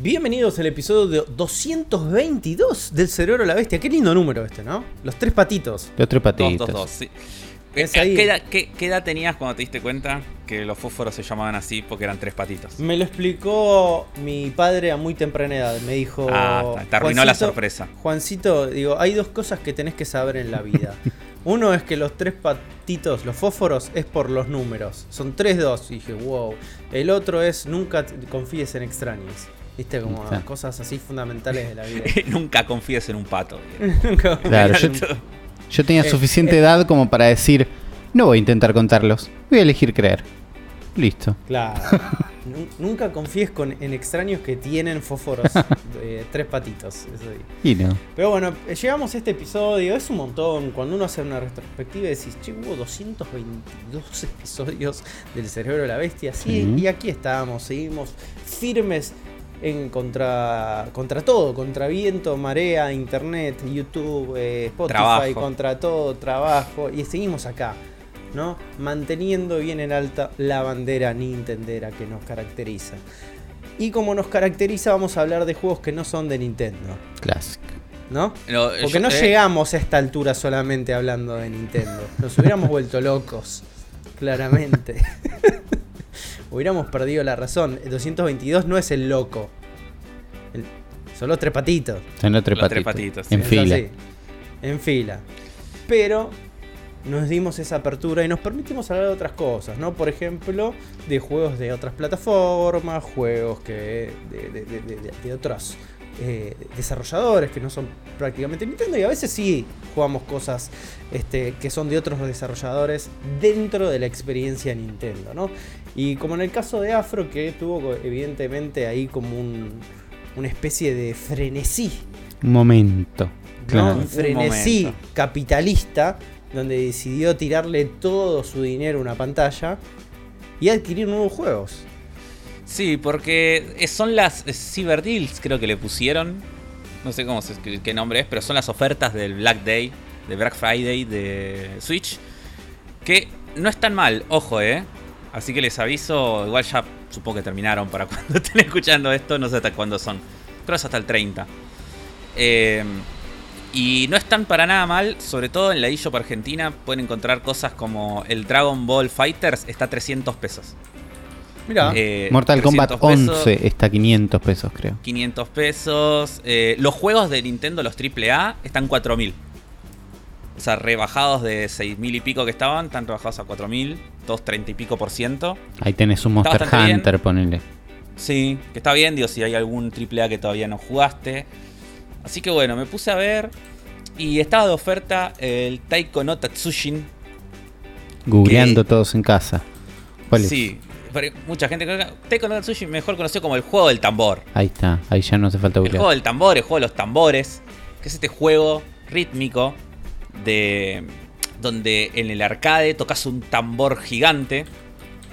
Bienvenidos al episodio 222 del Cerebro de la Bestia. Qué lindo número este, ¿no? Los tres patitos. Los tres patitos. Dos, dos, dos, sí. Es ahí. ¿Qué, edad, qué- qué edad tenías cuando te diste cuenta que los fósforos se llamaban así porque eran tres patitos? Me lo explicó mi padre a muy temprana edad. Me dijo. Ah, te arruinó la "Juancito, sorpresa. Juancito, digo, hay dos cosas que tenés que saber en la vida. Uno es que los tres patitos, los fósforos, es por los números. Son tres dos. Y dije, wow. El otro es nunca confíes en extraños. Viste, como cosas así fundamentales de la vida. Nunca confíes en un pato. Nunca Claro, yo, yo tenía Eh, suficiente eh. edad como para decir, no voy a intentar contarlos, voy a elegir creer. Listo. Claro. Nu- Nunca confíes con, en extraños que tienen fósforos eh, tres patitos. eso sí. Y no. Pero bueno, llegamos a este episodio. Es un montón. Cuando uno hace una retrospectiva y decís, che, hubo 222 episodios del cerebro de la bestia. Sí, y aquí estamos. Seguimos firmes en contra, contra todo. Contra viento, marea, internet, YouTube, eh, Spotify. Trabajo. Contra todo, trabajo. Y seguimos acá. ¿no? Manteniendo bien en alta la bandera nintendera que nos caracteriza. Y como nos caracteriza, vamos a hablar de juegos que no son de Nintendo. Clásico. ¿No? No, Porque yo- no eh, llegamos a esta altura solamente hablando de Nintendo. Nos hubiéramos vuelto locos, claramente. hubiéramos perdido la razón. El 222 no es el loco. El- son los tres patitos. Son los tres Los tres patitos. patitos, En fila. en fila. Pero nos dimos esa apertura y nos permitimos hablar de otras cosas, ¿no? Por ejemplo, de juegos de otras plataformas, juegos que de, de- de- de- de otros eh, desarrolladores que no son prácticamente Nintendo y a veces sí jugamos cosas este, que son de otros desarrolladores dentro de la experiencia Nintendo, ¿no? Y como en el caso de Afro, que tuvo evidentemente ahí como un- una especie de frenesí Un momento. Claro. Un frenesí momento. capitalista donde decidió tirarle todo su dinero a una pantalla y adquirir nuevos juegos. Sí, porque es- son las Cyber Deals, creo que le pusieron. No sé cómo se, qué, qué nombre es, pero son las ofertas del Black Day, de Black Friday de Switch. Que no están mal, ojo, eh. Así que les aviso, igual ya supongo que terminaron para cuando estén escuchando esto, no sé hasta cuándo son. Creo que es hasta el 30. Eh, y no están para nada mal, sobre todo en la eShop Argentina pueden encontrar cosas como el Dragon Ball Fighters está a 300 pesos. Mira, Eh, Mortal Kombat 300 pesos, 11 está a 500 pesos, creo. 500 pesos. Eh, los juegos de Nintendo, los AAA, están 4000. O sea, rebajados de 6000 y pico que estaban, están rebajados a 4000. Todos 30 y pico por ciento. Ahí tenés un Monster bastante bien. Hunter, ponele. Sí, que está bien, digo, si hay algún AAA que todavía no jugaste. Así que bueno, me puse a ver. Y estaba de oferta el Taiko no Tatsushin. Googleando Que- todos en casa. ¿Cuál es? Sí, mucha gente. Taiko no Tatsushin, mejor conocido como el juego del tambor. Ahí está, ahí ya no hace falta El googlear. juego del tambor, el juego de los tambores, que es este juego rítmico de donde en el arcade tocas un tambor gigante,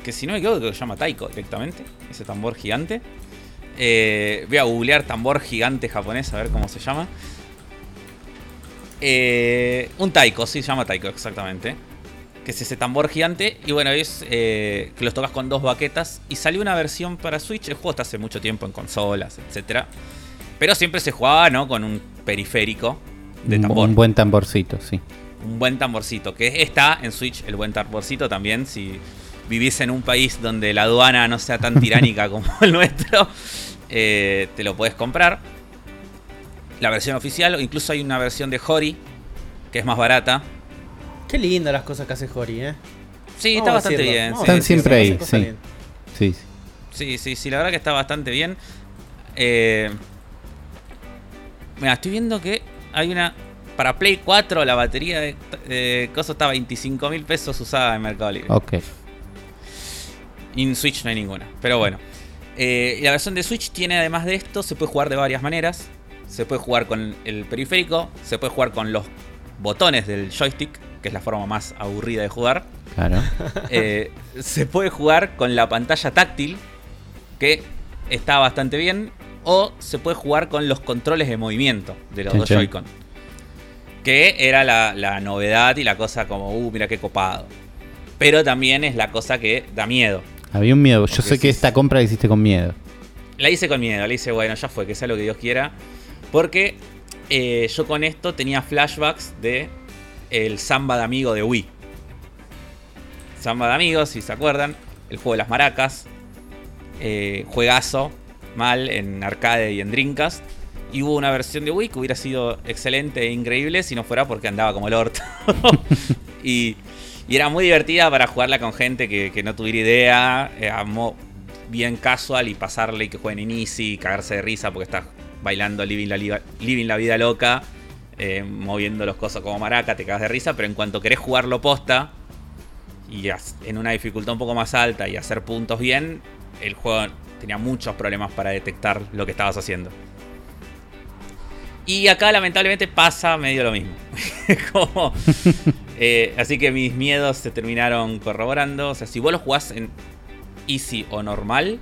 que si no me equivoco se llama taiko directamente, ese tambor gigante. Eh, voy a googlear tambor gigante japonés a ver cómo se llama. Eh, un taiko, sí se llama taiko exactamente. Que es ese tambor gigante. Y bueno, es eh, que los tocas con dos baquetas. Y salió una versión para Switch. El juego está hace mucho tiempo en consolas, etcétera Pero siempre se jugaba, ¿no? Con un periférico de Un- tambor. Un buen tamborcito, sí. Un buen tamborcito. Que está en Switch el buen tamborcito también. Si vivís en un país donde la aduana no sea tan tiránica como el nuestro, eh, te lo puedes comprar. La versión oficial, o incluso hay una versión de Hori, que es más barata. qué lindas las cosas que hace Hori, ¿eh? Sí, está bastante decirlo, bien. sí, Están sí, siempre ahí. Sí, sí. Sí, sí, sí, la verdad que está bastante bien. Eh, mira, estoy viendo que hay una. Para Play 4, la batería de eh, coso está a 25 mil pesos usada en Mercado Libre. Ok. En Switch no hay ninguna. Pero bueno. Eh, la versión de Switch tiene además de esto, se puede jugar de varias maneras. Se puede jugar con el periférico, se puede jugar con los botones del joystick, que es la forma más aburrida de jugar. Claro. Eh, se puede jugar con la pantalla táctil, que está bastante bien. O se puede jugar con los controles de movimiento de los dos. Joy-Con. Que era la, la novedad y la cosa como, uh, mira qué copado. Pero también es la cosa que da miedo. Había un miedo. Yo Porque sé que esta compra la hiciste con miedo. la hice con miedo, la hice, bueno, ya fue, que sea lo que Dios quiera. Porque eh, yo con esto tenía flashbacks de el Samba de Amigo de Wii. Samba de Amigos, si se acuerdan, el juego de las maracas. eh, juegazo, mal, en arcade y en Dreamcast. Y hubo una versión de Wii que hubiera sido excelente e increíble si no fuera porque andaba como el orto. y, era muy divertida para jugarla con gente que, no tuviera idea. Mo- bien casual y pasarle y que jueguen en easy cagarse de risa porque estás bailando Living la, living la vida loca, eh, moviendo los cosas como maraca, te cagas de risa, pero en cuanto querés jugarlo posta y en una dificultad un poco más alta y hacer puntos bien, el juego tenía muchos problemas para detectar lo que estabas haciendo. Y acá lamentablemente pasa medio lo mismo. Como, eh, así que mis miedos se terminaron corroborando. O sea, si vos lo jugás en easy o normal,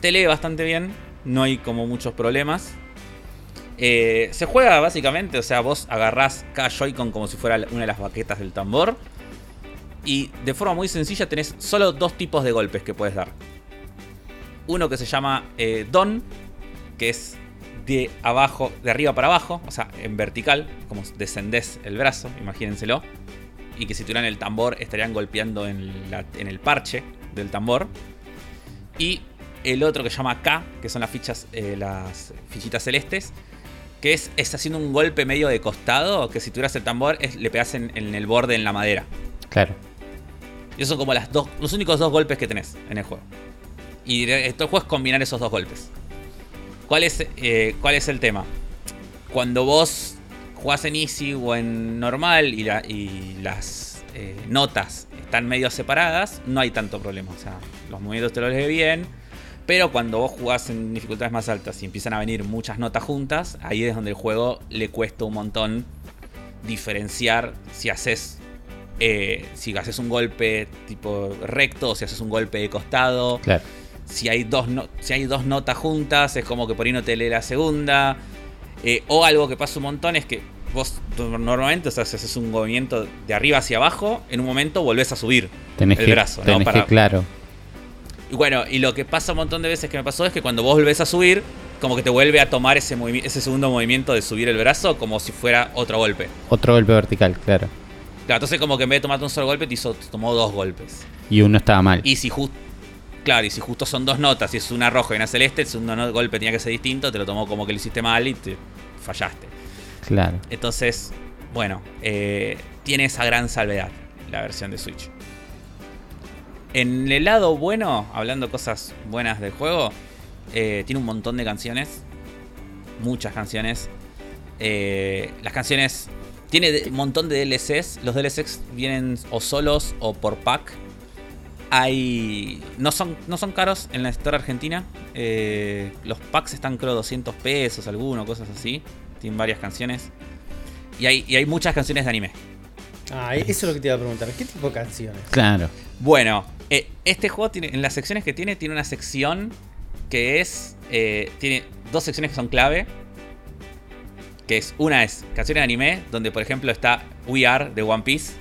te lee bastante bien. No hay como muchos problemas. Eh, se juega básicamente, o sea, vos agarrás cada Joy-Con como si fuera una de las baquetas del tambor. Y de forma muy sencilla tenés solo dos tipos de golpes que puedes dar. Uno que se llama eh, Don, que es de abajo, de arriba para abajo, o sea, en vertical, como descendés el brazo, imagínenselo. Y que si tuvieran el tambor estarían golpeando en, el parche del tambor. Y el otro que se llama K, que son las fichas, eh, las fichitas celestes, que es, es haciendo un golpe medio de costado, que si tuvieras el tambor le pegas en, en el borde en la madera. Claro. Y son como las dos, los únicos dos golpes que tenés en el juego. Y el juego es combinar esos dos golpes. ¿Cuál es, eh, ¿Cuál es el tema? Cuando vos jugás en easy o en normal y las eh, notas están medio separadas, no hay tanto problema. O sea, los movimientos te los lees bien. Pero cuando vos jugás en dificultades más altas y empiezan a venir muchas notas juntas, ahí es donde el juego le cuesta un montón diferenciar si haces eh, si haces un golpe tipo recto o si haces un golpe de costado. Claro. Si hay dos, no- si hay dos notas juntas, es como que por ahí no te lee la segunda. Eh, o algo que pasa un montón es que vos normalmente, o sea, si haces un movimiento de arriba hacia abajo, en un momento volvés a subir Tenés el que, brazo, ¿no? tenés Para- que, claro. y bueno, y lo que pasa un montón de veces que me pasó es que cuando vos volvés a subir, como que te vuelve a tomar ese, ese segundo movimiento de subir el brazo como si fuera otro golpe. Otro golpe vertical, claro. Claro, entonces como que en vez de tomarte un solo golpe, te, hizo, te tomó dos golpes. Y uno estaba mal. Y si justo. Claro, y si justo son dos notas, y es una roja y una celeste, el segundo golpe tenía que ser distinto, te lo tomó como que lo hiciste mal y te fallaste. Claro. Entonces, bueno, eh, tiene esa gran salvedad la versión de Switch. En el lado bueno, hablando cosas buenas del juego, eh, tiene un montón de canciones. Muchas canciones. Eh, las canciones. Tiene un montón de DLCs. Los DLCs vienen o solos o por pack. Hay. No son, no son caros en la Store Argentina. Eh, los packs están, creo, 200 pesos, alguno, cosas así. Tienen varias canciones. Y hay, y hay muchas canciones de anime. Ah, eso es lo que te iba a preguntar. ¿Qué tipo de canciones? Claro. Bueno, eh, este juego tiene, en las secciones que tiene, tiene una sección que es. eh, tiene dos secciones que son clave. Que es, una es canciones de anime, donde por ejemplo está We Are de One Piece.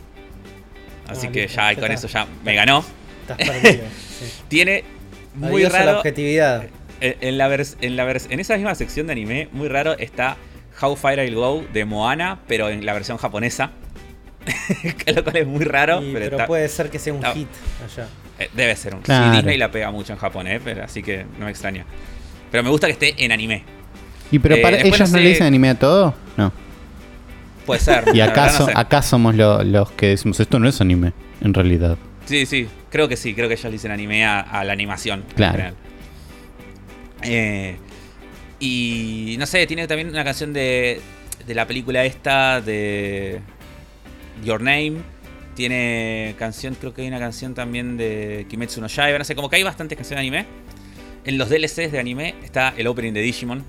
Así Ah, que listo, ya ya con está. eso ya me ganó. Estás perdido. sí. Tiene muy Adiós la raro. objetividad. En, en la vers- en, la vers- en esa misma sección de anime, muy raro, está How Fire I'll Go de Moana, pero en la versión japonesa. que lo cual es muy raro, Y- pero, pero está- puede ser que sea un está- hit allá. eh, debe ser un. Claro. Sí, Disney la pega mucho en Japón, eh, pero, así que no me extraña. Pero me gusta que esté en anime. ¿Y pero Eh, para ellos no no le dicen anime a todo? No. Puede ser. Y verdad no so- sé. acá somos lo- los que decimos, esto no es anime, en realidad. Sí, sí, creo que sí, creo que ellos le dicen anime a, a la animación. Claro. Eh, y no sé, tiene también una canción de, de la película esta de Your Name. Tiene canción, creo que hay una canción también de Kimetsu no Yaiba. No sé, como que hay bastantes canciones de anime. En los DLCs de anime está el opening de Digimon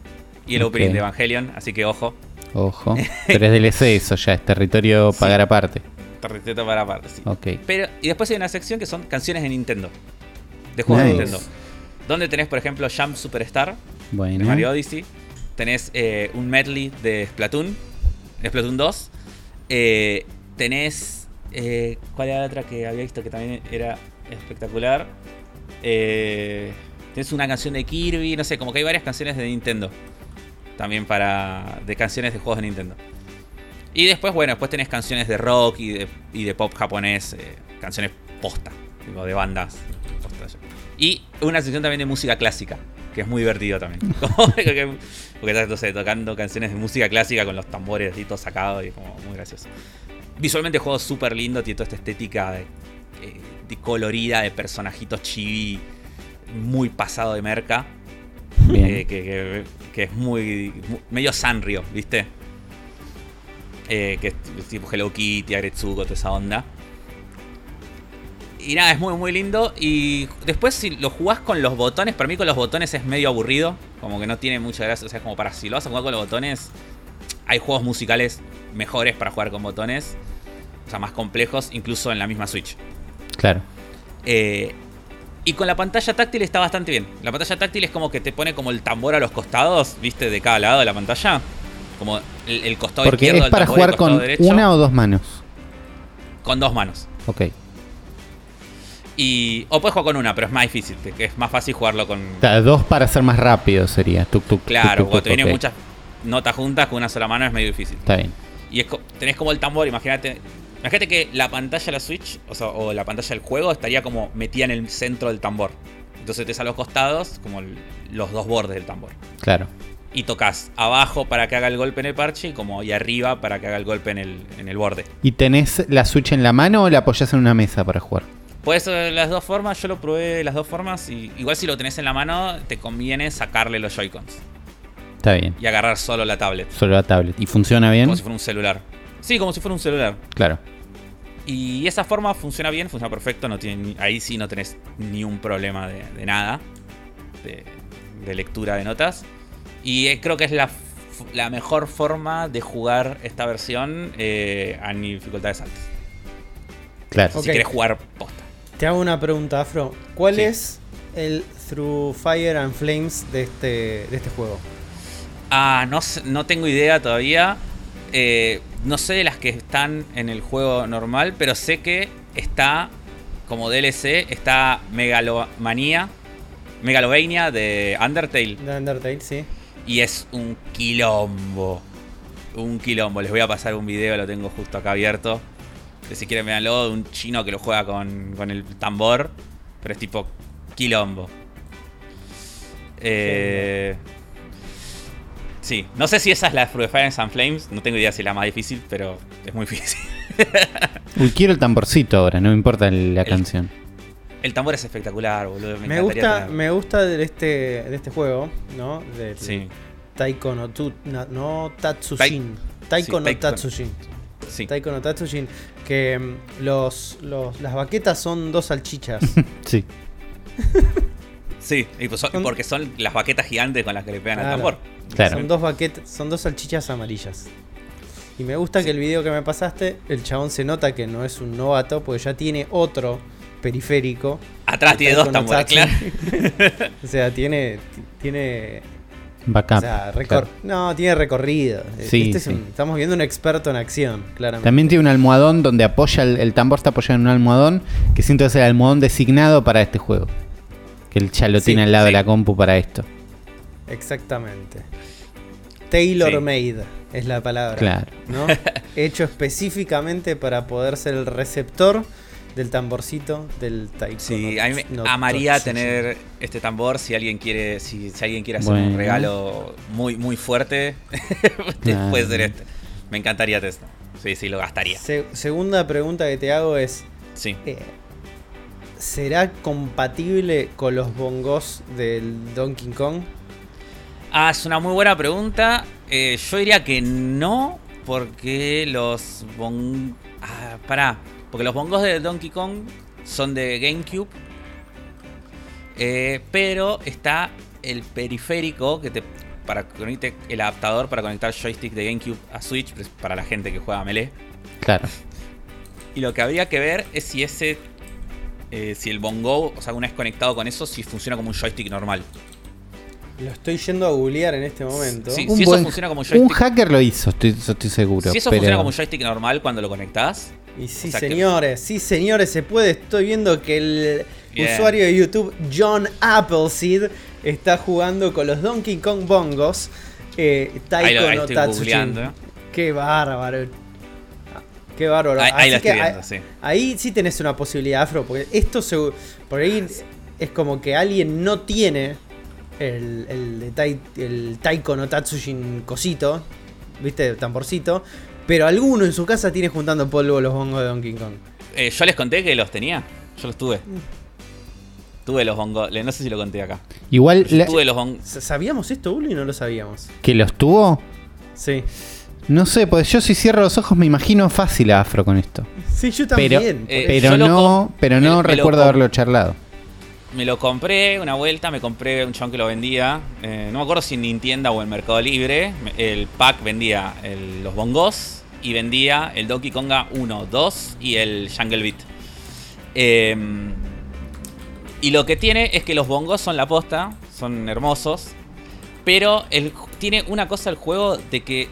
y el Ok. opening de Evangelion, así que ojo, Ojo. Pero es DLC, eso ya es territorio Sí. pagar aparte. tarjetita para aparte. Sí. Ok. Pero, y después hay una sección que son canciones de Nintendo. De juegos de. Nintendo. Donde tenés, por ejemplo, Jump Superstar de Bueno. Mario Odyssey. Tenés eh, un medley de Splatoon. De Splatoon 2. Eh, tenés. eh, ¿Cuál era la otra que había visto que también era espectacular? Eh, Tienes una canción de Kirby, no sé, como que hay varias canciones de Nintendo. También para. de canciones de juegos de Nintendo. Y después, bueno, después tenés canciones de rock y de, y de pop japonés, eh, canciones posta, tipo de bandas. posta. Y una sección también de música clásica, que es muy divertido también. Porque estás, no sé, tocando canciones de música clásica con los tambores así todos sacados y es como muy gracioso. Visualmente el juego es súper lindo, tiene toda esta estética de, eh, de colorida, de personajitos chibi, muy pasado de merca. Que, que- que es muy, mu- medio Sanrio, ¿viste? Eh, que es tipo Hello Kitty, Agretsuko, toda esa onda. Y nada, es muy muy lindo. Y después si lo jugás con los botones, para mí con los botones es medio aburrido. Como que no tiene mucha gracia. O sea, como para si lo vas a jugar con los botones. Hay juegos musicales mejores para jugar con botones. O sea, más complejos, incluso en la misma Switch. Claro. Eh, y con la pantalla táctil está bastante bien. La pantalla táctil es como que te pone como el tambor a los costados, ¿viste? De cada lado de la pantalla. Como el, el costado Porque izquierdo es para tambor jugar con derecho, una o dos manos. con dos manos. Ok. Y, o puedes jugar con una, pero es más difícil. que Es más fácil jugarlo con. O sea, dos para ser más rápido sería. Tuk, tuk, Claro, tuk, cuando te vienen muchas notas juntas con una sola mano es medio difícil. Está bien. Y es tenés como el tambor, imagínate. Imagínate que la pantalla de la Switch, o, sea, o la pantalla del juego, estaría como metida en el centro del tambor. Entonces te a los costados, como los dos bordes del tambor. Claro. Y tocas abajo para que haga el golpe en el parche y como y arriba para que haga el golpe en el, en el borde. ¿Y tenés la Switch en la mano o la apoyás en una mesa para jugar? Puedes ser las dos formas, yo lo probé de las dos formas y igual si lo tenés en la mano te conviene sacarle los Joy-Cons Está bien. y agarrar solo la tablet, Solo la tablet. ¿Y funciona bien? como si fuera un celular. Sí, como si fuera un celular. Claro. Y esa forma funciona bien, funciona perfecto, no tiene ahí sí no tenés ni un problema de, de nada, de, de lectura de notas. Y eh, creo que es la, mejor forma de jugar esta versión eh, a ni dificultades altas. Claro. Si querés jugar posta. Te hago una pregunta, Afro. ¿Cuál Sí. es el Through Fire and Flames de este, de este juego? Ah, no, sé- no tengo idea todavía. Eh, no sé de las que están en el juego normal, pero sé que está como DLC, está Megalomanía, Megalovania de Undertale. De Undertale, sí. Y es un quilombo. Un quilombo. Les voy a pasar un video, lo tengo justo acá abierto. Que si quieren véanlo, de un chino que lo juega con, con el tambor. Pero es tipo quilombo. Eh, sí, no sé si esa es la de Fire and Flames. No tengo idea si es la más difícil, pero es muy difícil. Uy, quiero el tamborcito ahora, no me importa la El- canción. El tambor es espectacular, boludo. Me, Me, gusta, tenerlo. me gusta de este, de este juego, ¿no? Del Sí, Taiko no, tu, no Tatsujin. Taiko sí, no Taiko- Tatsujin. sí. Taiko no Tatsujin. Que mm, los, los- las baquetas son dos salchichas. Sí. Sí, y pues son- Son- porque son las baquetas gigantes con las que le pegan al tambor. Claro. Son dos baquetas, son dos salchichas amarillas. Y me gusta que el video que me pasaste, el chabón se nota que no es un novato, porque ya tiene otro periférico. Atrás tiene dos tambores, claro. O sea, tiene. tiene Backup. o sea, claro. No, tiene recorrido. Sí, Este es sí. un- estamos viendo un experto en acción, claramente. También tiene un almohadón donde apoya el, el tambor, está apoyado en un almohadón que siento que es el almohadón designado para este juego. Que él ya lo Sí, tiene al lado sí. de la compu para esto. Exactamente. Tailor Sí. made es la palabra. Claro. ¿no? Hecho específicamente para poder ser el receptor del tamborcito del taiko. Sí, no- a mí me no amaría tener este tambor si alguien quiere, si, si alguien quiere hacer Bueno. un regalo muy, muy fuerte, Claro. puede ser este. Me encantaría esto. Sí, sí, lo gastaría. Se- segunda pregunta que te hago es: Sí. eh, ¿será compatible con los bongos del Donkey Kong? Ah, es una muy buena pregunta. Eh, yo diría que no, porque los bongos... Ah, pará. Porque los bongos de Donkey Kong son de GameCube. Eh, pero está el periférico que te para conecte el adaptador para conectar joystick de GameCube a Switch para la gente que juega Melee. Claro. Y lo que habría que ver es si ese eh, si el bongo, o sea, una vez conectado con eso, si funciona como un joystick normal. Lo estoy yendo a googlear en este momento. Sí, Un si eso funciona como un Un joystick. hacker lo hizo, estoy, seguro. Si eso pero- funciona como un joystick normal cuando lo conectás, Y sí, O sea que- señores, sí, señores, se puede. Estoy viendo que el, Bien. usuario de YouTube John Appleseed está jugando con los Donkey Kong Bongos. Eh, Taiko Ahí lo- ahí no estoy Tatsujin. googleando. Qué bárbaro. Qué bárbaro. Ahí, estoy viendo, ahí- sí. Ahí sí tenés una posibilidad, Afro, porque esto se, por ahí es como que alguien no tiene el, el, de tai- el Taiko no Tatsujin cosito, ¿viste? Tamborcito, pero alguno en su casa tiene juntando polvo los bongos de Donkey Kong. Eh, yo les conté que los tenía. Yo los tuve. Tuve los bongos. le- No sé si lo conté acá. Igual la- tuve los bongos. ¿Sabíamos esto, Uli, y no lo sabíamos? que los tuvo. Sí. No sé, pues yo si cierro los ojos me imagino fácil a Afro con esto. Sí, yo Pero, también. Eh, pero yo lo no, com- pero me- no me lo recuerdo com- haberlo charlado. Me lo compré una vuelta, me compré un chon que lo vendía. eh, no me acuerdo si en Nintendo o en Mercado Libre. Me- El pack vendía el- los bongos y vendía el Donkey Konga 1, 2 y el Jungle Beat. Eh, y lo que tiene es que los bongos son la posta, son hermosos. Pero el, tiene una cosa el juego de que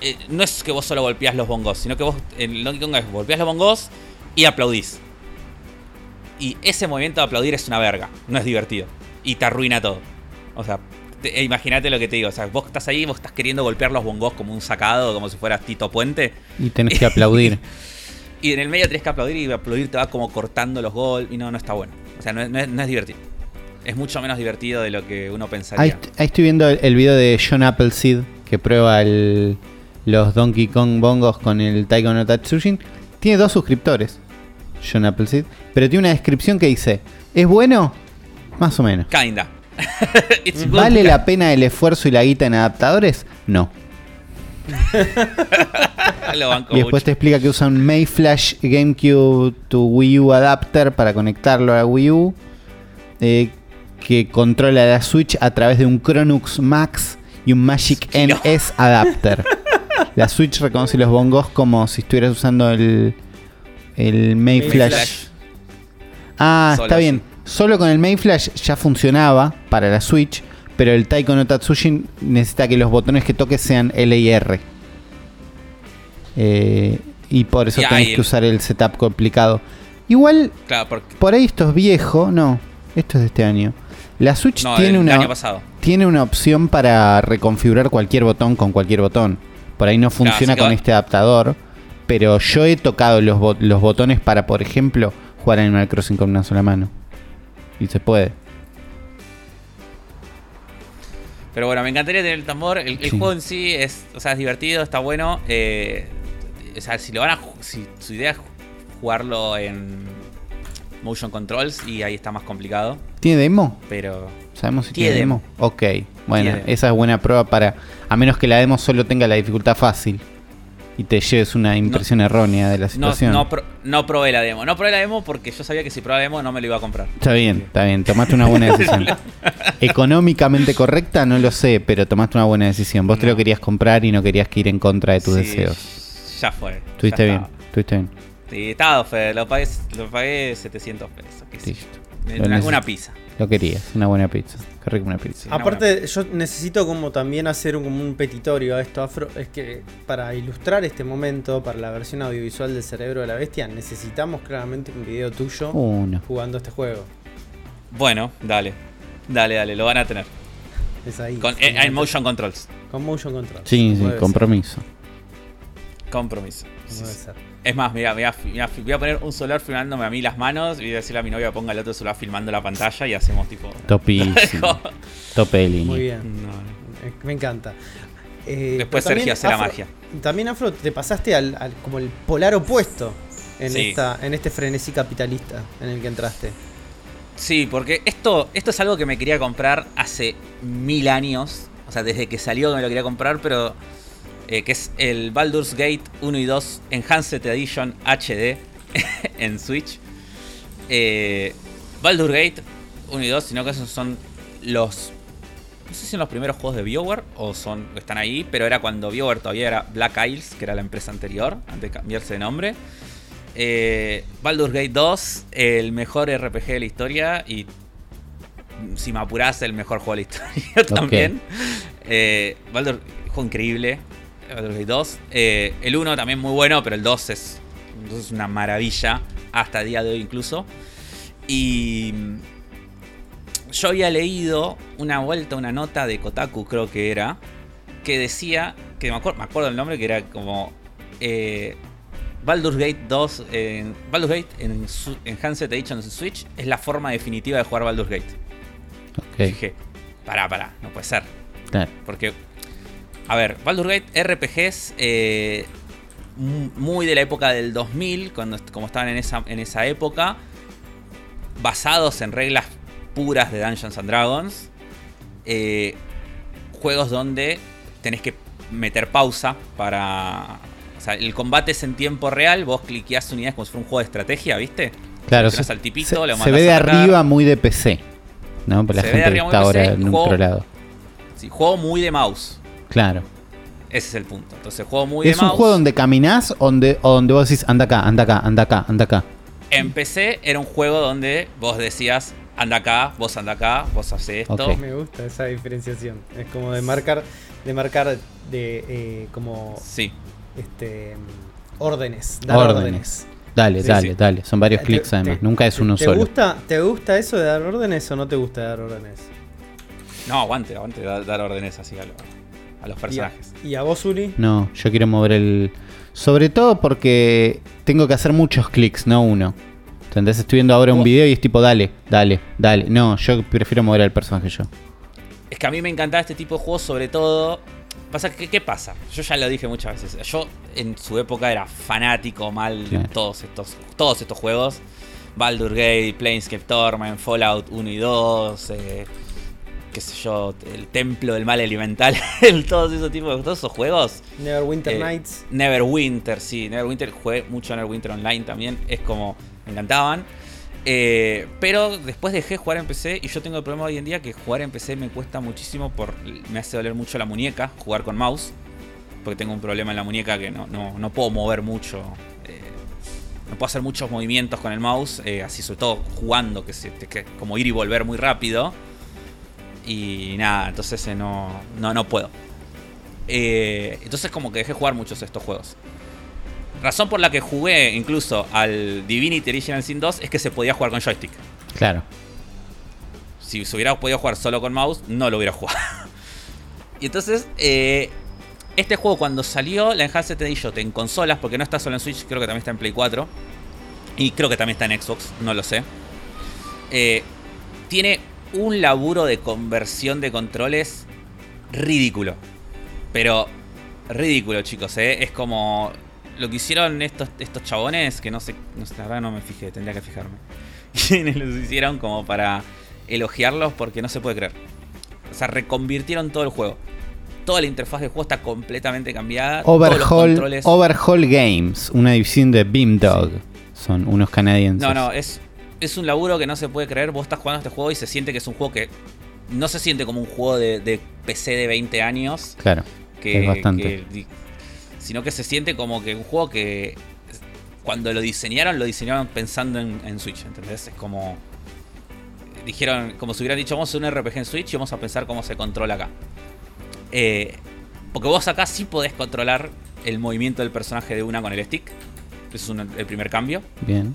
eh, no es que vos solo golpeás los bongos, sino que vos en Donkey Konga es golpeás los bongos y aplaudís. Y ese movimiento de aplaudir es una verga, no es divertido. Y te arruina todo. O sea, te- e imagínate lo que te digo. O sea, vos estás ahí, vos estás queriendo golpear los bongos como un sacado, como si fueras Tito Puente. Y tenés que aplaudir. Y en el medio tenés que aplaudir y aplaudir te va como cortando los gols. Y no, no está bueno. O sea, no es, no es- no es divertido. Es mucho menos divertido de lo que uno pensaría. ahí estoy viendo el, el video de John Appleseed que prueba el- los Donkey Kong bongos con el Taiko no Tatsujin. Tiene dos suscriptores, John Appleseed, pero tiene una descripción que dice: ¿Es bueno? Más o menos. Kinda. ¿Vale la pena el esfuerzo y la guita en adaptadores? No. Lo banco Y después mucho. te explica que usa un Mayflash GameCube to Wii U adapter para conectarlo a Wii U. eh, que controla la Switch a través de un Chronux Max y un Magic. NS adapter. La Switch reconoce los bongos como si estuvieras usando el, el Mayflash. Mayflash. Ah, Solo está bien. así. Solo con el Mayflash ya funcionaba para la Switch, pero el Taiko no Tatsujin necesita que los botones que toques sean L y R. Eh, y por eso Y tenés ahí- que usar el setup complicado. Igual, Claro, porque. por ahí esto es viejo, no, esto es de este año. La Switch No, tiene una tiene una opción para reconfigurar cualquier botón con cualquier botón. Por ahí no funciona con este adaptador, pero yo he tocado los, bo- los botones para, por ejemplo, jugar Animal Crossing con una sola mano. Y se puede. Pero bueno, me encantaría tener el tambor. El, el Sí. juego en sí es, o sea, es divertido, está bueno. eh, o sea, si lo van a si su idea es jugarlo en motion controls y ahí está más complicado. ¿Tiene demo? Pero ¿Sabemos si Tiene demo? Ok, bueno, Tiene. esa es buena prueba para... A menos que la demo solo tenga la dificultad fácil y te lleves una impresión errónea de la situación. no, pro- no probé la demo. No probé la demo porque yo sabía que si probaba la demo no me lo iba a comprar. Está bien, está bien, tomaste una buena decisión. Económicamente correcta, no lo sé, pero tomaste una buena decisión. Vos te lo querías comprar y no querías que ir en contra de tus Sí, deseos. Ya fue. Estuviste ya bien, estuviste bien. Sí, estaba lo pagué, lo pagué 700 pesos. qué sé yo. Una, una pizza. Lo querías, una buena pizza. Qué rico una pizza. Una Aparte, yo necesito como también hacer un, como un petitorio a esto afro. Es que para ilustrar este momento, para la versión audiovisual del cerebro de la bestia, necesitamos claramente un video tuyo Uno. jugando este juego. Bueno, dale. Dale, dale, lo van a tener. Es ahí. Con, eh, en motion controls. Con motion control. Sí, sí, ser, compromiso. Compromiso. Sí. ser. Es más, mira, voy a, voy poner un celular filmándome a mí las manos y voy a decirle a mi novia ponga el otro celular filmando la pantalla y hacemos tipo. Topísimo. Tope. Muy bien. No. Eh, Me encanta. Eh, Después Sergio hace la magia. También Afro, te pasaste al, al- como el polar opuesto en, Sí. esta, en este frenesí capitalista en el que entraste. Sí, porque esto, esto es algo que me quería comprar hace mil años. O sea, desde que salió me lo quería comprar, pero. Eh, que es el Baldur's Gate 1 y 2 Enhanced Edition HD en Switch. Eh, Baldur's Gate 1 y 2, sino que esos son los. No sé si son los primeros juegos de BioWare o son están ahí, pero era cuando BioWare todavía era Black Isles, que era la empresa anterior, antes de cambiarse de nombre. Eh, Baldur's Gate 2, el mejor RPG de la historia y si me apurás, el mejor juego de la historia también. Eh, Baldur, juego increíble. Baldur's Gate 2. Eh, el 1 también muy bueno, pero el 2 es, el 2 es una maravilla hasta el día de hoy incluso. Y mm, yo había leído una vuelta, una nota de Kotaku, creo que era, que decía, que me acuerdo, me acuerdo el nombre, que era como eh, Baldur's Gate 2, en Baldur's Gate en, su- en Handset Edition en Switch es la forma definitiva de jugar Baldur's Gate. Ok, Dije, pará, pará, no puede ser. claro. Porque, a ver, Baldur's Gate RPGs eh, mu- muy de la época del 2000, cuando, como estaban en esa, en esa época, basados en reglas puras de Dungeons and Dragons, eh, juegos donde tenés que meter pausa para... O sea, el combate es en tiempo real, vos cliqueás unidades como si fuera un juego de estrategia, ¿viste? Claro, se, al tipito, se- ve de arriba muy de PC. ¿No? Para la Se ve de gente que está muy ahora PC, en juego- otro lado. Sí, juego muy de mouse. Claro. Ese es el punto. Entonces, juego muy de Es un mouse. juego donde caminás donde, o donde vos decís, anda acá, anda acá, anda acá, anda acá. En PC era un juego donde vos decías, anda acá, vos anda acá, vos haces esto. Ok. Me gusta esa diferenciación. Es como de marcar, de marcar de eh, como Sí. este órdenes, dar Órdenes. órdenes. Dale, Sí, dale, sí. dale. Son varios clics además. te- Nunca es uno ¿Te solo. gusta, ¿Te gusta eso de dar órdenes o no te gusta dar órdenes? No, aguante, aguante, dar, dar órdenes así a, lo- a los Y a, personajes. y a vos, Uri? No, yo quiero mover el. Sobre todo porque tengo que hacer muchos clics, no uno. ¿Entendés? Estoy viendo ahora un video y es tipo, dale, dale, dale. No, yo prefiero mover al personaje yo. Es que a mí me encantaba este tipo de juegos, sobre todo. Pasa que, ¿qué pasa? Yo ya lo dije muchas veces. Yo en su época era fanático mal de Claro. todos estos, todos estos juegos. Baldur Gate, Planescape Torment, Fallout 1 y 2, eh, qué sé yo, el Templo del Mal Elemental, el- todos esos tipos de todos esos juegos. Neverwinter Eh, Nights. Neverwinter, sí, Neverwinter jugué mucho Neverwinter Online también, es como, me encantaban. Eh, pero después dejé de jugar en PC y yo tengo el problema hoy en día que jugar en PC me cuesta muchísimo, por, me hace doler mucho la muñeca, jugar con mouse, porque tengo un problema en la muñeca que no, no, no puedo mover mucho, eh, no puedo hacer muchos movimientos con el mouse, eh, así sobre todo jugando, que, se, que como ir y volver muy rápido. Y nada, entonces eh, no, no, no puedo. Eh, entonces como que dejé jugar muchos de estos juegos. Razón por la que jugué incluso al Divinity Original Sin 2 es que se podía jugar con joystick. Claro. Si se hubiera podido jugar solo con mouse, no lo hubiera jugado. y entonces, eh, este juego cuando salió, la Enhanced Edition en consolas, porque no está solo en Switch, creo que también está en Play 4. Y creo que también está en Xbox, no lo sé. Eh, tiene un laburo de conversión de controles ridículo. Pero ridículo, chicos, ¿eh? Es como lo que hicieron estos, estos chabones, que no sé, no sé, la verdad no me fijé, tendría que fijarme. Quienes los hicieron como para elogiarlos porque no se puede creer. O sea, reconvirtieron todo el juego. Toda la interfaz del juego está completamente cambiada. Overhaul, Overhaul Games, una división de Beamdog. Son unos canadienses. No, no, es, es un laburo que no se puede creer. Vos estás jugando este juego y se siente que es un juego que no se siente como un juego de, de PC de 20 años. Claro. Que, Es bastante. que sino que se siente como que un juego que cuando lo diseñaron, lo diseñaron pensando en, en Switch, ¿entendés? Es como. Dijeron, como si hubieran dicho, vamos a hacer un RPG en Switch y vamos a pensar cómo se controla acá. Eh, porque vos acá sí podés controlar el movimiento del personaje de una con el stick. Ese es un- el primer cambio. Bien.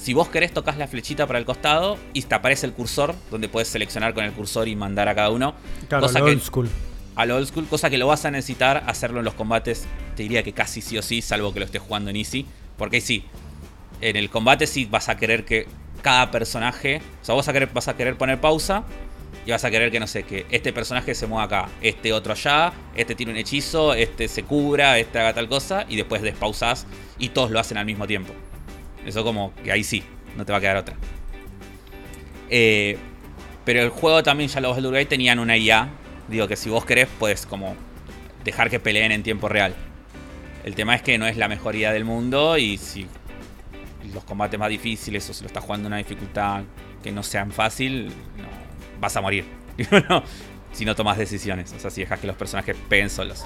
Si vos querés, tocas la flechita para el costado y te aparece el cursor, donde puedes seleccionar con el cursor y mandar a cada uno. Claro, cosa que- old school. Al old school, cosa que lo vas a necesitar hacerlo en los combates. Te diría que casi sí o sí, salvo que lo estés jugando en easy. Porque ahí sí, en el combate sí vas a querer que cada personaje. O sea, vos vas a querer, vas a querer poner pausa. Y vas a querer que, no sé, que este personaje se mueva acá, este otro allá, este tiene un hechizo, este se cubra, este haga tal cosa, y después despausás y todos lo hacen al mismo tiempo. Eso como que ahí sí, no te va a quedar otra. Eh, pero el juego también, ya los Baldur's tenían una IA. Digo que si vos querés, puedes como dejar que peleen en tiempo real. El tema es que no es la mejor IA del mundo y si los combates más difíciles o si lo estás jugando en una dificultad que no sean fácil, no, vas a morir. No, si no tomas decisiones. O sea, si dejas que los personajes peguen solos.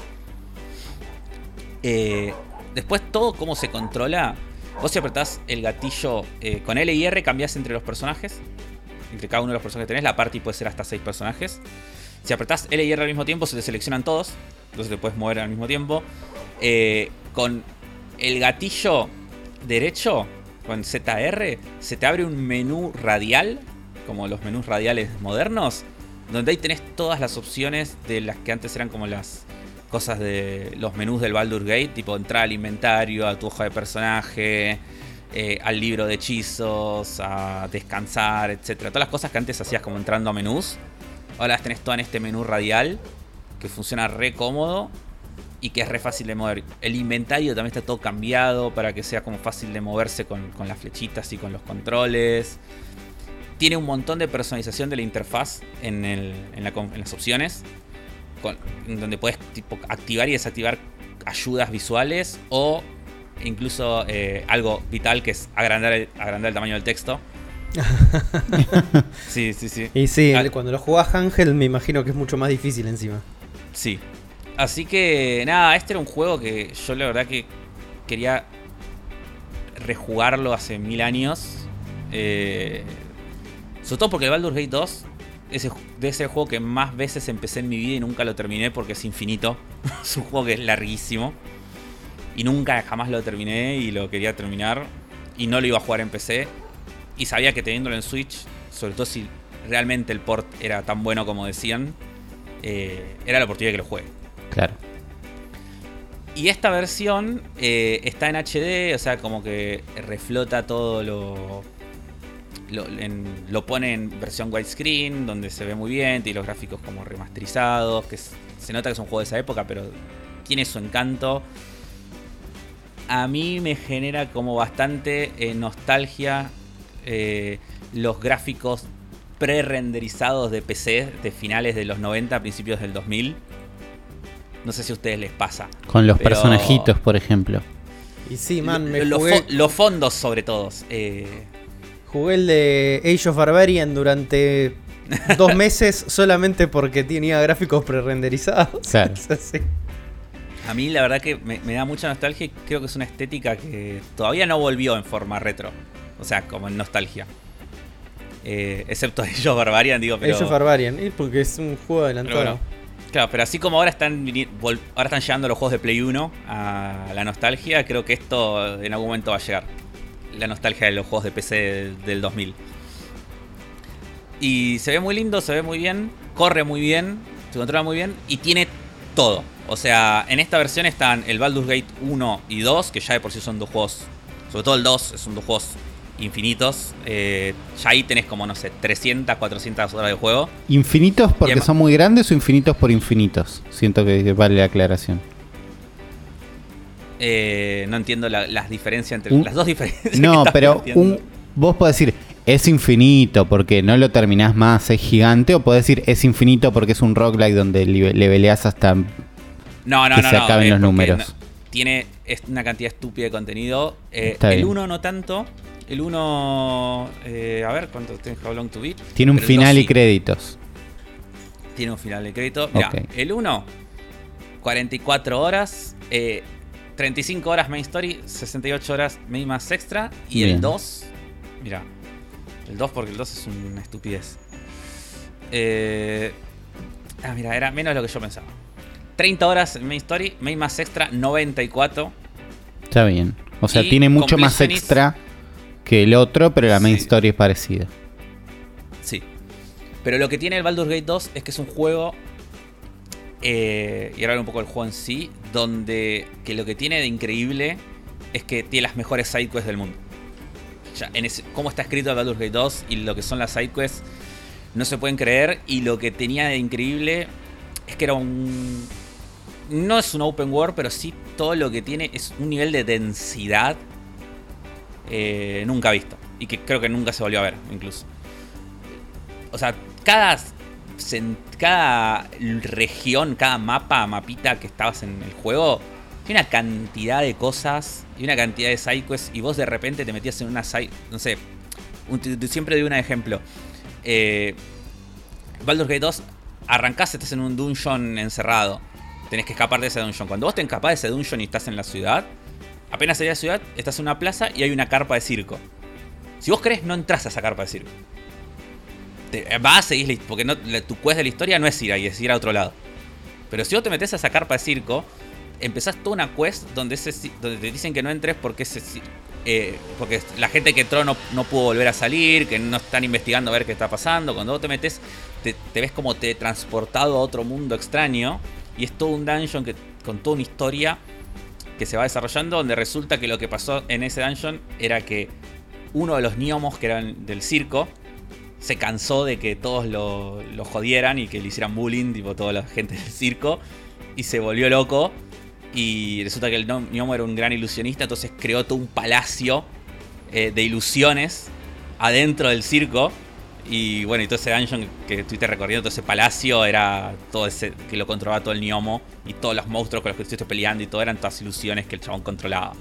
Eh, después, todo cómo se controla. Vos si apretás el gatillo eh, con L y R, cambiás entre los personajes. Entre cada uno de los personajes que tenés. La party puede ser hasta 6 personajes. Si apretás L y R al mismo tiempo, se te seleccionan todos. Entonces te puedes mover al mismo tiempo. Eh, con el gatillo derecho, con ZR, se te abre un menú radial, como los menús radiales modernos, donde ahí tenés todas las opciones de las que antes eran como las cosas de los menús del Baldur Gate, tipo entrar al inventario, a tu hoja de personaje, eh, al libro de hechizos, a descansar, etcétera. Todas las cosas que antes hacías como entrando a menús, ahora las tenés todas en este menú radial que funciona re cómodo y que es re fácil de mover. El inventario también está todo cambiado para que sea como fácil de moverse con, las flechitas y con los controles. Tiene un montón de personalización de la interfaz en las opciones, con- donde puedes tipo, activar y desactivar ayudas visuales o incluso eh, algo vital que es agrandar el, agrandar el tamaño del texto. sí, sí, sí. Y sí, Ah. cuando lo jugás Ángel me imagino que es mucho más difícil encima. Sí. Así que nada, este era un juego que yo la verdad que quería rejugarlo hace mil años. Eh, sobre todo porque el Baldur's Gate 2 ese, de ese juego que más veces empecé en mi vida y nunca lo terminé porque es infinito. es un juego que es larguísimo. Y nunca jamás lo terminé y lo quería terminar. Y no lo iba a jugar en PC. Y sabía que teniéndolo en Switch, sobre todo si realmente el port era tan bueno como decían, eh, era la oportunidad de que lo juegue. Claro. Y esta versión eh, está en HD, o sea, como que reflota todo lo. Lo, en- lo pone en versión widescreen, donde se ve muy bien, tiene los gráficos como remasterizados, que es- se nota que es un juego de esa época, pero tiene su encanto. A mí me genera como bastante eh, nostalgia eh, los gráficos pre-renderizados de PC de finales de los 90, principios del 2000. No sé si a ustedes les pasa. Con los Pero- personajitos, por ejemplo. Y sí, man, me Lo- los, jugué, fo- los fondos sobre todo. eh, jugué el de Age of Barbarian durante dos meses solamente porque tenía gráficos pre-renderizados. Claro. A mí la verdad que me, me da mucha nostalgia y creo que es una estética que todavía no volvió en forma retro. O sea, como en nostalgia. Eh, excepto Age of Barbarian, digo, pero... Age of Barbarian, porque es un juego pero adelantado. bueno. Claro, pero así como ahora están, ahora están llegando los juegos de Play 1 a la nostalgia, creo que esto en algún momento va a llegar. La nostalgia de los juegos de PC del, del 2000. Y se ve muy lindo, se ve muy bien, corre muy bien, se controla muy bien y tiene todo. O sea, en esta versión están el Baldur's Gate 1 y 2, que ya de por sí son dos juegos, sobre todo el 2, son dos juegos infinitos. Eh, ya ahí tenés como, no sé, 300, 400 horas de juego. ¿Infinitos porque son muy grandes o infinitos por infinitos? Siento que vale la aclaración. Eh, no entiendo la- las diferencias entre Un- las dos diferencias. No, pero un, vos podés decir es infinito porque no lo terminás más, es gigante, o podés decir es infinito porque es un roguelike donde le leveleás hasta. no, no, que no, se acaben eh, los números. tiene una cantidad estúpida de contenido. Eh, el bien. 1 no tanto. El 1, a ver cuánto tengo How Long to Beat. Tiene un Pero final dos y créditos. Tiene un final de crédito. Mira, Ok. el 1, 44 horas. eh, 35 horas main story, 68 horas main más extra. Y Bien. el 2, mira, el 2 porque el 2 es una estupidez. Eh, ah, mira, era menos de lo que yo pensaba. 30 horas en main story, main más extra, 94. Está bien. O sea, Y tiene mucho más extra que el otro, pero la main Sí. story es parecida. Sí. Pero lo que tiene el Baldur's Gate 2 es que es un juego. Eh, y ahora un poco del juego en sí. Donde que lo que tiene de increíble es que tiene las mejores sidequests del mundo. Ya, en ese, cómo está escrito Baldur's Gate 2 y lo que son las sidequests no se pueden creer. Y lo que tenía de increíble es que era un. No es un open world, pero sí todo lo que tiene es un nivel de densidad eh, nunca visto. Y que creo que nunca se volvió a ver, incluso. O sea, cada, cada región, cada mapa, mapita que estabas en el juego, tiene una cantidad de cosas y una cantidad de sidequests. Y vos de repente te metías en una side. No sé, siempre doy un ejemplo. Eh, Baldur's Gate 2, arrancás, estás en un dungeon encerrado. Tenés que escapar de ese dungeon. Cuando vos te escapás de ese dungeon y estás en la ciudad, apenas salís de la ciudad, estás en una plaza y hay una carpa de circo. Si vos querés, no entras a esa carpa de circo. Te, vas, la his- porque tu quest de la historia no es ir ahí, es ir a otro lado. Pero si vos te metés a esa carpa de circo, empezás toda una quest donde, te dicen que no entres porque eh, la gente que entró no, pudo volver a salir, que no están investigando a ver qué está pasando. Cuando vos te metes, te, te ves como te transportado a otro mundo extraño. Y es todo un dungeon que, con toda una historia que se va desarrollando, donde resulta que lo que pasó en ese dungeon era que uno de los gnomos que eran del circo se cansó de que todos lo, lo jodieran y que le hicieran bullying, tipo toda la gente del circo, y se volvió loco. Y resulta que el gnom- gnomo era un gran ilusionista, entonces creó todo un palacio eh, de ilusiones adentro del circo. Y bueno, y todo ese dungeon que estuviste recorriendo, todo ese palacio, era todo ese que lo controlaba todo el gnomo. Y todos los monstruos con los que estuviste peleando y todo eran todas ilusiones que el chabón controlaba.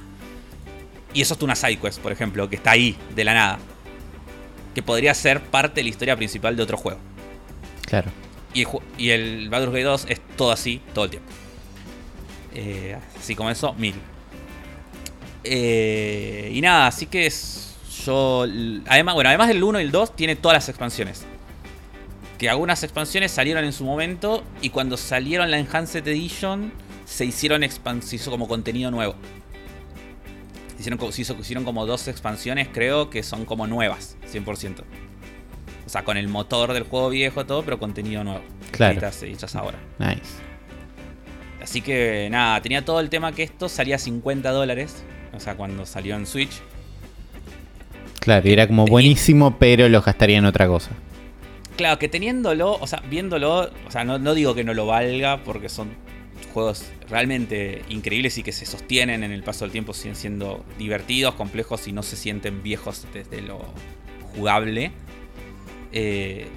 Y eso es una sidequest, por ejemplo, que está ahí, de la nada. Que podría ser parte de la historia principal de otro juego. Claro. Y y el Baldur's Gate 2 es todo así, todo el tiempo. Eh, así como eso, mil. Eh, y nada, así que es. Yo. Además, bueno, además del 1 y el 2, tiene todas las expansiones. Que algunas expansiones salieron en su momento. Y cuando salieron la Enhanced Edition, se hicieron se hizo como contenido nuevo. Hicieron, se hizo- hicieron como dos expansiones, creo, que son como nuevas, 100%. O sea, con el motor del juego viejo, todo, pero contenido nuevo. Claro. Hechas, hechas ahora. Nice. Así que nada, tenía todo el tema que esto salía a 50 dólares. O sea, cuando salió en Switch. Claro, y era como buenísimo, pero lo gastaría en otra cosa. Claro, que teniéndolo, o sea, viéndolo, o sea, no, no digo que no lo valga, porque son juegos realmente increíbles y que se sostienen en el paso del tiempo, siguen siendo divertidos, complejos y no se sienten viejos desde lo jugable. Eh,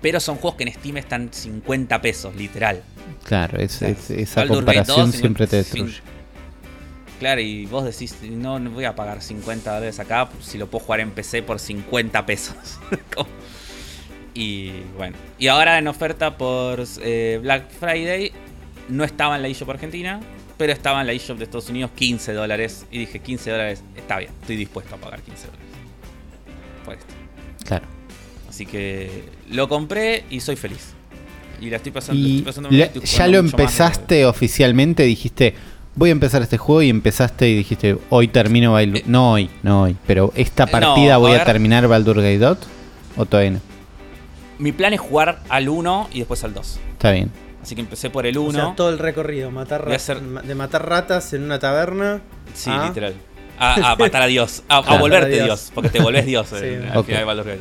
pero son juegos que en Steam están 50 pesos, literal. Claro, es- es- esa Baldur's comparación 2, siempre te destruye. Claro, y vos decís, no, no voy a pagar 50 dólares acá si lo puedo jugar en PC por 50 pesos. Y bueno, y ahora en oferta por eh, Black Friday, no estaba en la eShop Argentina, pero estaba en la eShop de Estados Unidos 15 dólares. Y dije, 15 dólares, está bien, estoy dispuesto a pagar 15 dólares. Por esto. Claro. Así que lo compré y soy feliz. Y la estoy pasando. Y estoy pasando ya lo más empezaste oficialmente, dijiste, voy a empezar este juego y empezaste y dijiste, hoy termino Baldur... Eh, no hoy, no hoy, pero esta no, partida voy a, terminar Baldur Gate 2 o todavía no. Mi plan es jugar al 1 y después al 2. Está bien. Así que empecé por el 1. O sea, todo el recorrido, matar a ra- hacer- de matar ratas en una taberna. Sí, Ah. literal. A, a matar a Dios. A, a Claro. volverte a Dios. Dios. Porque te volvés Dios Sí, en- al final de Baldur's Gate.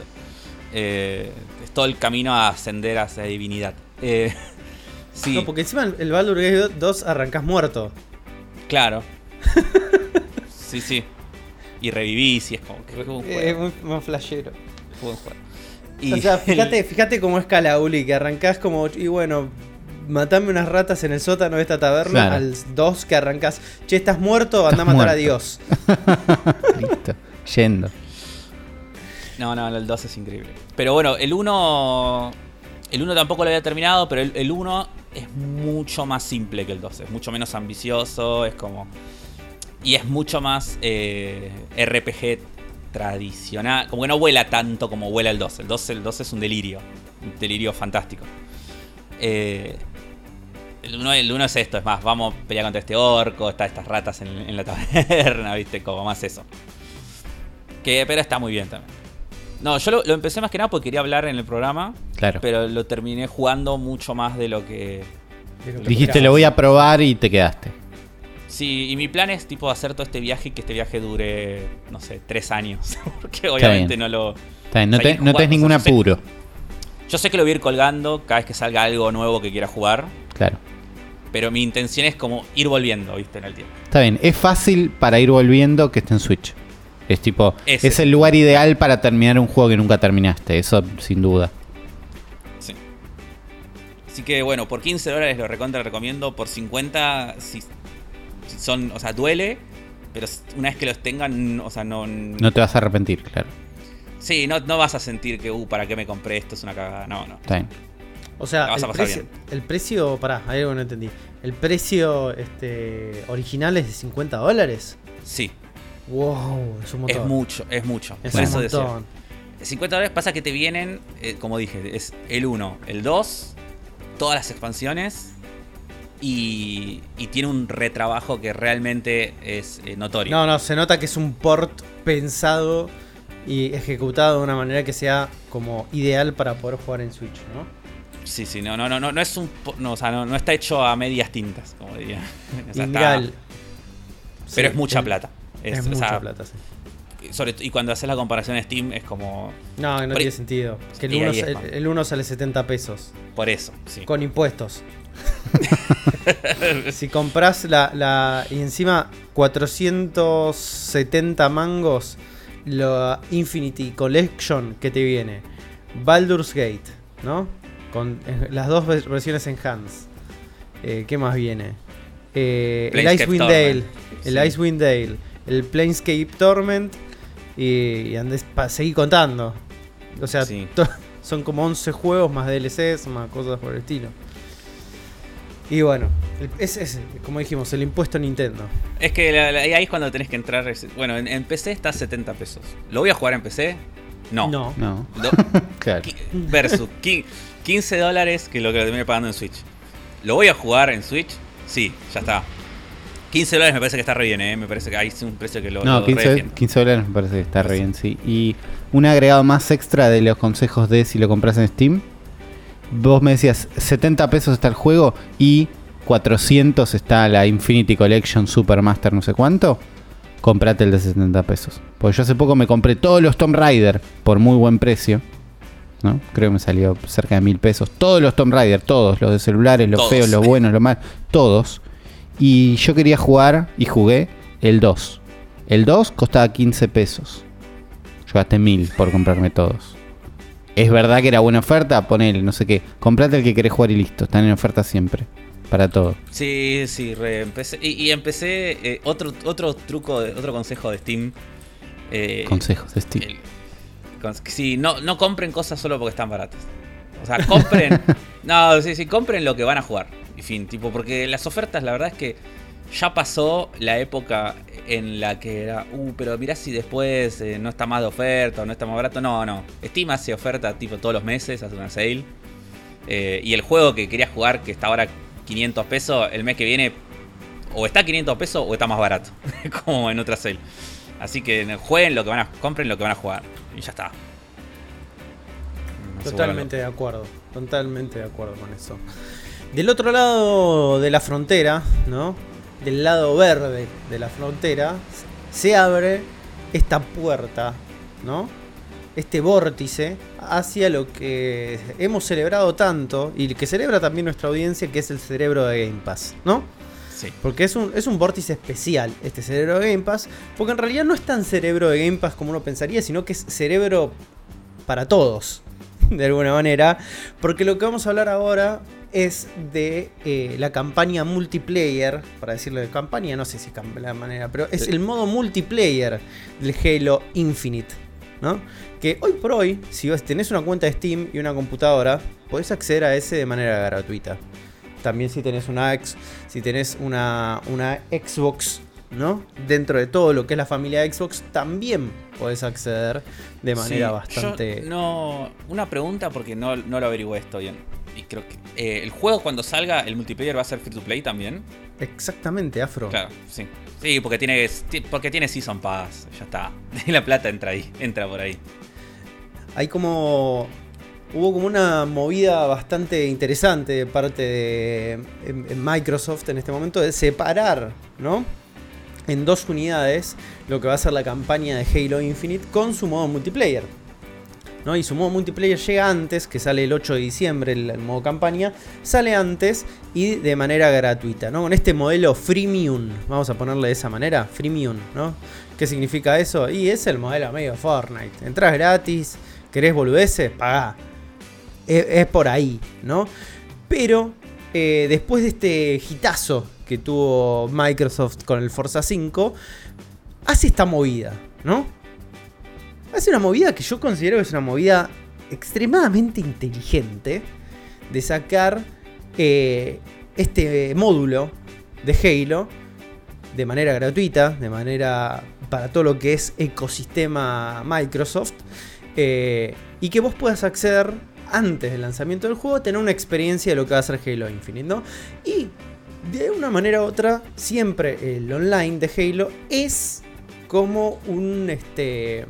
Eh, es todo el camino a ascender hacia divinidad. Eh, sí, No, porque encima el- el Baldur Gate 2 arrancás muerto. claro. sí, sí. Y revivís y es como que es un juego. Es muy más flashero. buen juego. Y O sea, el- fíjate, fíjate cómo es Calauli, que arrancás como, y bueno, matame unas ratas en el sótano de esta taberna. Claro. Al 2 que arrancás, che, estás muerto, anda a matar a muerto. Dios. Listo. Yendo. No, no, el 2 es increíble. Pero bueno, el 1. El 1 tampoco lo había terminado, pero el, el 1 es mucho más simple que el 2. Es mucho menos ambicioso, es como. Y es mucho más eh, RPG tradicional. Como que no vuela tanto como vuela el 2. El 2, el 2 es un delirio. Un delirio fantástico. Eh, el 1 el uno es esto, es más, vamos a pelear contra este orco, está estas ratas en, en la taberna, viste, como más eso. Que, pero está muy bien también. No, yo lo, lo empecé más que nada porque quería hablar en el programa, Claro. pero lo terminé jugando mucho más de lo que... De lo que Dijiste, lo voy a probar y te quedaste. Sí, y mi plan es tipo hacer todo este viaje y que este viaje dure, no sé, tres años. Porque obviamente bien. no lo... Está bien, no, te, no tenés ningún o sea, yo sé- apuro. Yo sé que lo voy a ir colgando cada vez que salga algo nuevo que quiera jugar, Claro. Pero mi intención es como ir volviendo, viste, en el tiempo. Está bien, es fácil para ir volviendo que esté en Switch. Es tipo, Ese. es el lugar ideal para terminar un juego que nunca terminaste, eso sin duda. Sí. Así que bueno, por 15 dólares lo recontra recomiendo. Por 50, si, si son, o sea, duele. Pero una vez que los tengan, o sea, no. No te vas a arrepentir, claro. Sí, no, no vas a sentir que, uh, ¿para qué me compré esto? Es una cagada. No, no. Está bien. O sea, el precio, el precio, pará, hay algo que no entendí. El precio este, original es de 50 dólares. Sí, Wow, es un montón. es mucho, es mucho. Es un montón. 50 dólares pasa que te vienen, eh, como dije, es el 1, el 2, todas las expansiones y, y tiene un retrabajo que realmente es eh, notorio. No, no, se nota que es un port pensado y ejecutado de una manera que sea como ideal para poder jugar en Switch, ¿no? Sí, sí, no, no, no, no, no es un, no, o sea, no, no está hecho a medias tintas, como diría. O sea, está- pero es mucha plata. Es, Es, o mucha sea, plata, sí. sobre- y cuando haces la comparación en Steam es como No, no tiene sentido. Que el Y uno, ahí es el, más. el uno sale 70 pesos. por eso, sí. Con impuestos. si compras la, la. Y encima 470 mangos. La Infinity Collection que te viene. Baldur's Gate, ¿no? Con eh, las dos vers- versiones en hands. Eh, ¿Qué más viene? Eh, el Icewind Dale. El Sí. Icewind Dale. El Planescape Torment. Y, y andés pa- seguí contando. O sea, Sí. son como 11 juegos más DLCs, más cosas por el estilo. Y bueno, el- es, es, como dijimos, el impuesto Nintendo. Es que la- la- ahí es cuando tenés que entrar. Bueno, en, en PC está a 70 pesos. ¿Lo voy a jugar en PC? No. No. No, Lo- claro. versus 15 dólares que lo que lo terminé pagando en Switch. ¿Lo voy a jugar en Switch? Sí, ya está. 15 dólares me parece que está re bien, ¿eh? Me parece que hay un precio que lo, No, lo 15, redefiende. 15 dólares me parece que está re bien, sí. Y un agregado más extra de los consejos de si lo compras en Steam. Vos me decías, 70 pesos está el juego y 400 está la Infinity Collection Supermaster no sé cuánto. Comprate el de 70 pesos. Porque yo hace poco me compré todos los Tomb Raider por muy buen precio. ¿No? Creo que me salió cerca de mil pesos. Todos los Tomb Raider, todos. Los de celulares, los Todos. feos, los buenos, los malos. Todos. Y yo quería jugar y jugué el 2. El 2 costaba 15 pesos. Yo gasté 1000 por comprarme todos. Es verdad que era buena oferta, ponele, no sé qué. Comprate el que querés jugar y listo. Están en oferta siempre. Para todo. Sí, sí, re, empecé. Y, y empecé. eh, otro, otro truco, otro consejo de Steam. eh, Consejos de Steam. el- sí, no, no compren cosas solo porque están baratas. O sea, compren. no, sí, sí, compren lo que van a jugar. Y fin, tipo, porque las ofertas, la verdad es que ya pasó la época en la que era, uh, pero mirá si después eh, no está más de oferta o no está más barato. No, no. Steam hace oferta tipo todos los meses, hace una sale. Eh, y el juego que querías jugar, que está ahora 500 pesos, el mes que viene o está 500 pesos o está más barato. como en otra sale. Así que jueguen lo que van a, compren lo que van a jugar. Y ya está. No Totalmente de acuerdo, totalmente de acuerdo con eso. Del otro lado de la frontera, ¿no? Del lado verde de la frontera, se abre esta puerta, ¿no? Este vórtice hacia lo que hemos celebrado tanto y que celebra también nuestra audiencia, que es el cerebro de Game Pass, ¿no? Sí. Porque es un, es un vórtice especial este cerebro de Game Pass. Porque en realidad no es tan cerebro de Game Pass como uno pensaría, sino que es cerebro para todos. De alguna manera. Porque lo que vamos a hablar ahora es de eh, la campaña multiplayer. Para decirlo de campaña, no sé si cambia la manera. Pero es el modo multiplayer del Halo Infinite. ¿no? Que hoy por hoy, si vos tenés una cuenta de Steam y una computadora, podés acceder a ese de manera gratuita. También si tenés una X, si tenés una, una Xbox, ¿no? Dentro de todo lo que es la familia Xbox, también podés acceder de manera Sí, bastante. yo no, una pregunta porque no, no lo averigüé esto bien. Y creo que eh, el juego cuando salga, el multiplayer va a ser free to play también. Exactamente, Afro. Claro, sí. Sí, porque tiene, porque tiene Season Pass. Ya está. Y la plata entra ahí, entra por ahí. Hay como. Hubo como una movida bastante interesante de parte de en- en Microsoft en este momento de separar, ¿no? En dos unidades lo que va a ser la campaña de Halo Infinite con su modo multiplayer. ¿no? Y su modo multiplayer llega antes, que sale el 8 de diciembre el, el modo campaña, sale antes y de manera gratuita, ¿no? Con este modelo freemium, vamos a ponerle de esa manera, freemium, ¿no? ¿Qué significa eso? Y es el modelo medio Fortnite. Entrás gratis, querés boludeces, pagá. Es, por ahí, ¿no? Pero eh, después de este hitazo que tuvo Microsoft con el Forza 5, hace esta movida, ¿no? Hace una movida que yo considero que es una movida extremadamente inteligente de sacar eh, este módulo de Halo de manera gratuita, de manera para todo lo que es ecosistema Microsoft, eh, y que vos puedas acceder antes del lanzamiento del juego, tener una experiencia de lo que va a ser Halo Infinite, ¿no? Y de una manera u otra, siempre el online de Halo es como un este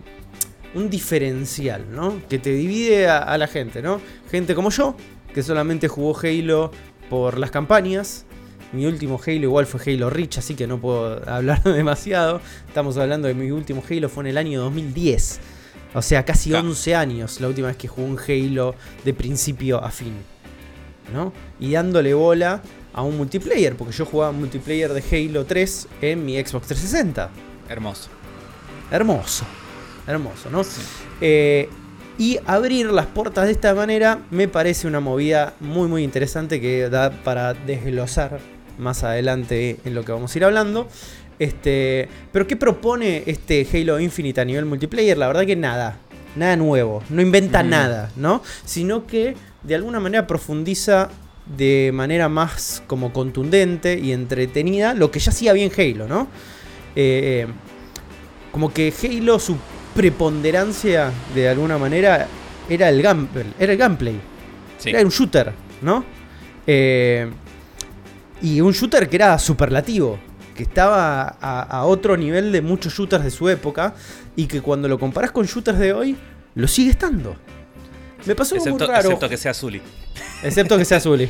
un diferencial, ¿no? Que te divide a, a la gente, ¿no? Gente como yo, que solamente jugó Halo por las campañas. Mi último Halo igual fue Halo Reach, así que no puedo hablar demasiado. Estamos hablando de mi último Halo fue en el año 2010. O sea, casi Claro. 11 años la última vez que jugué un Halo de principio a fin. ¿No? Y dándole bola a un multiplayer, porque yo jugaba multiplayer de Halo 3 en mi Xbox 360. Hermoso. Hermoso. Hermoso, ¿no? Eh, y abrir las puertas de esta manera me parece una movida muy muy interesante que da para desglosar más adelante en lo que vamos a ir hablando. Este, pero ¿qué propone este Halo Infinite a nivel multiplayer? La verdad que nada, nada nuevo, no inventa nada, ¿no? Sino que de alguna manera profundiza de manera más como contundente y entretenida lo que ya hacía bien Halo, ¿no? Eh, como que Halo, su preponderancia de alguna manera era el, era el gameplay. Sí. Era un shooter, ¿no? Eh, y un shooter que era superlativo. Que estaba a, a otro nivel de muchos shooters de su época. Y que cuando lo comparas con shooters de hoy, lo sigue estando. Me pasó algo Excepto, muy raro. excepto que sea Zully. Excepto que sea Zully.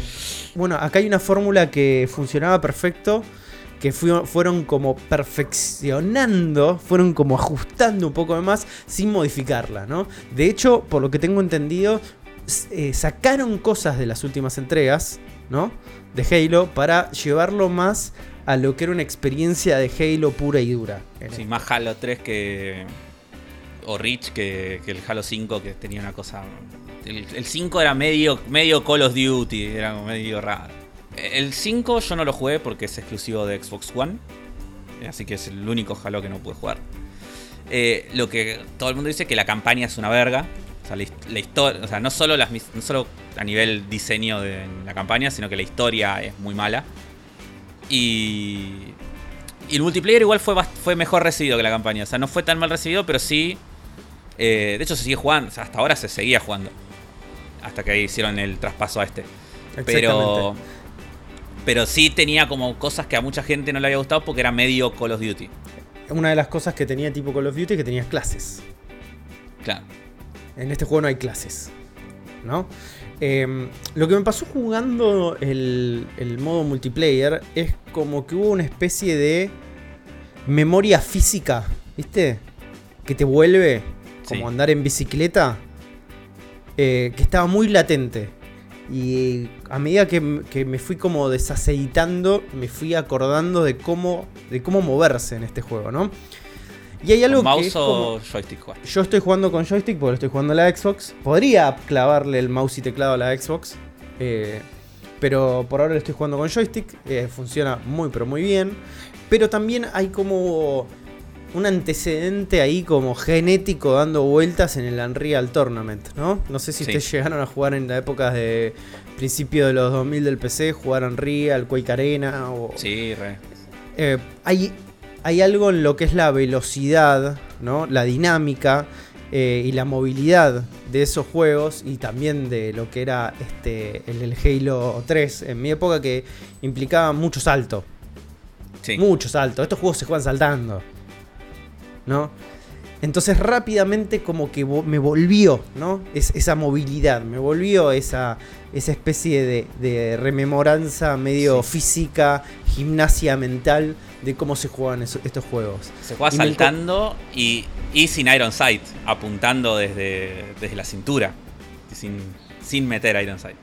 Bueno, acá hay una fórmula que funcionaba perfecto. Que fui- fueron como perfeccionando, fueron como ajustando un poco más sin modificarla, ¿no? De hecho, por lo que tengo entendido, eh, sacaron cosas de las últimas entregas, ¿no? De Halo para llevarlo más a lo que era una experiencia de Halo pura y dura. Sí, más Halo 3 que. O Reach que, el Halo 5 que tenía una cosa. El, el 5 era medio, medio Call of Duty, era medio raro. El 5 yo no lo jugué porque es exclusivo de Xbox One. Así que es el único Halo que no pude jugar. Eh, lo que todo el mundo dice que la campaña es una verga. O sea, la, his- la historia. O sea, no solo, las, no solo a nivel diseño de la campaña, sino que la historia es muy mala. Y. Y el multiplayer igual fue, fue mejor recibido que la campaña. O sea, no fue tan mal recibido, pero sí. eh, de hecho, se sigue jugando. O sea, hasta ahora se seguía jugando. Hasta que hicieron el traspaso a este. Pero. Pero sí tenía como cosas que a mucha gente no le había gustado porque era medio Call of Duty. Una de las cosas que tenía tipo Call of Duty es que tenías clases. Claro. En este juego no hay clases. ¿No? Em, lo que me pasó jugando el, el modo multiplayer es como que hubo una especie de memoria física, ¿viste? Que te vuelve como Sí. andar en bicicleta. eh, que estaba muy latente. Y a medida que me fui como desaceitando, me fui acordando de cómo, de cómo moverse en este juego, ¿no? Y hay algo ¿Con que mouse es o como- joystick jugaste? yo estoy jugando con joystick porque lo estoy jugando a la Xbox. Podría clavarle el mouse y teclado a la Xbox. eh, pero por ahora lo estoy jugando con joystick. eh, funciona muy pero muy bien. Pero también hay como un antecedente ahí como genético dando vueltas en el Unreal Tournament, ¿no? No sé si Sí. ustedes llegaron a jugar en la época de principio de los 2000 del PC, jugar Unreal, Quake Arena o, Sí, re. eh, hay, hay algo en lo que es la velocidad, ¿no? la dinámica eh, y la movilidad de esos juegos y también de lo que era este, el, el Halo 3 en mi época que implicaba mucho salto. Sí. Mucho salto. Estos juegos se juegan saltando. ¿No? Entonces rápidamente como que me volvió, ¿no? Es, esa movilidad, me volvió esa, esa especie de, de rememoranza medio Sí. física, gimnasia mental de cómo se juegan estos juegos. Se juega Y saltando y, y sin Iron Sight, apuntando desde, desde la cintura. Sin, sin meter Iron Sight.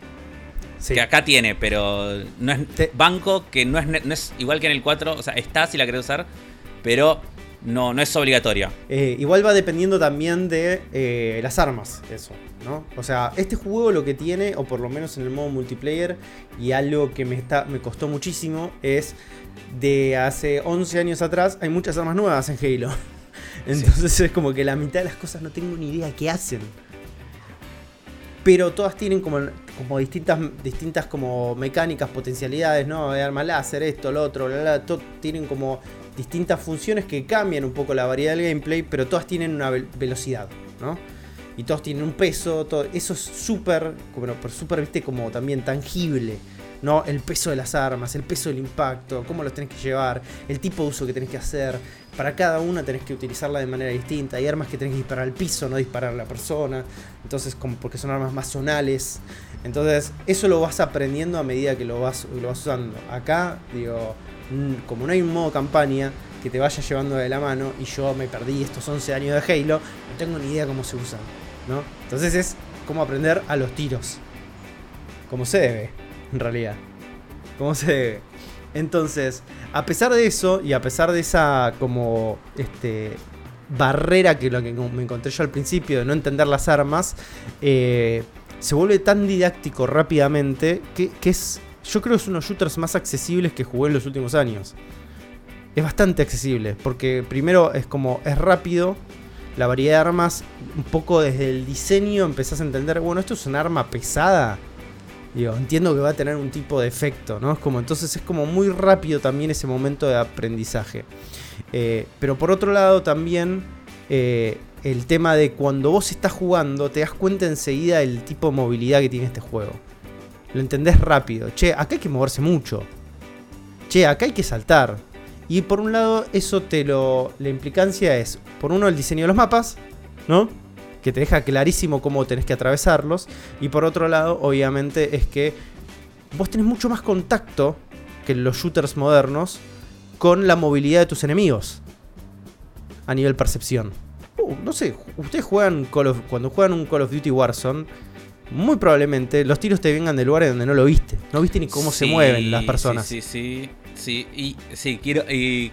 Sí. Que acá tiene, pero no es Te- banco que no es, no es igual que en el 4. O sea, está si la querés usar, pero no, no es obligatoria. Eh, igual va dependiendo también de eh, las armas, eso, ¿no? O sea, este juego lo que tiene, o por lo menos en el modo multiplayer, y algo que me, está, me costó muchísimo, es de hace 11 años atrás, hay muchas armas nuevas en Halo. Entonces es como que la mitad de las cosas no tengo ni idea qué hacen. Pero todas tienen como, como distintas, distintas como mecánicas, potencialidades, ¿no? De arma láser, esto, lo otro, bla, bla, todo tienen como distintas funciones que cambian un poco la variedad del gameplay, pero todas tienen una ve- velocidad, ¿no? Y todos tienen un peso, eso es súper, pero súper, viste, como también tangible, ¿no? El peso de las armas, el peso del impacto, cómo los tenés que llevar, el tipo de uso que tenés que hacer. Para cada una tenés que utilizarla de manera distinta. Hay armas que tenés que disparar al piso, no disparar a la persona. Entonces, como porque son armas más zonales. Entonces, eso lo vas aprendiendo a medida que lo vas, lo vas usando. Acá, digo, como no hay un modo campaña que te vaya llevando de la mano y yo me perdí estos 11 años de Halo, no tengo ni idea cómo se usan, ¿no? Entonces es como aprender a los tiros. Como se debe, en realidad. Como se debe. Entonces, a pesar de eso y a pesar de esa como este barrera que lo que me encontré yo al principio de no entender las armas, eh, se vuelve tan didáctico rápidamente que, que es, yo creo que es uno de los shooters más accesibles que jugué en los últimos años. Es bastante accesible, porque primero es como, es rápido, la variedad de armas, un poco desde el diseño empezás a entender, bueno, esto es un arma pesada. Digo, entiendo que va a tener un tipo de efecto, ¿no? Es como, entonces es como muy rápido también ese momento de aprendizaje. Eh, pero por otro lado también eh, el tema de cuando vos estás jugando, te das cuenta enseguida del tipo de movilidad que tiene este juego. Lo entendés rápido. Che, acá hay que moverse mucho. Che, acá hay que saltar. Y por un lado, eso te lo. La implicancia es, por uno, el diseño de los mapas, ¿no? Que te deja clarísimo cómo tenés que atravesarlos. Y por otro lado, obviamente, es que vos tenés mucho más contacto que los shooters modernos con la movilidad de tus enemigos. A nivel percepción. Uh, no sé, ustedes juegan Call of, cuando juegan un Call of Duty Warzone, muy probablemente los tiros te vengan de lugares donde no lo viste. No viste ni cómo se mueven las personas. Sí, sí, sí. Sí, y sí, quiero. Y,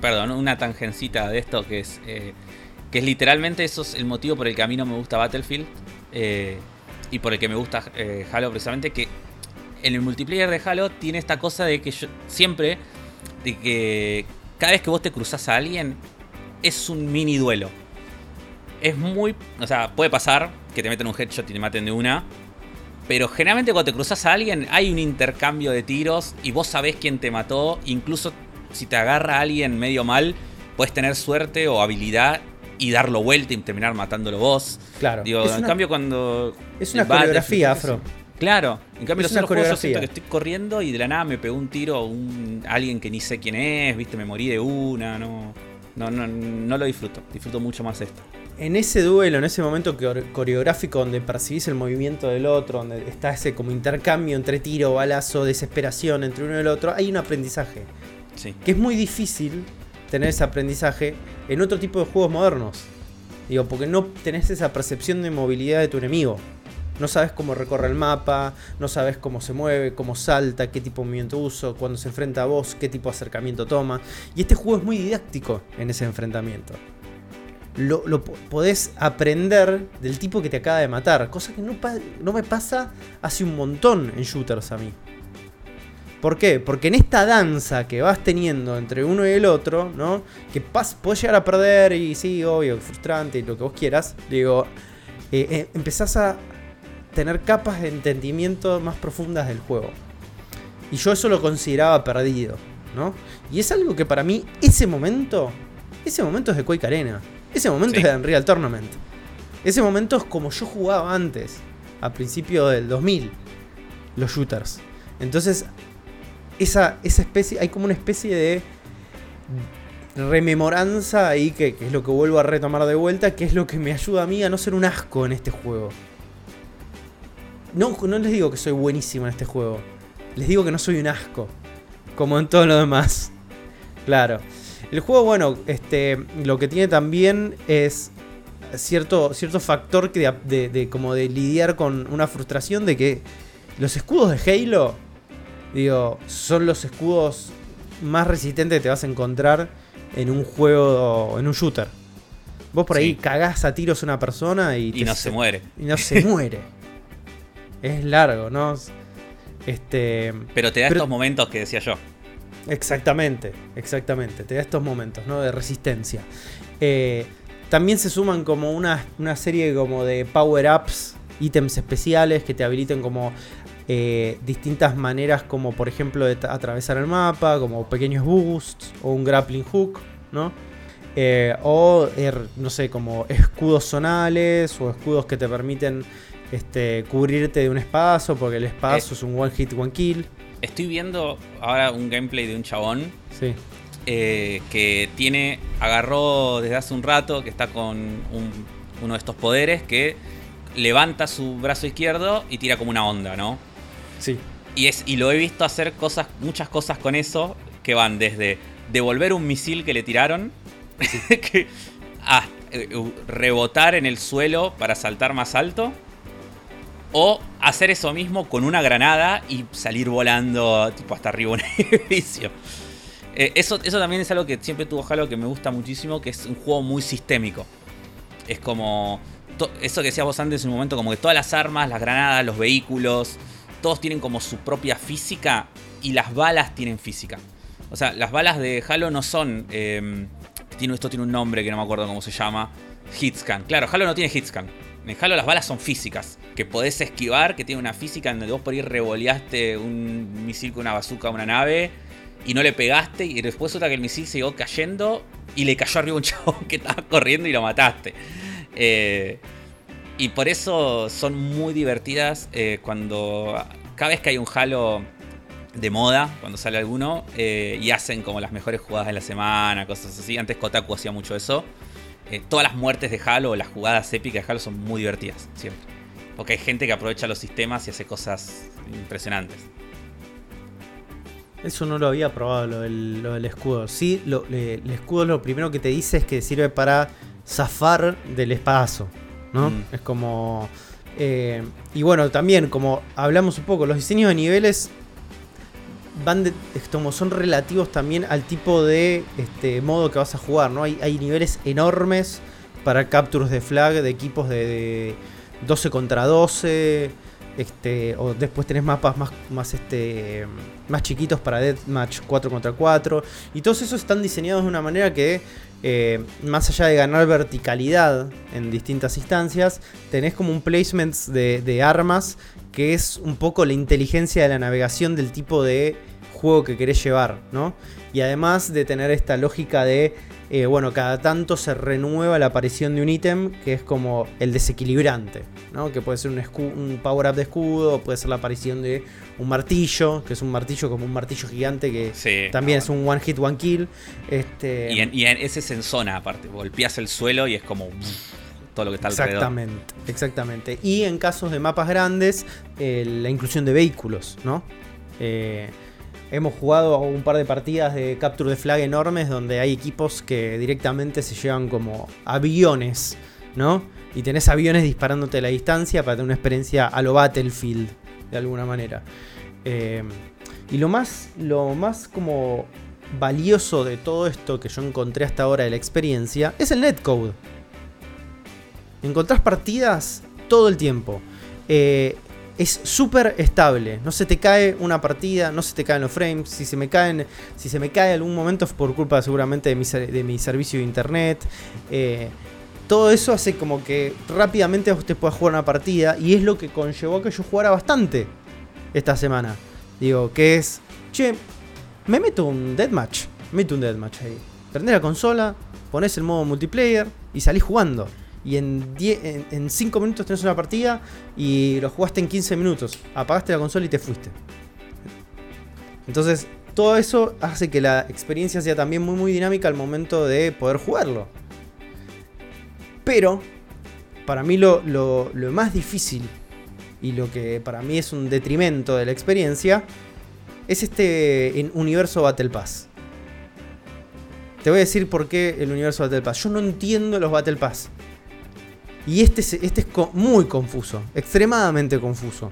perdón, una tangencita de esto que es. eh, que es literalmente eso es el motivo por el que a mí no me gusta Battlefield. eh, y por el que me gusta eh, Halo precisamente. Que en el multiplayer de Halo tiene esta cosa de que yo siempre. De que cada vez que vos te cruzas a alguien. Es un mini duelo. Es muy. O sea, puede pasar que te meten un headshot y te maten de una. Pero generalmente cuando te cruzas a alguien hay un intercambio de tiros y vos sabés quién te mató. Incluso si te agarra a alguien medio mal, puedes tener suerte o habilidad y darlo vuelta y terminar matándolo vos. Claro. Digo, es en una, cambio cuando... es una coreografía. Afro. Claro, en cambio Es los otros juegos yo siento que estoy corriendo y de la nada me pegó un tiro a un, alguien que ni sé quién es, viste, me morí de una, no, no, no, no lo disfruto, disfruto mucho más esto. En ese duelo, en ese momento core- coreográfico donde percibís el movimiento del otro, donde está ese como intercambio entre tiro, balazo, desesperación entre uno y el otro, hay un aprendizaje. Sí. Que es muy difícil tener ese aprendizaje en otro tipo de juegos modernos. Digo, porque no tenés esa percepción de movilidad de tu enemigo. No sabes cómo recorre el mapa, no sabes cómo se mueve, cómo salta, qué tipo de movimiento uso, cuando se enfrenta a vos, qué tipo de acercamiento toma. Y este juego es muy didáctico en ese enfrentamiento. Lo, lo po- podés aprender del tipo que te acaba de matar, cosa que no, no me pasa hace un montón en shooters a mí. ¿Por qué? Porque en esta danza que vas teniendo entre uno y el otro, ¿no? Que pas podés llegar a perder y sí, obvio, frustrante y lo que vos quieras. Digo, eh, eh, empezás a tener capas de entendimiento más profundas del juego. Y yo eso lo consideraba perdido, ¿no? Y es algo que para mí, ese momento, ese momento es de Quake Arena. Ese momento Sí. es de Unreal Tournament. Ese momento es como yo jugaba antes, a principio del 2000, los shooters. Entonces, esa, esa especie, hay como una especie de rememoranza ahí que, que es lo que vuelvo a retomar de vuelta, que es lo que me ayuda a mí a no ser un asco en este juego. No, no les digo que soy buenísimo en este juego, les digo que no soy un asco, como en todo lo demás. Claro. El juego, bueno, este, lo que tiene también es cierto, cierto factor que de, de- de como de lidiar con una frustración de que los escudos de Halo, digo, son los escudos más resistentes que te vas a encontrar en un juego, en un shooter. Vos por ahí Sí. cagás a tiros a una persona y, Y no se muere. y no se muere. Es largo, ¿no? Este. Pero te da Pero- estos momentos que decía yo. Exactamente, exactamente. Te da estos momentos, ¿no? De resistencia. Eh, también se suman como una, una serie como de power-ups, ítems especiales que te habiliten como eh, distintas maneras, como por ejemplo de atravesar el mapa, como pequeños boosts o un grappling hook, ¿no? Eh, o, er, no sé, como escudos zonales o escudos que te permiten este, cubrirte de un espacio, porque el espacio Eh. es un one hit, one kill. Estoy viendo ahora un gameplay de un chabón Sí. eh, que tiene, agarró desde hace un rato, que está con un- uno de estos poderes que levanta su brazo izquierdo y tira como una onda, ¿no? Sí. Y, es, y lo he visto hacer cosas, muchas cosas con eso que van desde devolver un misil que le tiraron que- a eh, rebotar en el suelo para saltar más alto. O hacer eso mismo con una granada y salir volando tipo hasta arriba un edificio. Eh, eso, eso también es algo que siempre tuvo Halo que me gusta muchísimo, que es un juego muy sistémico. Es como... Eso que decías vos antes en un momento, como que todas las armas, las granadas, los vehículos, todos tienen como su propia física y las balas tienen física. O sea, las balas de Halo no son... eh, tiene, esto tiene un nombre que no me acuerdo cómo se llama. Hitscan. Claro, Halo no tiene hitscan. En Halo las balas son físicas. Que podés esquivar, que tiene una física en donde vos por ahí revoleaste un misil con una bazooka a una nave y no le pegaste y después resulta que el misil siguió cayendo y le cayó arriba un chabón que estaba corriendo y lo mataste. Eh, y por eso son muy divertidas eh, cuando cada vez que hay un Halo de moda, cuando sale alguno, eh, y hacen como las mejores jugadas de la semana, cosas así. Antes Kotaku hacía mucho eso. Todas las muertes de Halo las jugadas épicas de Halo son muy divertidas, siempre. Porque hay gente que aprovecha los sistemas y hace cosas impresionantes. Eso no lo había probado, lo del, lo del escudo. Sí, lo- le- el escudo lo primero que te dice es que sirve para zafar del espadazo, ¿no? Mm. Es como... eh, y bueno, también, como hablamos un poco, los diseños de niveles van de, como son relativos también al tipo de este, modo que vas a jugar, ¿no? Hay, hay niveles enormes para captures de flag de equipos de, de 12 contra 12. Este, o después tenés mapas más, más, este, más chiquitos para Deathmatch 4 contra 4. Y todos esos están diseñados de una manera que, eh, más allá de ganar verticalidad en distintas instancias, tenés como un placement de, de armas que es un poco la inteligencia de la navegación del tipo de juego que querés llevar, ¿no? Y además de tener esta lógica de, eh, bueno, cada tanto se renueva la aparición de un ítem que es como el desequilibrante, ¿no? Que puede ser un, un power up de escudo, puede ser la aparición de un martillo, que es un martillo como un martillo gigante que Sí. también no, es un one hit, one kill. Este, Y, en- y en- ese es en zona, aparte. Golpeas el suelo y es como todo lo que está alrededor. Exactamente, exactamente. Y en casos de mapas grandes, eh, la inclusión de vehículos, ¿no? Eh, hemos jugado un par de partidas de capture de flag enormes donde hay equipos que directamente se llevan como aviones, ¿no? Y tenés aviones disparándote a la distancia para tener una experiencia a lo Battlefield, de alguna manera. Eh, y lo más, lo más como valioso de todo esto que yo encontré hasta ahora de la experiencia es el netcode. Encontrás partidas todo el tiempo. Eh, es súper estable. No se te cae una partida, no se te caen los frames. Si se me caen, si se me cae algún momento es por culpa seguramente de mi, de mi servicio de internet. Eh, todo eso hace como que rápidamente usted pueda jugar una partida. Y es lo que conllevó que yo jugara bastante esta semana. Digo, que es. Che, me meto un deathmatch. Meto un deathmatch ahí. Prendés la consola, pones el modo multiplayer y salís jugando. Y en 5 minutos tenés una partida y lo jugaste en 15 minutos. Apagaste la consola y te fuiste. Entonces, todo eso hace que la experiencia sea también muy muy dinámica al momento de poder jugarlo. Pero, para mí lo, lo- más difícil y lo que para mí es un detrimento de la experiencia es este universo Battle Pass. Te voy a decir por qué el universo Battle Pass. Yo no entiendo los Battle Pass. Y este, es- este es co- muy confuso, extremadamente confuso.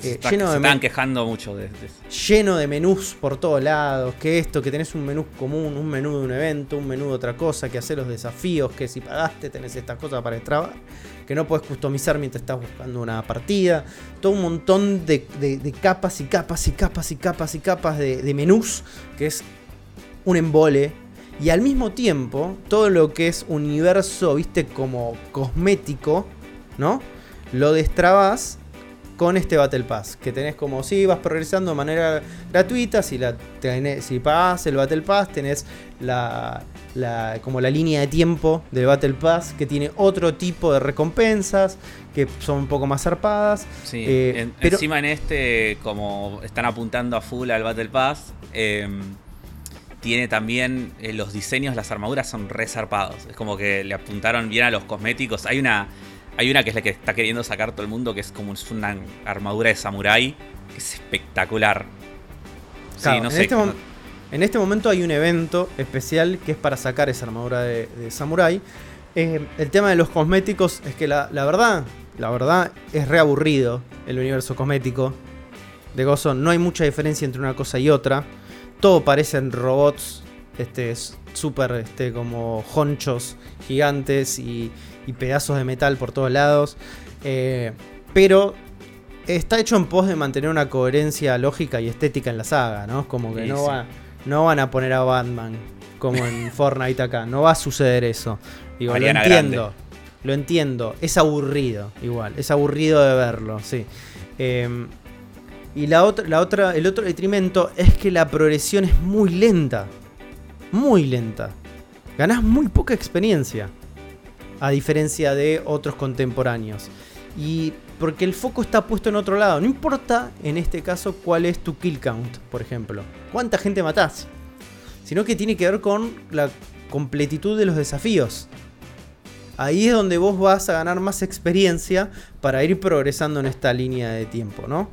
Se, Eh, está- lleno, se de men- quejando mucho de, de lleno de menús por todos lados, que esto, que tenés un menú común, un menú de un evento, un menú de otra cosa, que hacer los desafíos, que si pagaste tenés estas cosas para extrabar, que no puedes customizar mientras estás buscando una partida, todo un montón de, de- de capas y capas y capas y capas y capas de, de menús, que es un embole. Y al mismo tiempo, todo lo que es universo, viste, como cosmético, ¿no? Lo destrabas con este Battle Pass. Que tenés como, si vas progresando de manera gratuita. Si, la tenés- si pagás el Battle Pass, tenés la, la- como la línea de tiempo del Battle Pass. Que tiene otro tipo de recompensas. que son un poco más zarpadas. Sí, Eh, en- pero- encima en este, como están apuntando a full al Battle Pass, eh, tiene también eh, los diseños, las armaduras son resarpados. Es como que le apuntaron bien a los cosméticos. Hay una, hay una que es la que está queriendo sacar todo el mundo, que es como es una armadura de samurái, que es espectacular. Sí, no en, sé. este en este momento hay un evento especial que es para sacar esa armadura de, de Samurai. Eh, el tema de los cosméticos es que la, la verdad, la verdad es reaburrido el universo cosmético de Gozo. No hay mucha diferencia entre una cosa y otra. Todo parecen robots, este, súper este, como honchos gigantes y, y pedazos de metal por todos lados. Eh, pero está hecho en pos de mantener una coherencia lógica y estética en la saga, ¿no? Como que Sí, no, sí. va, no van a poner a Batman como en Fortnite acá. No va a suceder eso. Digo, lo entiendo. Lo entiendo. Es aburrido, igual. Es aburrido de verlo, sí. Eh, y la otra, el otro detrimento es que la progresión es muy lenta. Muy lenta. Ganás muy poca experiencia. A diferencia de otros contemporáneos. Y porque el foco está puesto en otro lado. No importa en este caso cuál es tu kill count, por ejemplo. Cuánta gente matás. Sino que tiene que ver con la completitud de los desafíos. Ahí es donde vos vas a ganar más experiencia para ir progresando en esta línea de tiempo, ¿no?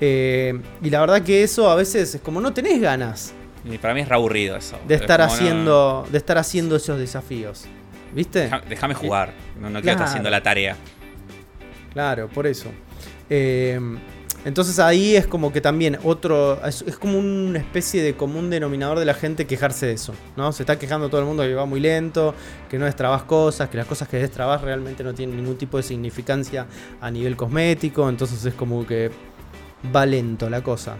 Eh, y la verdad que eso a veces es como no tenés ganas Y para mí es aburrido eso. de Es estar no, haciendo de estar haciendo esos desafíos. ¿Viste? Déjame jugar. No, no quiero estar Claro. haciendo la tarea. Claro, por eso. Eh, entonces ahí es como que también otro. Es, es como una especie de común denominador de la gente quejarse de eso. ¿no? Se está quejando todo el mundo que va muy lento, que no destrabas cosas, que las cosas que destrabas realmente no tienen ningún tipo de significancia a nivel cosmético. Entonces es como que va lento la cosa.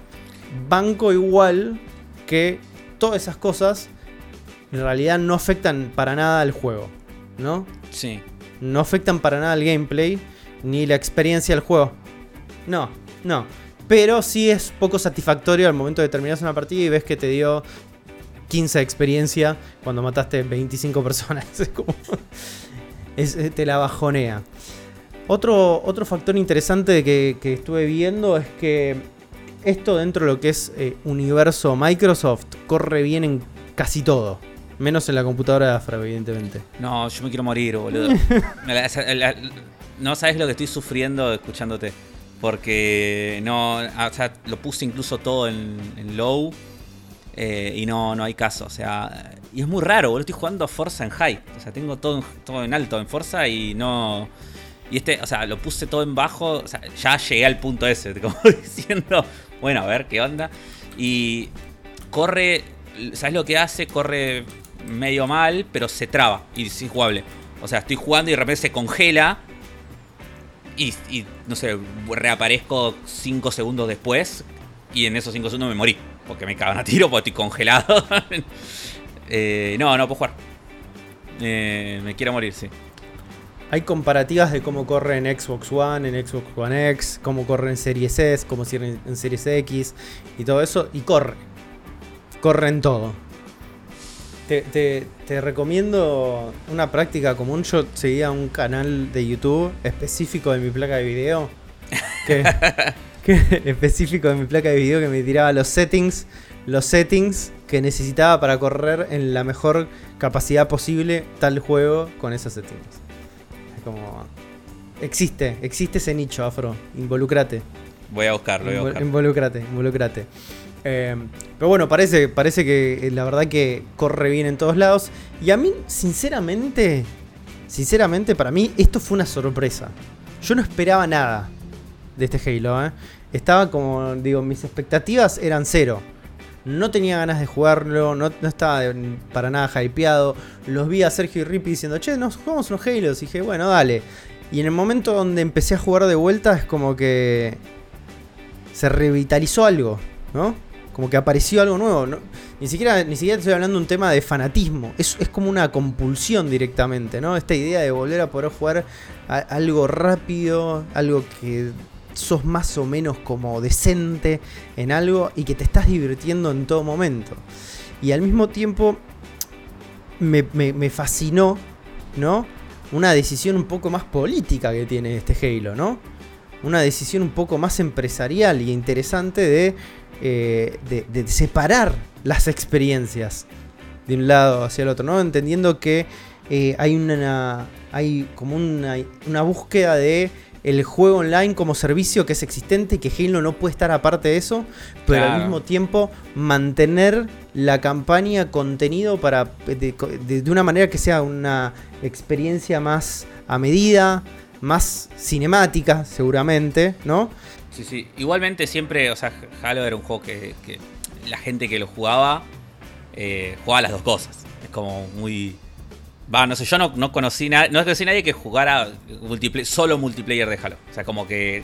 Banco igual que todas esas cosas en realidad no afectan para nada al juego. ¿No? Sí. no afectan para nada el gameplay ni la experiencia del juego. No, no. Pero sí es poco satisfactorio al momento de terminar una partida y ves que te dio 15 de experiencia cuando mataste 25 personas. Es como. es- eh, te la bajonea. Otro, otro factor interesante que, que estuve viendo es que esto dentro de lo que es eh, universo Microsoft corre bien en casi todo. Menos en la computadora de Afra, evidentemente. No, yo me quiero morir, boludo. La- la- no sabes lo que estoy sufriendo escuchándote. Porque no. ah, O sea, lo puse incluso todo en, en low. eh, y no, no hay caso. O sea. Y es muy raro, boludo. Estoy jugando Forza en high. O sea, tengo todo, en- todo en alto en Forza y no. Y este, o sea, lo puse todo en bajo. O sea, ya llegué al punto ese. Como diciendo. Bueno, a ver qué onda. Y corre. ¿Sabes lo que hace? Corre medio mal, pero se traba y es injugable. O sea, estoy jugando y de repente se congela. Y, y, no sé, reaparezco 5 segundos después. Y en esos 5 segundos me morí. Porque me cagan a tiro porque estoy congelado. Eh, no, no puedo jugar. Eh, me quiero morir, sí. Hay comparativas de cómo corre en Xbox One, en Xbox One X, cómo corre en Series S, cómo corre en Series X y todo eso. Y corre. Corre en todo. Te, te- te recomiendo una práctica común. Yo seguía un canal de YouTube específico de mi placa de video. Que, que- específico de mi placa de video que me tiraba los settings. Los settings que necesitaba para correr en la mejor capacidad posible tal juego con esos settings. Como. Existe, existe ese nicho, Afro. Involucrate. Voy a buscarlo, voy a Invol- buscar. Involucrate, involucrate. Eh, pero bueno, parece, parece que eh, la verdad que corre bien en todos lados. Y a mí, sinceramente, sinceramente, para mí esto fue una sorpresa. Yo no esperaba nada de este Halo. ¿eh? Estaba como, digo, mis expectativas eran cero. No tenía ganas de jugarlo, no, no estaba para nada hypeado. Los vi a Sergio y Rippy diciendo, che, nos jugamos unos Halos. Y dije, bueno, dale. Y en el momento donde empecé a jugar de vuelta es como que se revitalizó algo, ¿no? Como que apareció algo nuevo. ¿no? Ni, siquiera, ni siquiera estoy hablando de un tema de fanatismo. Es, es como una compulsión directamente, ¿no? Esta idea de volver a poder jugar algo rápido, algo que sos más o menos como decente en algo y que te estás divirtiendo en todo momento. Y al mismo tiempo me, me- fascinó, ¿no? una decisión un poco más política que tiene este Halo, ¿no? Una decisión un poco más empresarial y interesante de, eh, de separar las experiencias de un lado hacia el otro, ¿no? Entendiendo que eh, hay una. hay como una, una búsqueda de el juego online como servicio que es existente y que Halo no puede estar aparte de eso, pero al mismo tiempo mantener la campaña contenido para de, de- de una manera que sea una experiencia más a medida, más cinemática, seguramente, ¿no? Sí, sí. Igualmente siempre, o sea, Halo era un juego que, que la gente que lo jugaba eh, jugaba las dos cosas. Es como muy... Va, no sé, yo no, no conocí na- no conocí a nadie que jugara solo multiplayer de Halo. O sea, como que...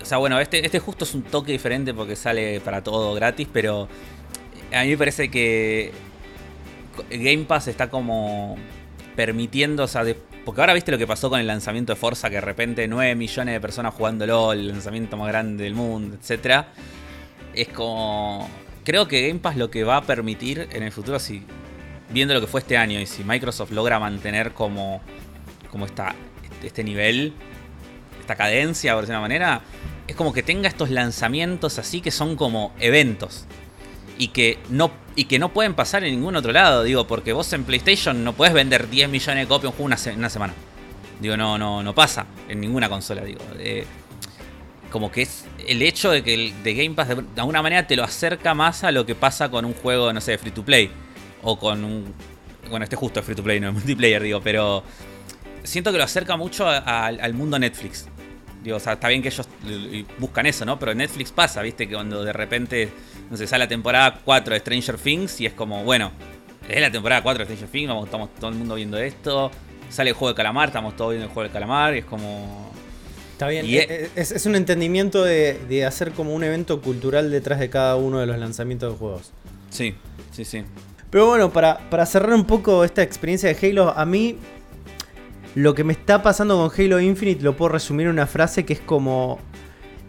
O sea, bueno, este, este justo es un toque diferente porque sale para todo gratis, pero a mí me parece que Game Pass está como permitiendo, o sea, de- porque ahora viste lo que pasó con el lanzamiento de Forza, que de repente 9 millones de personas jugándolo, el lanzamiento más grande del mundo, etcétera. Es como. Creo que Game Pass lo que va a permitir en el futuro, si viendo lo que fue este año y si Microsoft logra mantener como, como este nivel, esta cadencia, por decirlo de una manera, es como que tenga estos lanzamientos así que son como eventos y que no y que no pueden pasar en ningún otro lado, digo, porque vos en PlayStation no puedes vender 10 millones de copias de un juego una, una semana. Digo, no, no, no pasa en ninguna consola, digo. Eh, como que es el hecho de que el de Game Pass de, de alguna manera te lo acerca más a lo que pasa con un juego, no sé, de free to play. O con un. Bueno, este justo es free to play, no es multiplayer, digo, pero. Siento que lo acerca mucho a- a- al mundo Netflix. Digo, o sea, está bien que ellos buscan eso, ¿no? Pero en Netflix pasa, ¿viste? Que cuando de repente, no sé, sale la temporada 4 de Stranger Things y es como, bueno, es la temporada 4 de Stranger Things, vamos, estamos todo el mundo viendo esto. Sale el juego de calamar, estamos todos viendo el juego de calamar y es como. Está bien, Y eh, es, es un entendimiento de, de hacer como un evento cultural detrás de cada uno de los lanzamientos de juegos. Sí, sí, sí. Pero bueno, para, para cerrar un poco esta experiencia de Halo, a mí lo que me está pasando con Halo Infinite lo puedo resumir en una frase que es como.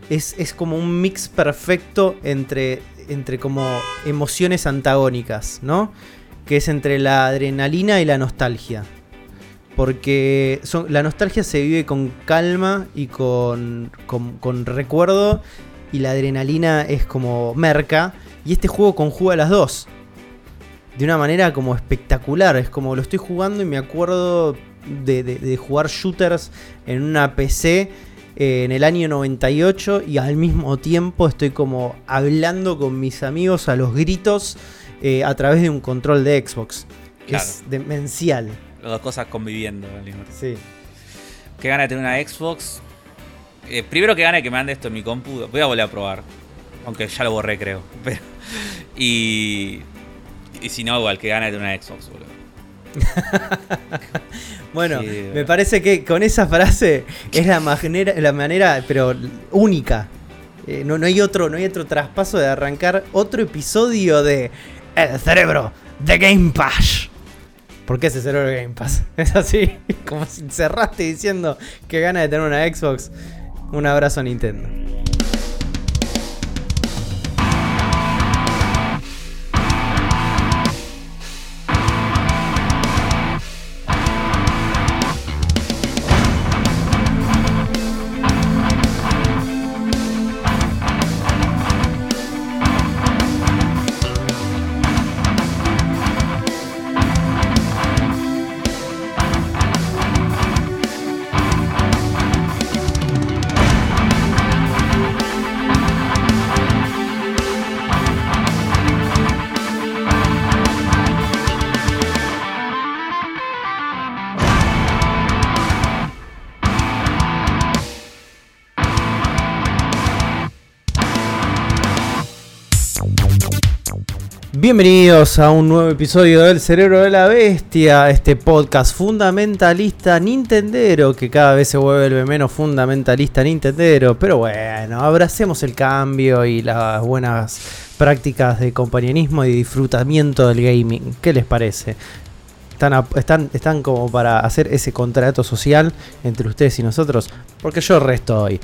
Es, es como un mix perfecto entre, entre como emociones antagónicas, ¿no? Que es entre la adrenalina y la nostalgia. Porque la nostalgia se vive con calma y con, con recuerdo. Y la adrenalina es como merca. Y este juego conjuga las dos de una manera como espectacular. Es como lo estoy jugando y me acuerdo de, de- de jugar shooters en una PC eh, en el año 98 y al mismo tiempo estoy como hablando con mis amigos a los gritos eh, a través de un control de Xbox. Que Claro. Es demencial. Las dos cosas conviviendo al mismo tiempo. Sí. Qué gana de tener una Xbox. Eh, primero que gana que me ande esto en mi compu. Voy a volver a probar. Aunque ya lo borré, creo. Pero, y. Y si no, igual que gana de una Xbox, boludo. Bueno, Sí, me parece que con esa frase es la manera, la manera pero única. Eh, no, no hay otro, no hay otro traspaso de arrancar otro episodio de El cerebro de Game Pass. ¿Por qué ese cerebro de Game Pass? Es así, como si cerraste diciendo que gana de tener una Xbox. Un abrazo a Nintendo. Bienvenidos a un nuevo episodio del Cerebro de la Bestia, este podcast fundamentalista nintendero que cada vez se vuelve menos fundamentalista nintendero, pero bueno, abracemos el cambio y las buenas prácticas de compañerismo y disfrutamiento del gaming. ¿Qué les parece? Están, a- están, están como para hacer ese contrato social entre ustedes y nosotros, porque yo resto hoy.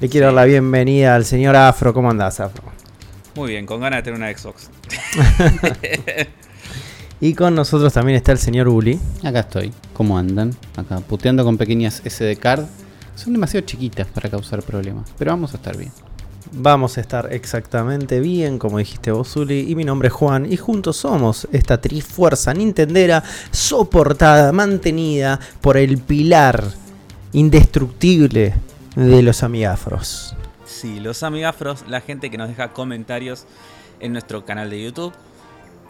Le quiero dar la bienvenida al señor Afro. ¿Cómo andás, Afro? Muy bien, con ganas de tener una Xbox. Y con nosotros también está el señor Uli. Acá estoy. ¿Cómo andan? Acá puteando con pequeñas SD card. Son demasiado chiquitas para causar problemas, pero vamos a estar bien. Vamos a estar exactamente bien, como dijiste vos, Uli. Y mi nombre es Juan. Y juntos somos esta trifuerza nintendera soportada, mantenida por el pilar indestructible de los amigafros. Sí, los amigafros, la gente que nos deja comentarios en nuestro canal de YouTube.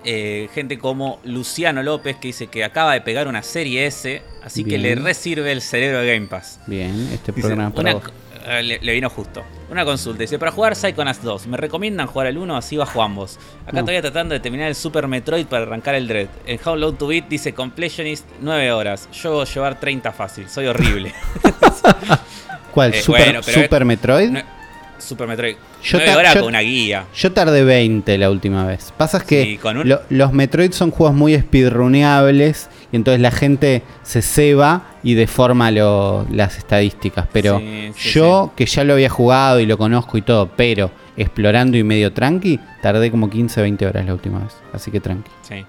Eh, gente como Luciano López que dice que acaba de pegar una serie S, así que le resirve el cerebro de Game Pass. Bien, este Dice, programa es para una vos. co- eh, le, le vino justo. Una consulta. Dice, para jugar Psychonauts 2, ¿me recomiendan jugar el 1 así bajo ambos? Acá No. todavía tratando de terminar el Super Metroid para arrancar el Dread. En How Low to Beat dice Completionist 9 horas. Yo voy a llevar 30 fácil. Soy horrible. ¿Cuál? Eh, ¿Super, bueno, Super Metroid? No- Super Metroid. Yo 9 ta- horas yo- con una guía. Yo tardé 20 la última vez. Pasa es que Sí, con un- lo- los Metroid son juegos muy speedruneables y entonces la gente se ceba y deforma lo- las estadísticas. Pero Sí, sí, yo, que ya lo había jugado y lo conozco y todo, pero explorando y medio tranqui, tardé como 15, 20 horas la última vez. Así que tranqui. Sí.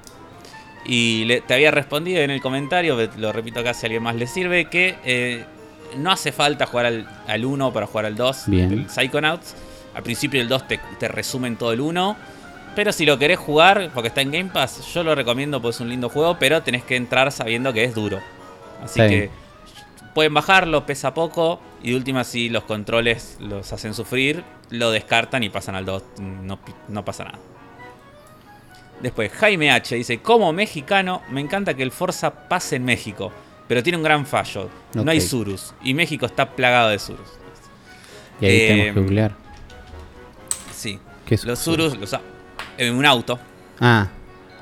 Y le- te había respondido en el comentario, lo repito acá si a alguien más le sirve, que eh, no hace falta jugar al, al 1 para jugar al 2 Bien. del Psychonauts. Al principio el 2 te, te resumen todo el 1. Pero si lo querés jugar, porque está en Game Pass, yo lo recomiendo porque es un lindo juego, pero tenés que entrar sabiendo que es duro. Así Está que pueden bajarlo, pesa poco. Y de última, si los controles los hacen sufrir, lo descartan y pasan al 2. No, no pasa nada. Después, Jaime H. dice, como mexicano, me encanta que el Forza pase en México, pero tiene un gran fallo. No hay. Surus, y México está plagado de Surus. Y ahí Eh, tenemos que googlear. Sí. ¿Qué es Los Surus, los, en un auto, Ah.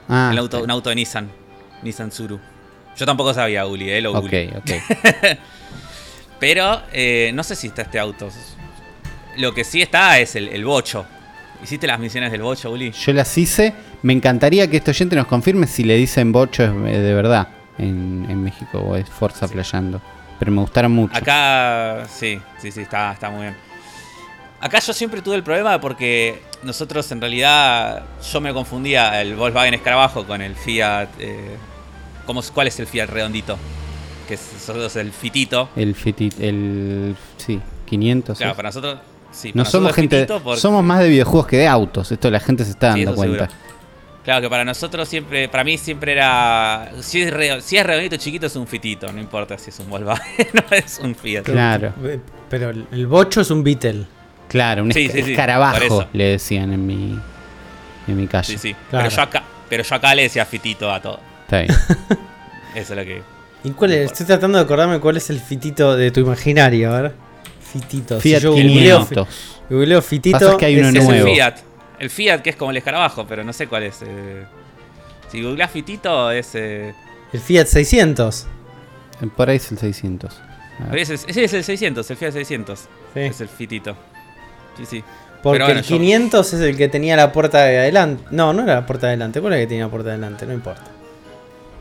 Ah. el auto, un auto de Nissan, Nissan Suru. Yo tampoco sabía, Uli, eh, lo Ok, ok. Pero eh, no sé si está este auto. Lo que sí está es el, el bocho. ¿Hiciste las misiones del bocho, Uli? Yo las hice. Me encantaría que este oyente nos confirme si le dicen bocho eh, de verdad en, en México o es Forza Playando. Pero me gustaron mucho. Acá, sí, sí, sí, está, está muy bien. Acá yo siempre tuve el problema porque nosotros en realidad yo me confundía el Volkswagen Escarabajo con el Fiat. Eh, ¿cómo, es- ¿Cuál es el Fiat redondito? Que es, nosotros el Fitito. El Fitit, el. Sí, 500. Claro, es. para nosotros. Sí, no para somos nosotros gente. Fitito porque- Somos más de videojuegos que de autos. Esto la gente se está dando cuenta. seguro. Claro que para nosotros siempre, para mí siempre era. Si es, re- si es redondito chiquito es un Fitito, no importa si es un Volkswagen, no es un Fiat. Claro. Eh, Pero el el bocho es un Beetle. Claro, un Sí, esca- sí, sí, por escarabajo le decían en mi. En mi calle. Sí, sí. Claro. Pero, yo acá, pero yo acá le decía Fitito a todo. Está bien. Eso es lo que. ¿Y cuál es? Estoy tratando de acordarme cuál es el fitito de tu imaginario, a ver. Fitito. Si Fiat yo googleo, 500. fi- googleo fitito. Pasa que hay uno es Es nuevo. Fiat. El Fiat que es como el escarabajo, pero no sé cuál es. eh. Si googleás Fitito es. eh, El Fiat 600. Por ahí es el 600. A ver. ese, es, ese es el 600, el Fiat 600. Sí. Es el Fitito. Sí, sí. Porque bueno, el yo- 500 es el que tenía la puerta de adelante. No, no era la puerta de adelante. ¿Cuál era el que tenía la puerta de adelante? No importa.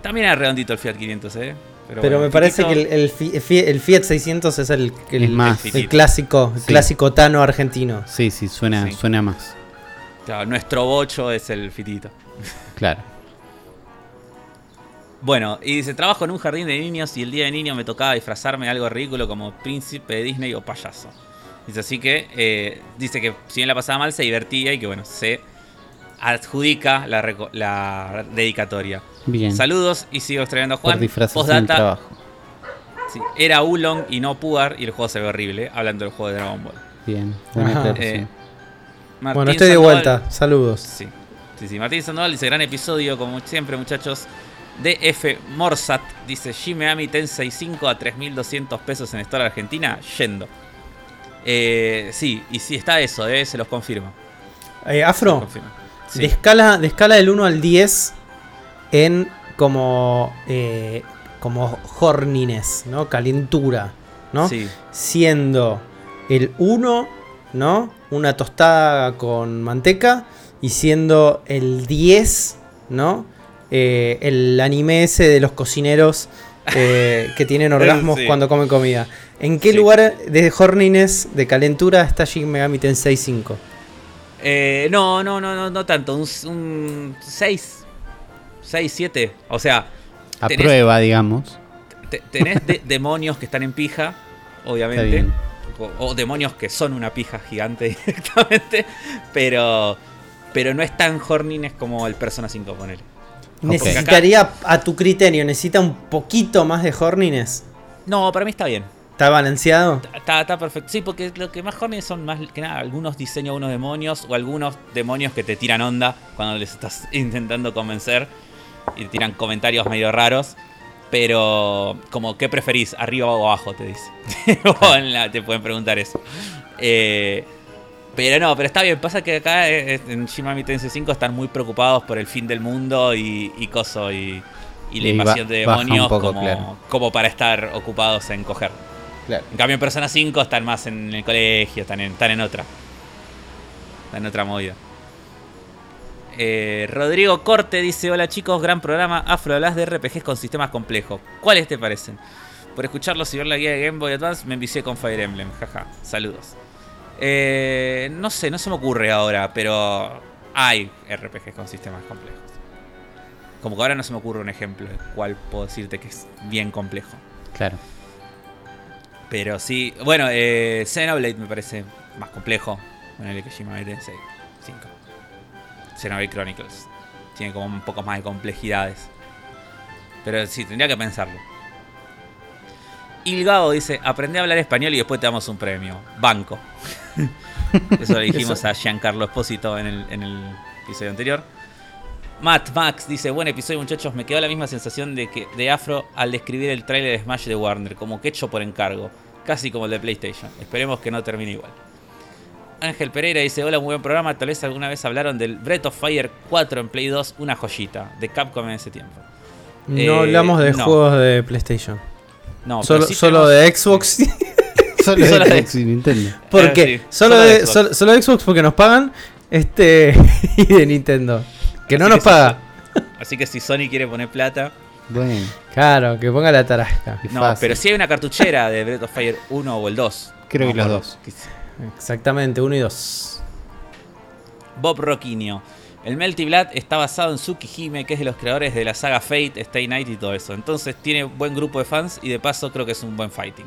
También era redondito el Fiat 500, ¿eh? Pero bueno, me parece Fitito- que el, el Fi- Fi- el Fiat 600 es el, más. el clásico, Sí. clásico tano argentino. Sí, sí, suena, Sí. suena más. Claro, nuestro bocho es el Fitito. Claro. Bueno, y dice, trabajo en un jardín de niños y el día de niño me tocaba disfrazarme de algo ridículo como príncipe de Disney o payaso. Dice así que, eh, dice que si bien la pasaba mal, se divertía y que bueno, se adjudica la, dedicatoria. Bien. Saludos y sigo Por Juan. Postdata, trabajo. sí, era Ulong y no Pugar y el juego se ve horrible, hablando del juego de Dragon Ball. Bien. Buena Ajá. aclaración. Eh, Martín bueno, estoy de vuelta. Saludos. Sí, sí, sí. Martín Sandoval dice: gran episodio, como siempre, muchachos. DF Morsat dice: Shin Megami Tensei 5 a 3.200 pesos en Store Argentina. Yendo. Eh, sí, y sí está eso, eh, se los confirmo. Eh, Afro, los confirmo. Sí. de, escala, de escala del 1 al 10 en como, eh, como horniness, ¿no? Calentura, ¿no? Sí. Siendo el 1, ¿no? Una tostada con manteca. Y siendo el 10, ¿no? Eh, el anime ese de los cocineros eh, que tienen orgasmos Sí. cuando comen comida. ¿En qué Sí. lugar de horniness, de calentura, está Shin Megami Tensei 5? Eh, no, no, no, no, no tanto. Un 6. 6, 7. O sea, A tenés- prueba, digamos. te- tenés de- demonios que están en pija, Está obviamente. O, o demonios que son una pija gigante directamente. Pero, pero no es tan hornines como el Persona 5, ponele. Necesitaría, a tu criterio, necesita un poquito más de horniness. No, para mí está bien. ¿Está balanceado? Está, está perfecto. Sí, porque lo que más horny son más que nada algunos diseños de unos demonios o algunos demonios que te tiran onda cuando les estás intentando convencer y te tiran comentarios medio raros. Pero, como, ¿qué preferís? ¿Arriba o abajo? Te dice. En la- te pueden preguntar eso. Eh, pero no, pero está bien. Pasa que acá eh, en Shin Megami Tensei 5 están muy preocupados por el fin del mundo y, y coso y, y la Y invasión de demonios poco, como, claro. como para estar ocupados en coger. Claro. En cambio, en Persona 5 están más en el colegio, están en, están en otra. Están en otra movida. Eh, Rodrigo Corte dice: Hola chicos, gran programa. Afro hablas de RPGs con sistemas complejos. ¿Cuáles te parecen? Por escucharlos y ver la guía de Game Boy Advance me envicié con Fire Emblem. Jaja, saludos. Eh, no sé, no se me ocurre ahora, pero hay RPGs con sistemas complejos. Como que ahora no se me ocurre un ejemplo de cuál puedo decirte que es bien complejo. Claro. Pero sí, bueno, eh, Xenoblade me parece más complejo. Bueno, el Tensei 5. Xenoblade Chronicles. Tiene como un poco más de complejidades. Pero sí, tendría que pensarlo. Ilgado dice, aprende a hablar español y después te damos un premio. Banco. Eso le dijimos a Giancarlo Espósito en el, en el episodio anterior. Matt Max dice, buen episodio muchachos, me quedó la misma sensación de que de Afro al describir el tráiler de Smash de Warner, como que hecho por encargo, casi como el de PlayStation. Esperemos que no termine igual. Ángel Pereira dice, hola, muy buen programa, tal vez alguna vez hablaron del Breath of Fire 4 en Play 2, una joyita, de Capcom en ese tiempo. No Eh, hablamos de no. juegos de PlayStation. No, solo sí solo tenemos- de Xbox. Solo Solo de Xbox y Nintendo. porque Eh, sí, solo, solo de de, Xbox. solo, solo de Xbox porque nos pagan. Este. y de Nintendo. Que no nos que paga. Así que si Sony quiere poner plata... Bueno, Claro, que ponga la tarasca. qué No, fácil. pero sí hay una cartuchera de Breath of Fire 1 o el 2. Creo que los me dos. Exactamente, uno y dos. Bob Roquinho. El Melty Blood está basado en Tsukihime, que es de los creadores de la saga Fate, Stay Night y todo eso. Entonces tiene buen grupo de fans y de paso creo que es un buen fighting.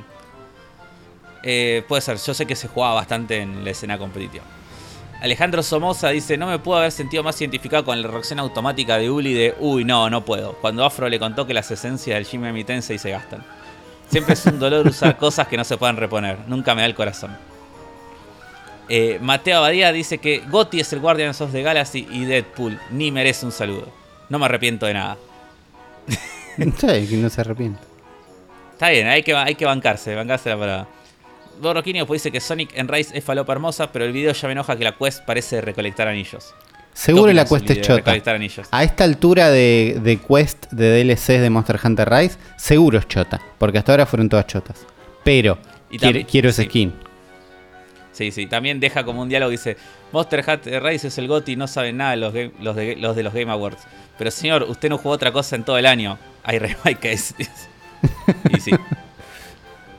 Eh, puede ser, yo sé que se jugaba bastante en la escena competitiva. Alejandro Somoza dice, no me puedo haber sentido más identificado con la reacción automática de Uli de, uy, no, no puedo. Cuando Afro le contó que las esencias del Shin Megami Tensei se gastan. Siempre es un dolor usar cosas que no se puedan reponer. Nunca me da el corazón. Eh, Mateo Abadía dice que Gotti es el Guardians of the Galaxy y Deadpool ni merece un saludo. No me arrepiento de nada. Sí, que no se arrepiente. Está bien, hay que, hay que bancarse, bancarse la parada. Borroquini después dice que Sonic en Rise es falopa hermosa, pero el video ya me enoja que la quest parece recolectar anillos. Seguro ¿Qué la quest es chota. A esta altura de, de quest de DLCs de Monster Hunter Rise, seguro es chota. Porque hasta ahora fueron todas chotas. Pero Y también- quiero ese sí. skin. Sí, sí, también deja como un diálogo dice, Monster Hunter Rise es el GOTY y no saben nada los, game- los, de, los de los Game Awards. Pero señor, usted no jugó otra cosa en todo el año. Hay remake es. y sí.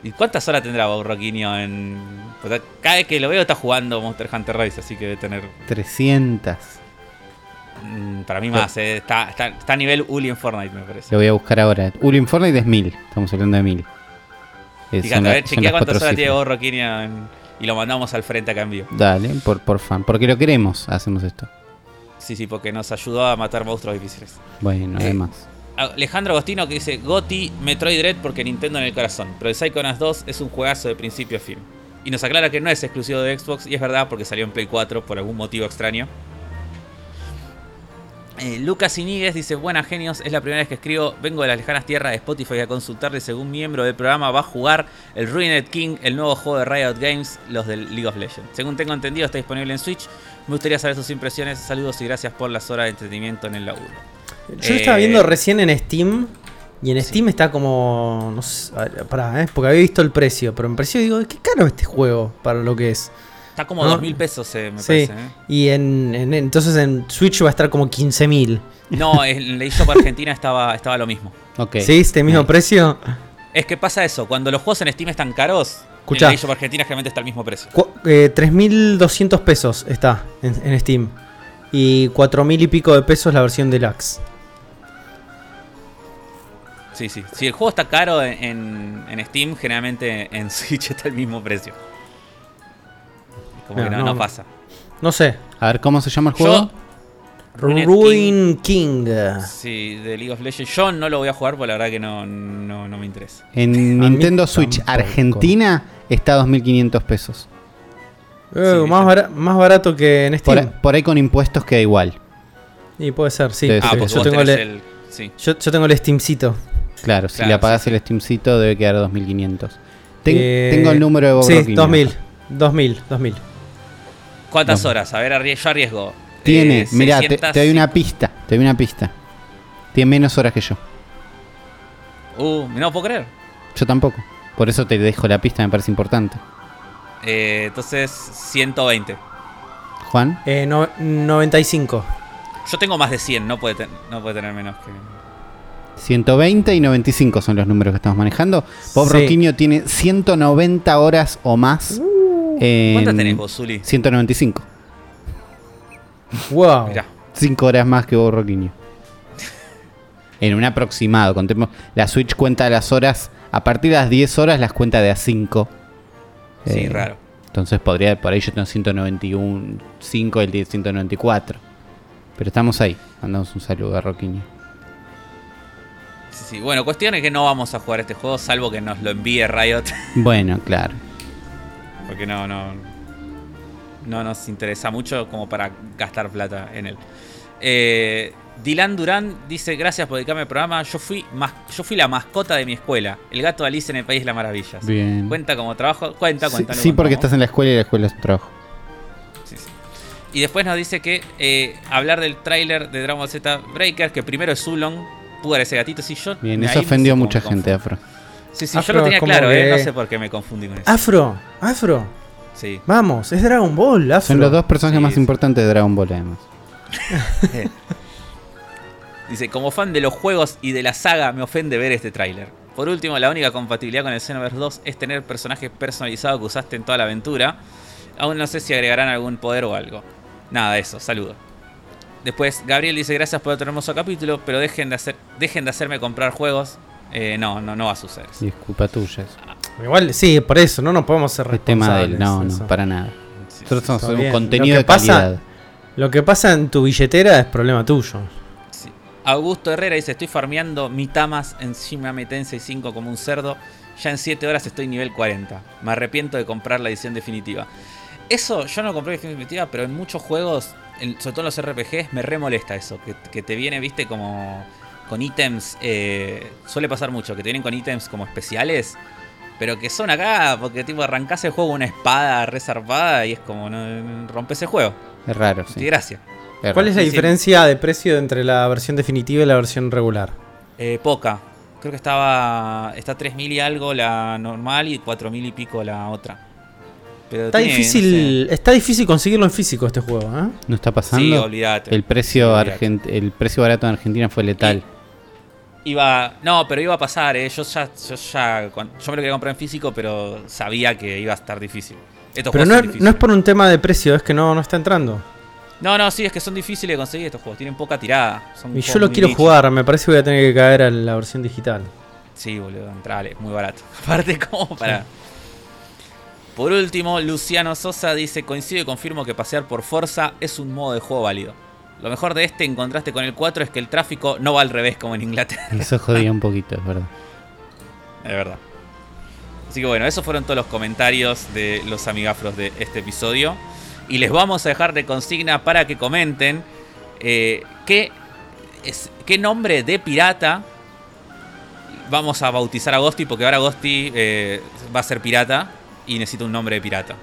¿Y cuántas horas tendrá Bob Roquinho en...? cada vez que lo veo está jugando Monster Hunter Rise, así que debe tener... 300. mm, para mí más, eh, está, está, está a nivel Uli en Fortnite, me parece. Lo voy a buscar ahora. Ulin Fortnite es 1000. Estamos hablando de 1000. Eh, Fíjate, a ver, chequea cuántas horas tiene. Bob Roquinho en- y lo mandamos al frente en vivo. Dale, por, por fan. Porque lo queremos, hacemos esto. Sí, sí, porque nos ayudó a matar monstruos difíciles. Bueno, Eh, además. Alejandro Agostino que dice Goti, Metroid Dread porque Nintendo en el corazón. Pero el Psychonauts 2 es un juegazo de principio a fin. Y nos aclara que no es exclusivo de Xbox y es verdad porque salió en Play 4 por algún motivo extraño. Eh, Lucas Iníguez dice, buenas genios, es la primera vez que escribo, vengo de las lejanas tierras de Spotify a consultarle según miembro del programa va a jugar el Ruined King, el nuevo juego de Riot Games, los del League of Legends. Según tengo entendido está disponible en Switch, me gustaría saber sus impresiones, saludos y gracias por las horas de entretenimiento en el laburo. Yo Eh, estaba viendo recién en Steam. Y en sí. Steam está como. No sé. ver, Pará, ¿eh? porque había visto el precio. Pero me pareció, digo, qué caro este juego para lo que es. Está como ¿No? dos mil pesos, eh, me sí. parece. ¿eh? Y en, en- entonces en Switch va a estar como 15 mil. No, en la eShop Argentina estaba, estaba lo mismo. Ok. ¿Sí? ¿Este mismo precio? Es que pasa eso, cuando los juegos en Steam están caros, Escuchá. en la eShop Argentina generalmente está al mismo precio. Eh, 3.200 pesos está en, en Steam. Y 4.000 y pico de pesos la versión deluxe. Sí, sí. Si el juego está caro en, en Steam, generalmente en Switch está el mismo precio. Como No, que no, no, no no. pasa. No sé. A ver, ¿cómo se llama el juego? Yo, Ruined Ruin King. sí, de League of Legends, yo no lo voy a jugar porque la verdad que no, no, no me interesa. En Nintendo Switch tampoco. Argentina está a 2.500 pesos. Eh, Sí, más, sí. bara- más barato que en Por, Steam. por ahí con impuestos queda igual. Y puede ser, sí. Ah, Sí, yo, tengo el, el... Sí. yo, yo tengo el Steamcito. Claro, si Claro, le apagás sí, sí. el Steamcito debe quedar 2.500. Ten- Eh, tengo el número de Bob Sí, Roquini. 2000. 2000, 2000. ¿Cuántas No. horas? A ver, yo arriesgo. Tiene, Eh, mirá, te, 600, te doy una pista, te doy una pista. Tiene menos horas que yo. Uh, no puedo creer. Yo tampoco. Por eso te dejo la pista, me parece importante. Eh, entonces, 120. Juan, Eh, no- 95. Yo tengo más de 100, no puede, ten- no puede tener menos que... 120 y 95 son los números que estamos manejando. Bob Sí. Roquinho tiene 190 horas o más. En ¿Cuántas tenés vos, Zuli? 195. Wow. Mirá. 5 horas más que Bob Roquinho. En un aproximado. Contemos, la Switch cuenta las horas. A partir de las 10 horas las cuenta de a 5. Sí, Eh, raro. Entonces podría, por ahí yo tengo 191, 5, el 10, 194. Pero estamos ahí. Mandamos un saludo a Roquinho. Sí, sí. Bueno, cuestión es que no vamos a jugar este juego, salvo que nos lo envíe Riot. Bueno, claro. Porque no, no. No nos interesa mucho como para gastar plata en él. Eh, Dylan Durán dice: Gracias por dedicarme al programa. Yo fui, mas- yo fui la mascota de mi escuela. El gato de Alice en el País de las Maravillas. Bien. Cuenta como trabajo. Cuenta, Sí, cuenta. sí, porque estás en la escuela y la escuela es un trabajo. Sí, sí. Y después nos dice que eh, hablar del tráiler de Dragon Ball Z Breakers, que primero es Zulon, pudo ese gatito, sí, yo. Bien, eso ofendió a mucha gente. Afro. Sí, sí, yo Afro lo tenía claro, eh, no sé por qué me confundí con eso. Afro, Afro. Sí. Vamos, es Dragon Ball, Afro. Son los dos personajes Sí, más sí. importantes de Dragon Ball, además. Dice, como fan de los juegos y de la saga, me ofende ver este tráiler. Por último, la única compatibilidad con el Xenoverse 2 es tener personajes personalizados que usaste en toda la aventura. Aún no sé si agregarán algún poder o algo. Nada de eso, saludo. Después, Gabriel dice, gracias por otro hermoso capítulo, pero dejen de, hacer, dejen de hacerme comprar juegos. Eh, no, no, no va a suceder. Y es culpa tuya. Igual, sí, por eso, no nos podemos ser El tema de él. responsables. No, eso. no, para nada. Nosotros somos un bien. contenido Lo de que pasa- calidad. Lo que pasa en tu billetera es problema tuyo. Sí. Augusto Herrera dice, estoy farmeando mitamas en Shin Megami Tensei 5 como un cerdo. Ya en 7 horas estoy nivel 40. Me arrepiento de comprar la edición definitiva. Eso, yo no compré la edición definitiva, pero en muchos juegos, en- sobre todo en los RPGs, me re molesta eso. Que, que te viene, viste, como con ítems. eh, suele pasar mucho, que te vienen con ítems como especiales. Pero que son acá, porque tipo arrancás el juego con una espada resarpada y es como, no, rompes el juego. Es raro, Sí. sí. gracias. Es ¿Cuál raro. es la Sí, sí. diferencia de precio entre la versión definitiva y la versión regular? Eh, poca. Creo que estaba. Está 3.000 y algo la normal y 4.000 y pico la otra. Pero Está tiene, difícil, está difícil conseguirlo en físico este juego, ¿eh? ¿No está. Sí, pasando? olvídate. el, precio el precio barato en Argentina fue letal. Iba. No, pero iba a pasar, eh. Yo ya. Yo, ya, yo me lo quería comprar en físico, pero sabía que iba a estar difícil. Estos Pero juegos no, es- difíciles. no es por un tema de precio, es que no, no está entrando. No, no, sí, es que son difíciles de conseguir estos juegos. Tienen poca tirada. Son Y yo lo quiero niche. jugar, me parece que voy a tener que caer a la versión digital. Sí, boludo, entrale, muy barato. Aparte, como para. Por último, Luciano Sosa dice: Coincido y confirmo que pasear por Forza es un modo de juego válido. Lo mejor de este, en contraste con el 4, es que el tráfico no va al revés como en Inglaterra. Eso jodía un poquito, es verdad. De verdad. Así que bueno, esos fueron todos los comentarios de los amigafros de este episodio. Y les vamos a dejar de consigna para que comenten eh, qué, es, qué nombre de pirata vamos a bautizar a Ghosty, porque ahora Ghosty eh, va a ser pirata y necesita un nombre de pirata.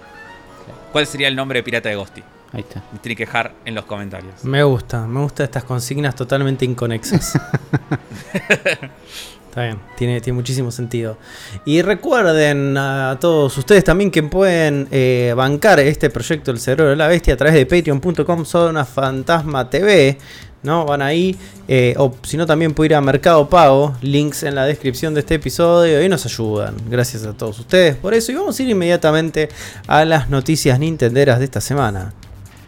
¿Cuál sería el nombre de pirata de Ghosty? Ahí está. Dejar en los comentarios. Me gusta, me gustan estas consignas totalmente inconexas. Está bien, tiene, tiene muchísimo sentido. Y recuerden a todos ustedes también que pueden eh, bancar este proyecto El Cerebro de la Bestia a través de patreon.com Zona Fantasma TV. ¿no? Van ahí, eh, o si no también pueden ir a Mercado Pago, links en la descripción de este episodio y nos ayudan. Gracias a todos ustedes por eso. Y vamos a ir inmediatamente a las noticias nintenderas de esta semana.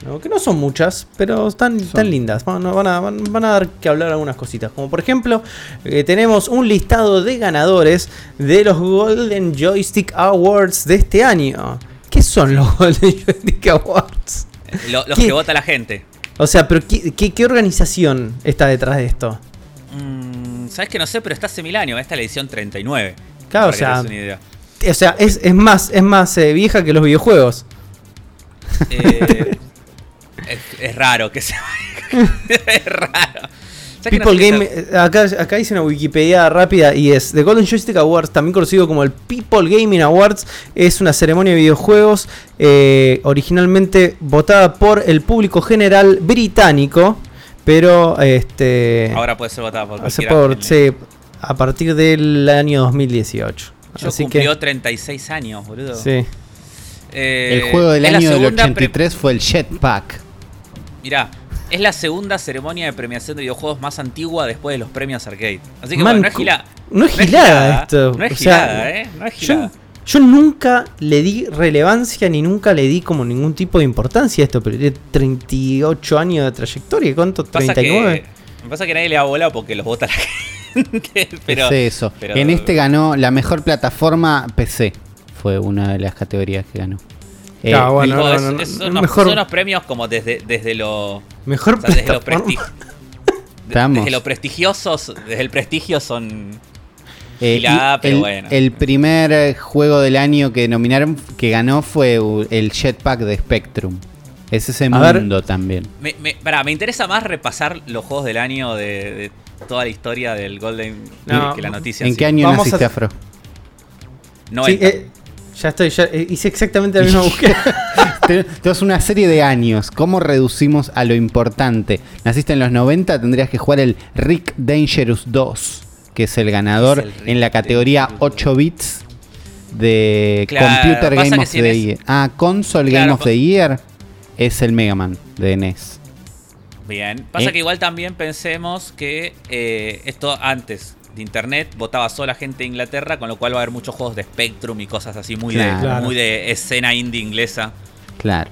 ¿No? que no son muchas, pero están, están lindas. Van, van a, van- van a dar que hablar algunas cositas. Como por ejemplo, eh, tenemos un listado de ganadores de los Golden Joystick Awards de este año. ¿Qué son los Golden Joystick Awards? Lo- los ¿Qué? que vota la gente. O sea, pero ¿qué, qué, qué organización está detrás de esto? Mm, Sabes que no sé, pero está hace mil años. Esta es la edición 39. Claro, o sea. O sea, es, es más, es más eh, vieja que los videojuegos. Eh, es, raro que sea. es raro. ¿Sabes que no People Game, eh, acá, acá dice una Wikipedia rápida y es The Golden Joystick Awards, también conocido como el People Gaming Awards, es una ceremonia de videojuegos eh, originalmente votada por el público general británico, pero este Ahora puede ser votada por por- sí, a partir del año 2018. Yo Así cumplió que 36 años, boludo. sí. Eh, el juego del año del segunda pre- 83 fue el Jetpack. Mirá, es la segunda ceremonia de premiación de videojuegos más antigua después de los premios arcade. Así que Man, bueno, no es co- gila- no es gilada esto, No es o sea, gilada, ¿eh? No es Yo, gilada. yo nunca le di relevancia ni nunca le di como ningún tipo de importancia a esto, pero tiene 38 años de trayectoria, ¿cuánto? Pasa 39. que, me pasa que nadie le da bola porque los vota la gente. Pero, es eso. pero- en este ganó la mejor plataforma PC. Fue una de las categorías que ganó. Eh, Claro, bueno, no, no, es- no, no, es- no, son, unos, mejor- son unos premios como desde, desde lo. Mejor o sea, desde lo presti- desde lo prestigiosos, desde el prestigio son. Eh, Gilada, y pero el, bueno. el primer eh, juego del año que nominaron, que ganó, fue u- el Jetpack de Spectrum. Es ese A ver. mundo también. Me, me, pará, me interesa más repasar los juegos del año de, de toda la historia del Golden No, que la noticia. ¿En sí. qué año Vamos naciste, a- Afro? Sí, 90. eh, ya estoy, ya eh, hice exactamente la misma búsqueda. Te- Tenemos una serie de años. ¿Cómo reducimos a lo importante? Naciste en los 90, tendrías que jugar el Rick Dangerous 2, que es el ganador Es el Rick en la categoría Dangerous 8 bits de Claro, Computer Game of si the Year. Ah, Console Claro, Game of the Year es el Mega Man de NES. Bien. Pasa Eh. que igual también pensemos que eh, esto antes de internet votaba sola gente de Inglaterra, con lo cual va a haber muchos juegos de Spectrum y cosas así muy, Claro. de, Claro. muy de escena indie inglesa. Claro.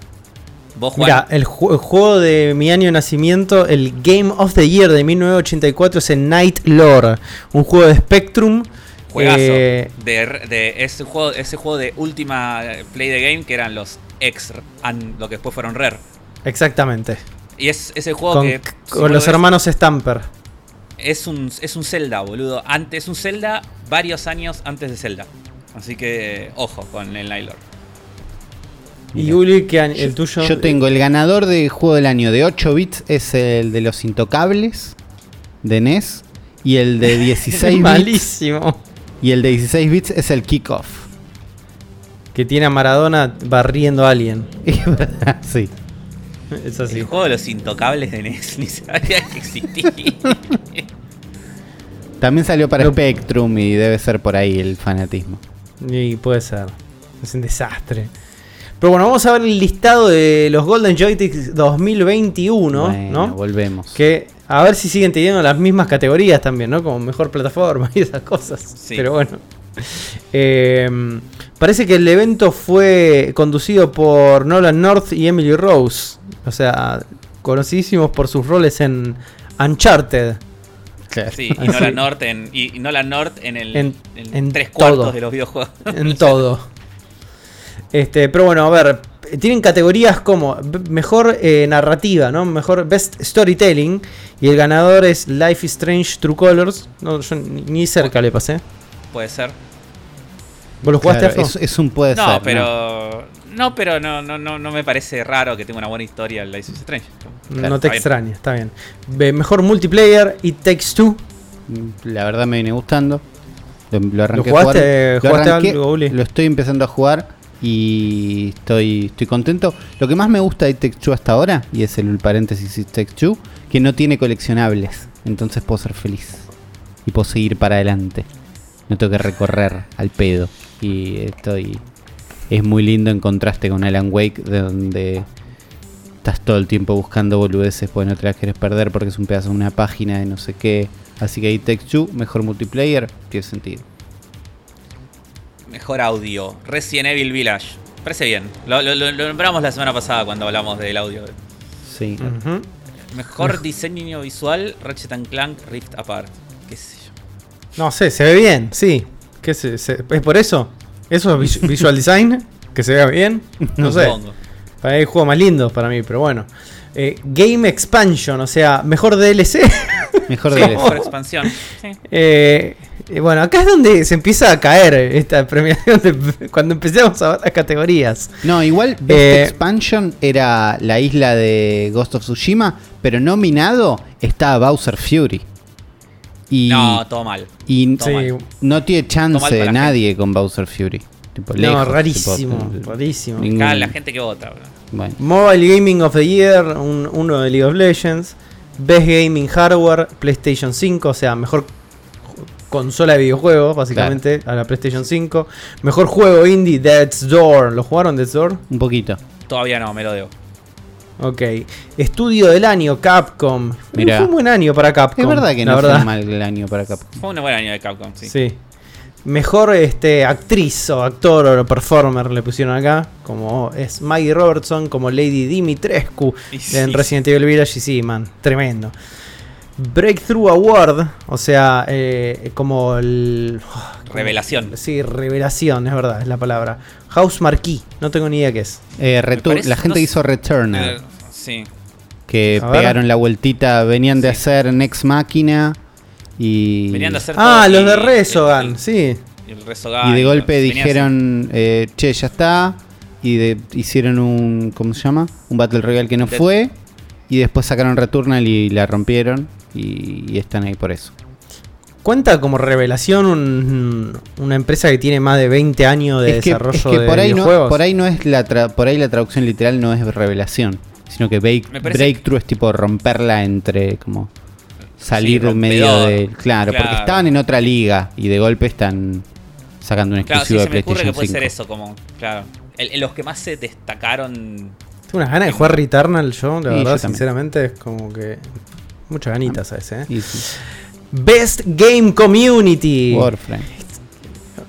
Vos Mira, el, ju- el juego de mi año de nacimiento, el Game of the Year de 1984 es el Night Lore, un juego de Spectrum. juegazo. eh, de, de ese juego, ese juego de última eh, play the game que eran los ex, an- lo que después fueron Rare. exactamente. Y es ese juego Con, que con los hermanos Stamper. Es un, es un Zelda, boludo. Antes, es un Zelda varios años antes de Zelda. Así que, ojo con el Nylor. Y. Uli, ¿qué año- el tuyo? Yo tengo el ganador de juego del año de 8 bits, es el de los Intocables de NES. Y el de 16 bits. malísimo. Y el de 16 bits es el Kickoff. Que tiene a Maradona barriendo a alguien. Es verdad, sí. Es así. El juego de los intocables de NES ni sabía que existía. También salió para No. Spectrum y debe ser por ahí el fanatismo. Y puede ser. Es un desastre. Pero bueno, vamos a ver el listado de los Golden Joysticks 2021, Bueno, ¿no? volvemos. Que a ver si siguen teniendo las mismas categorías también, ¿no? Como mejor plataforma y esas cosas. Sí. Pero bueno. Eh, parece que el evento fue conducido por Nolan North y Emily Rose. O sea, conocidísimos por sus roles en Uncharted. Claro. Sí, y Nolan North en, y, y Nolan North en el En- en en tres todo. cuartos de los videojuegos. en todo. Este, pero bueno, a ver, tienen categorías como mejor eh, narrativa, ¿no? Mejor best storytelling y el ganador es Life is Strange True Colors. No, yo ni cerca le pasé. Puede ser. ¿Vos lo jugaste Claro, Afro? es, es un puede No, ser. pero. No, pero no, no, no, no me parece raro que tenga una buena historia el Life is Strange. No te está bien. extraña, está bien. Ve- Mejor multiplayer, It Takes Two. La verdad me viene gustando. Lo, lo arranqué ¿Lo a jugaste? jugar. Lo ¿Jugaste arranqué, algo? Lo estoy empezando a jugar y estoy, estoy contento. Lo que más me gusta de It Takes Two hasta ahora, y es el paréntesis It Takes Two, que no tiene coleccionables. Entonces puedo ser feliz. Y puedo seguir para adelante. No tengo que recorrer al pedo. Y estoy... Es muy lindo en contraste con Alan Wake, de donde estás todo el tiempo buscando boludeces porque no te las quieres perder porque es un pedazo de una página de no sé qué. Así que It Takes Two, mejor multiplayer, tiene sentido. Mejor audio. Resident Evil Village. Parece bien. Lo, lo- lo- lo nombramos la semana pasada cuando hablamos del audio. Sí. Mejor diseño visual, Ratchet and Clank Rift Apart. ¿Qué sé yo? No sé, se ve bien, sí. ¿Qué se, se- ¿Es por eso? ¿Eso es vis- visual design? ¿Que se vea bien? No sé. Supongo. Hay juegos más lindos para mí, pero bueno. Eh, Game Expansion, o sea, mejor DLC. Mejor de mejor expansión. Sí. Eh, eh, bueno, acá es donde se empieza a caer esta premiación de- cuando empezamos a ver las categorías. No, igual Best Eh, Expansion era la isla de Ghost of Tsushima, pero nominado está Bowser Fury. Y, No, todo mal. y todo mal. no tiene chance nadie con Bowser Fury. Tipo, No, rarísimo, tipo, rarísimo. ningún- la gente que vota. bro. bueno. Mobile Gaming of the Year, un- uno de League of Legends. Best Gaming Hardware, PlayStation 5, o sea, mejor consola de videojuegos, básicamente, a la PlayStation 5. Mejor juego indie, Death's Door. ¿Lo jugaron Death's Door? Un poquito. Todavía no, me lo debo. Ok. Estudio del año, Capcom. Mirá. Fue un buen año para Capcom. Es verdad que no verdad. fue mal el año para Capcom. Fue un buen año de Capcom, sí. Sí. Mejor este, actriz o actor o performer le pusieron acá, como es Maggie Robertson, como Lady Dimitrescu Y sí. en Resident Evil Village. Y sí, man, tremendo. Breakthrough Award, o sea, eh, como el. Revelación. Sí, revelación, es verdad, es la palabra. House Marquee, no tengo ni idea qué es. Eh, parece- la gente no hizo Returnal, Eh, sí. que A ver. pegaron la vueltita, venían de Sí. hacer Next Máquina y, Venían de hacer Ah, todo los y- de Resogan, sí. y el Resogan, y de golpe dijeron, eh, che, ya está, y de- hicieron un, ¿cómo se llama? Un Battle Royale que no Dead- fue, y después sacaron Returnal y la rompieron, y, y están ahí por eso. ¿Cuenta como revelación un- una empresa que tiene más de 20 años de es que, desarrollo es que de por, ahí no, videojuegos? por ahí no es la tra- por ahí la traducción literal no es revelación, sino que breakthrough es tipo romperla entre como salir Sí, en medio de claro, porque Claro. estaban en otra liga y de golpe están sacando un Claro, sí, exclusivo se de me ocurre que puede 5. ser eso, como, claro. El- el- los que más se destacaron. Tengo unas ganas de jugar Returnal yo, la Sí, verdad, yo sinceramente, es como que. Muchas ganitas a ese, ¿eh? Best Game Community. Warframe.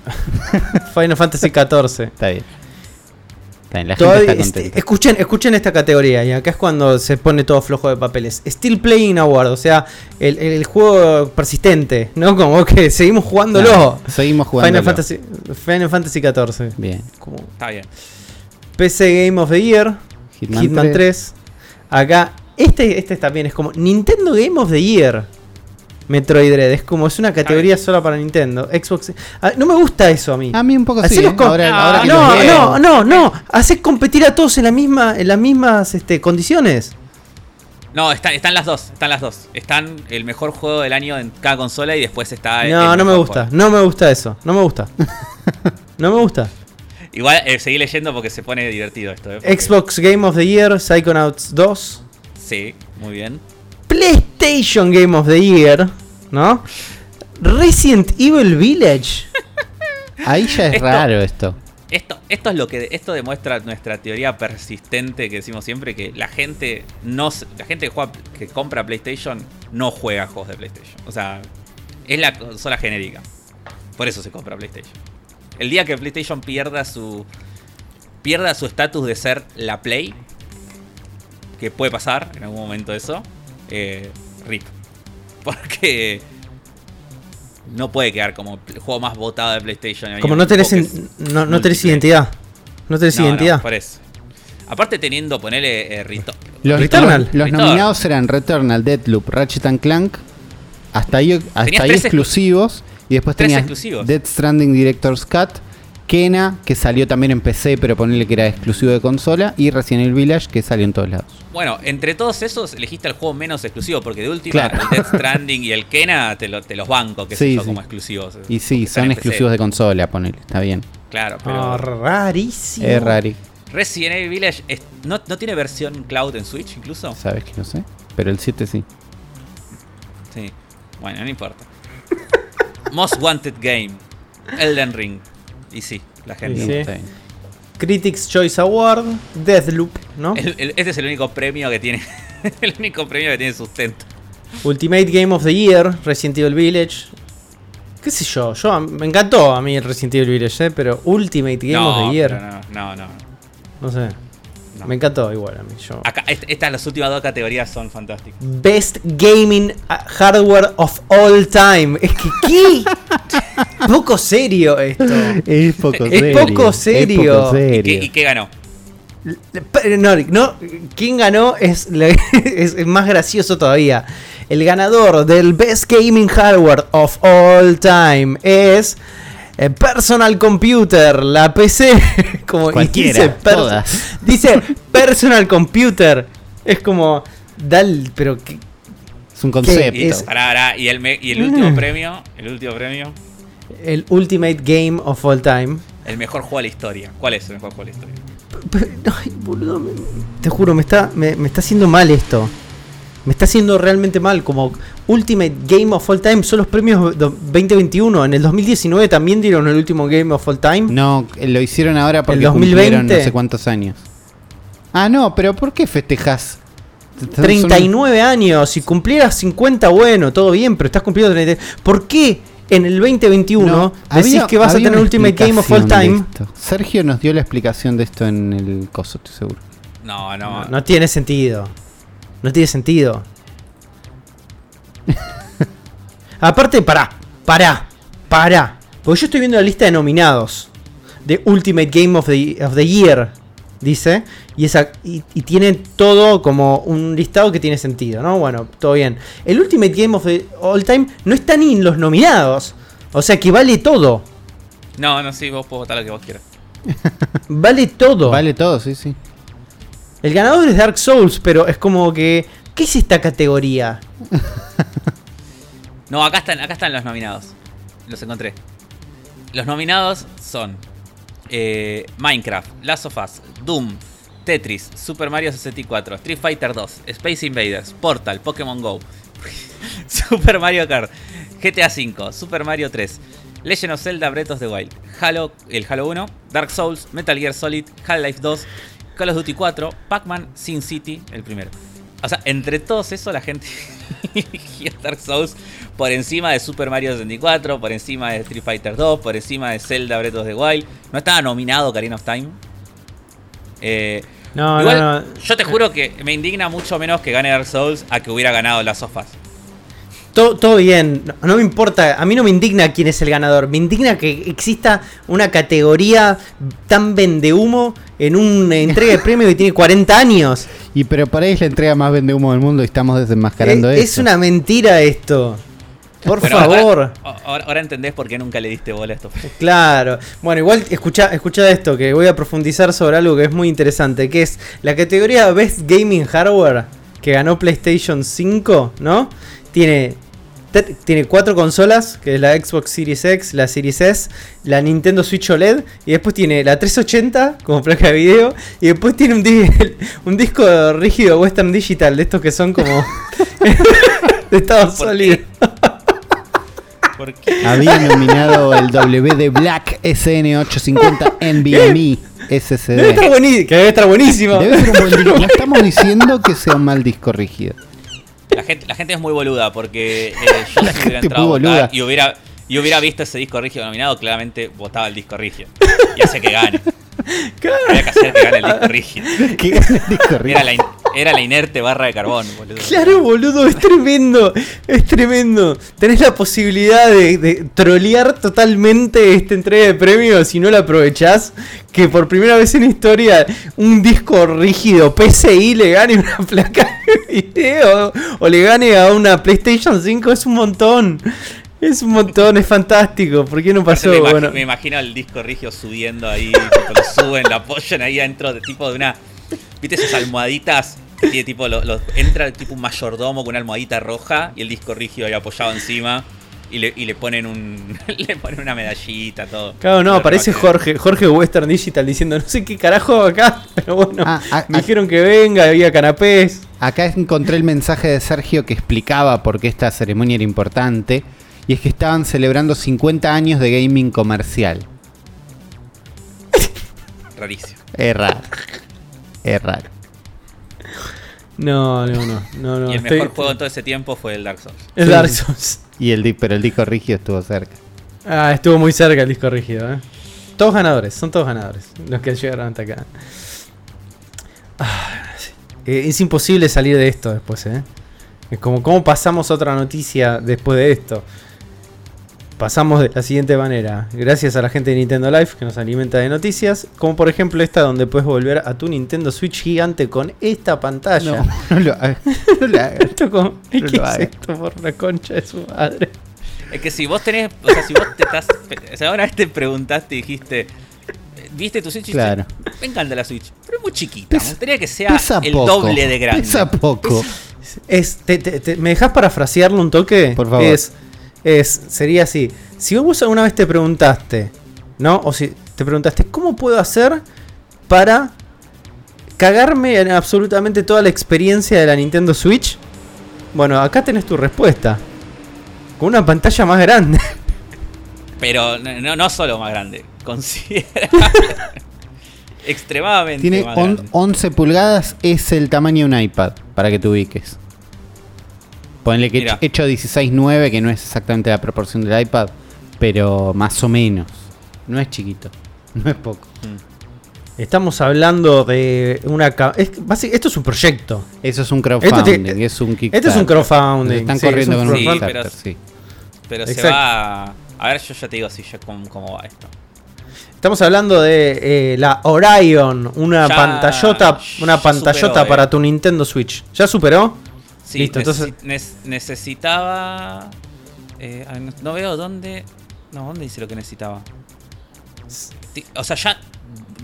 Final Fantasy XIV. Está bien. Está bien, la Todavía- gente está este, contenta. escuchen, escuchen esta categoría y acá es cuando se pone todo flojo de papeles. Still Playing Award, o sea, el, el juego persistente, ¿no? Como que seguimos jugándolo. Seguimos jugando. Final Fantasy, Final Fantasy XIV. Bien. Como Está bien. PC Game of the Year, Hitman, Hitman 3. 3. Acá, este, este también es como Nintendo Game of the Year. Metroid Dread, es como es una categoría sola para Nintendo. Xbox. Ah, no me gusta eso a mí. A mí un poco sí. ¿eh? Ahora, Ah, ahora que no, no, no, no. Haces competir a todos en la misma, en las mismas este, condiciones. No, está- están las dos. Están las dos. Están el mejor juego del año en cada consola y después está. el No, no me mejor gusta. juego. No me gusta eso. No me gusta. No me gusta. Igual eh, seguí leyendo porque se pone divertido esto. eh, porque- Xbox Game of the Year, Psychonauts 2. Sí, muy bien. PlayStation Game of the Year, ¿no? Resident Evil Village. Ahí ya es Esto- raro esto. Esto, esto es lo que esto demuestra nuestra teoría persistente que decimos siempre que la gente no se- la gente que juega que compra PlayStation no juega juegos de PlayStation. O sea, es la consola genérica. Por eso se compra PlayStation. El día que PlayStation pierda su pierda su estatus de ser la Play, que puede pasar en algún momento eso, eh, RIP. Porque no puede quedar como el juego más votado de PlayStation. Como no tenés, no, no tenés identidad. No tenés No, no, identidad. por eso. Aparte teniendo, ponele eh, Rito. Los, Returnal. los- Returnal. nominados eran Returnal, Deadloop, Ratchet and Clank. Hasta ahí, hasta ahí exclusivos. Y después tenías exclusivos. Dead Stranding Director's Cut. Kena, que salió también en PC, pero ponele que era exclusivo de consola. Y Resident Evil Village, que salió en todos lados. Bueno, entre todos esos elegiste el juego menos exclusivo, porque de última Claro. el Death Stranding y el Kena te, lo- te los banco, que Sí, son sí. como exclusivos. Y sí, son PC. exclusivos de consola, ponele. Está bien. Claro, pero Ah, rarísimo. Es rari. Resident Evil Village es- ¿no, ¿no tiene versión cloud en Switch incluso? Sabes que no sé. Pero el 7 sí. Sí. Bueno, no importa. Most Wanted Game. Elden Ring. Y sí, la gente. Sí. Critics Choice Award, Deathloop, ¿no? El- el- este es el único premio que tiene. el único premio que tiene sustento. Ultimate Game of the Year, Resident Evil Village. ¿Qué sé yo? Yo me encantó a mí el Resident Evil Village, ¿eh? pero Ultimate Game of the Year. no, no, no. No sé. Me encantó igual a mí. Yo. Acá, est- estas las últimas dos categorías son fantásticas. Best Gaming uh, Hardware of All Time. Es que, ¿qué? poco serio esto. Es poco Es serio. poco serio. Es poco ¿Y serio. qué, y qué ganó? No, no, ¿quién ganó? Es más gracioso todavía. El ganador del Best Gaming Hardware of All Time es eh, Personal Computer, la PC. Como Cualquiera, dice, per- todas. dice Personal Computer. Es como, dal, pero ¿qué? Es un concepto. Y, Es- pará, pará, y el, me- y el último Mm. premio, el último premio, el Ultimate Game of All Time. el mejor juego de la historia. ¿Cuál es el mejor juego de la historia? Ay, boludo, me- te juro, me está, me, me está haciendo mal esto. Me está haciendo realmente mal. Como Ultimate Game of All Time son los premios do- 2021. En el 2019 también dieron el último Game of All Time. No, eh, lo hicieron ahora porque ¿El 2020? cumplieron no sé cuántos años. Ah, no, pero ¿por qué festejas? 39 años. Si cumplieras 50, bueno, todo bien, pero estás cumpliendo 30. ¿Por qué en el 2021 No, decís había- que vas a tener Ultimate Game of All Time? Sergio nos dio la explicación de esto en el coso, estoy seguro. No, no. No, no tiene sentido. No tiene sentido. Aparte, pará, pará, pará. Porque yo estoy viendo la lista de nominados de Ultimate Game of the, of the Year, dice. Y, esa, y, y tiene todo como un listado que tiene sentido, ¿no? Bueno, todo bien. El Ultimate Game of the All Time no está ni en los nominados. O sea que vale todo. No, no, sí, vos podés votar lo que vos quieras. Vale todo. Vale todo, sí, sí. El ganador es Dark Souls, pero es como que. ¿Qué es esta categoría? No, acá están, acá están los nominados. Los encontré. Los nominados son eh, Minecraft, Last of Us, Doom, Tetris, Super Mario 64, Street Fighter 2, Space Invaders, Portal, Pokémon Go, Super Mario Kart, GTA V, Super Mario 3, Legend of Zelda Breath of the Wild, Halo, el Halo 1, Dark Souls, Metal Gear Solid, Half-Life 2, Call of Duty 4, Pac-Man, Sin City, el primero. O sea, entre todos eso la gente eligió Dark Souls por encima de Super Mario 64, por encima de Street Fighter 2, por encima de Zelda Breath of the Wild. No estaba nominado Karina of Time. Eh, No, igual, no, no. yo te juro que me indigna mucho menos que gane Dark Souls a que hubiera ganado las sofás. Todo, todo bien, no, no me importa, a mí no me indigna quién es el ganador, me indigna que exista una categoría tan vende humo en una entrega de premio que tiene 40 años. Y pero para ahí es la entrega más vende humo del mundo y estamos desenmascarando Eh, eso. es una mentira esto. Por Pero favor. Ahora, ahora- ahora entendés por qué nunca le diste bola a esto. Claro. Bueno, igual escucha, escucha esto, que voy a profundizar sobre algo que es muy interesante, que es la categoría Best Gaming Hardware que ganó PlayStation 5, ¿no? Tiene, tiene cuatro consolas, que es la Xbox Series X, la Series S, la Nintendo Switch OLED, y después tiene la 380 como placa de video, y después tiene un, di- un disco rígido Western Digital, de estos que son como... de estado ¿Por sólido. ¿Por qué? Había nominado el WD Black SN850 NVMe Debe SSD. estar, buenísimo, que debe estar buenísimo. Debe ser un buen disco. No estamos diciendo que sea un mal disco rígido. La gente, la gente es muy boluda porque eh, yo si hubiera entrado boluda. y hubiera, y hubiera visto ese disco rígido nominado, claramente votaba el disco rígido. Y hace que gane. Claro. Había que hacer que gane el disco rígido. Que gane el disco rígido. Era la, in- era la inerte barra de carbón, boludo. Claro, boludo, es tremendo, es tremendo. Tenés la posibilidad de, de trolear totalmente esta entrega de premios si no la aprovechás. Que por primera vez en historia un disco rígido PCI le gane una placa de video o le gane a una PlayStation 5 es un montón. Es un montón, es fantástico. ¿Por qué no pasó? me, imag- Bueno, me imagino el disco rígido subiendo ahí, tipo, lo suben, lo apoyan ahí adentro de tipo de una. ¿Viste esas almohaditas? Que tiene tipo, lo- lo- entra tipo un mayordomo con una almohadita roja y el disco rígido ahí apoyado encima. Y le, y le ponen un. le ponen una medallita, todo. Claro, no, aparece. Jorge, Jorge Western Digital diciendo, no sé qué carajo acá, pero bueno, Ah, ah, me ah. dijeron que venga, había canapés. Acá encontré el mensaje de Sergio que explicaba por qué esta ceremonia era importante. Y es que estaban celebrando 50 años de gaming comercial. Rarísimo. Es raro. Es raro. No, no, no, no, no. y el estoy- mejor juego en todo ese tiempo fue el Dark Souls. Es Dark Souls. Y el, pero el disco rígido estuvo cerca. Ah, estuvo muy cerca el disco rígido, eh. Todos ganadores, son todos ganadores, los que llegaron hasta acá. eh, es imposible salir de esto después, ¿eh? Es como, ¿cómo pasamos otra noticia después de esto? Pasamos de la siguiente manera. Gracias a la gente de Nintendo Live que nos alimenta de noticias. Como por ejemplo esta donde puedes volver a tu Nintendo Switch gigante con esta pantalla. No, no lo hagas. No lo hagas. Esto como, ¿qué No es lo hagas. esto por la concha de su madre? Es que si vos tenés. O sea, si vos te estás. O sea, una vez te preguntaste y dijiste. ¿Viste tu Switch? Y dijiste, Claro. Me encanta la Switch. Pero es muy chiquita. Pesa- Me gustaría que sea el poco. doble de grande. Pesa poco. Es, te- te- te- ¿Me dejas parafrasearlo un toque? Por favor. Es, es, sería así. Si vos alguna vez te preguntaste, ¿no? O si te preguntaste, ¿cómo puedo hacer para cagarme en absolutamente toda la experiencia de la Nintendo Switch? Bueno, acá tenés tu respuesta. Con una pantalla más grande. Pero no, no, solo más grande. Considera. extremadamente Tiene más on- grande. 11 pulgadas, es el tamaño de un iPad, para que te ubiques. Ponle que Mira. hecho 16.9, que no es exactamente la proporción del iPad, pero más o menos. No es chiquito, no es poco. Mm. Estamos hablando de una... ca- es- basi- esto es un proyecto. Eso es un Esto crowdfunding, te- es un Este es un Kickstarter. crowdfunding. Están sí, es corriendo un con un Sí, crowdfunding. pero- Kickstarter, sí. Pero se Exacto. va. A ver, yo ya te digo si ya cómo, cómo va esto. Estamos hablando de eh, la Orion, una Ya- pantallota, una ya pantallota superó, eh. para tu Nintendo Switch. ¿Ya superó? Sí, Listo, entonces- necesitaba. eh, no, veo dónde. No, ¿dónde dice lo que necesitaba? O sea, ya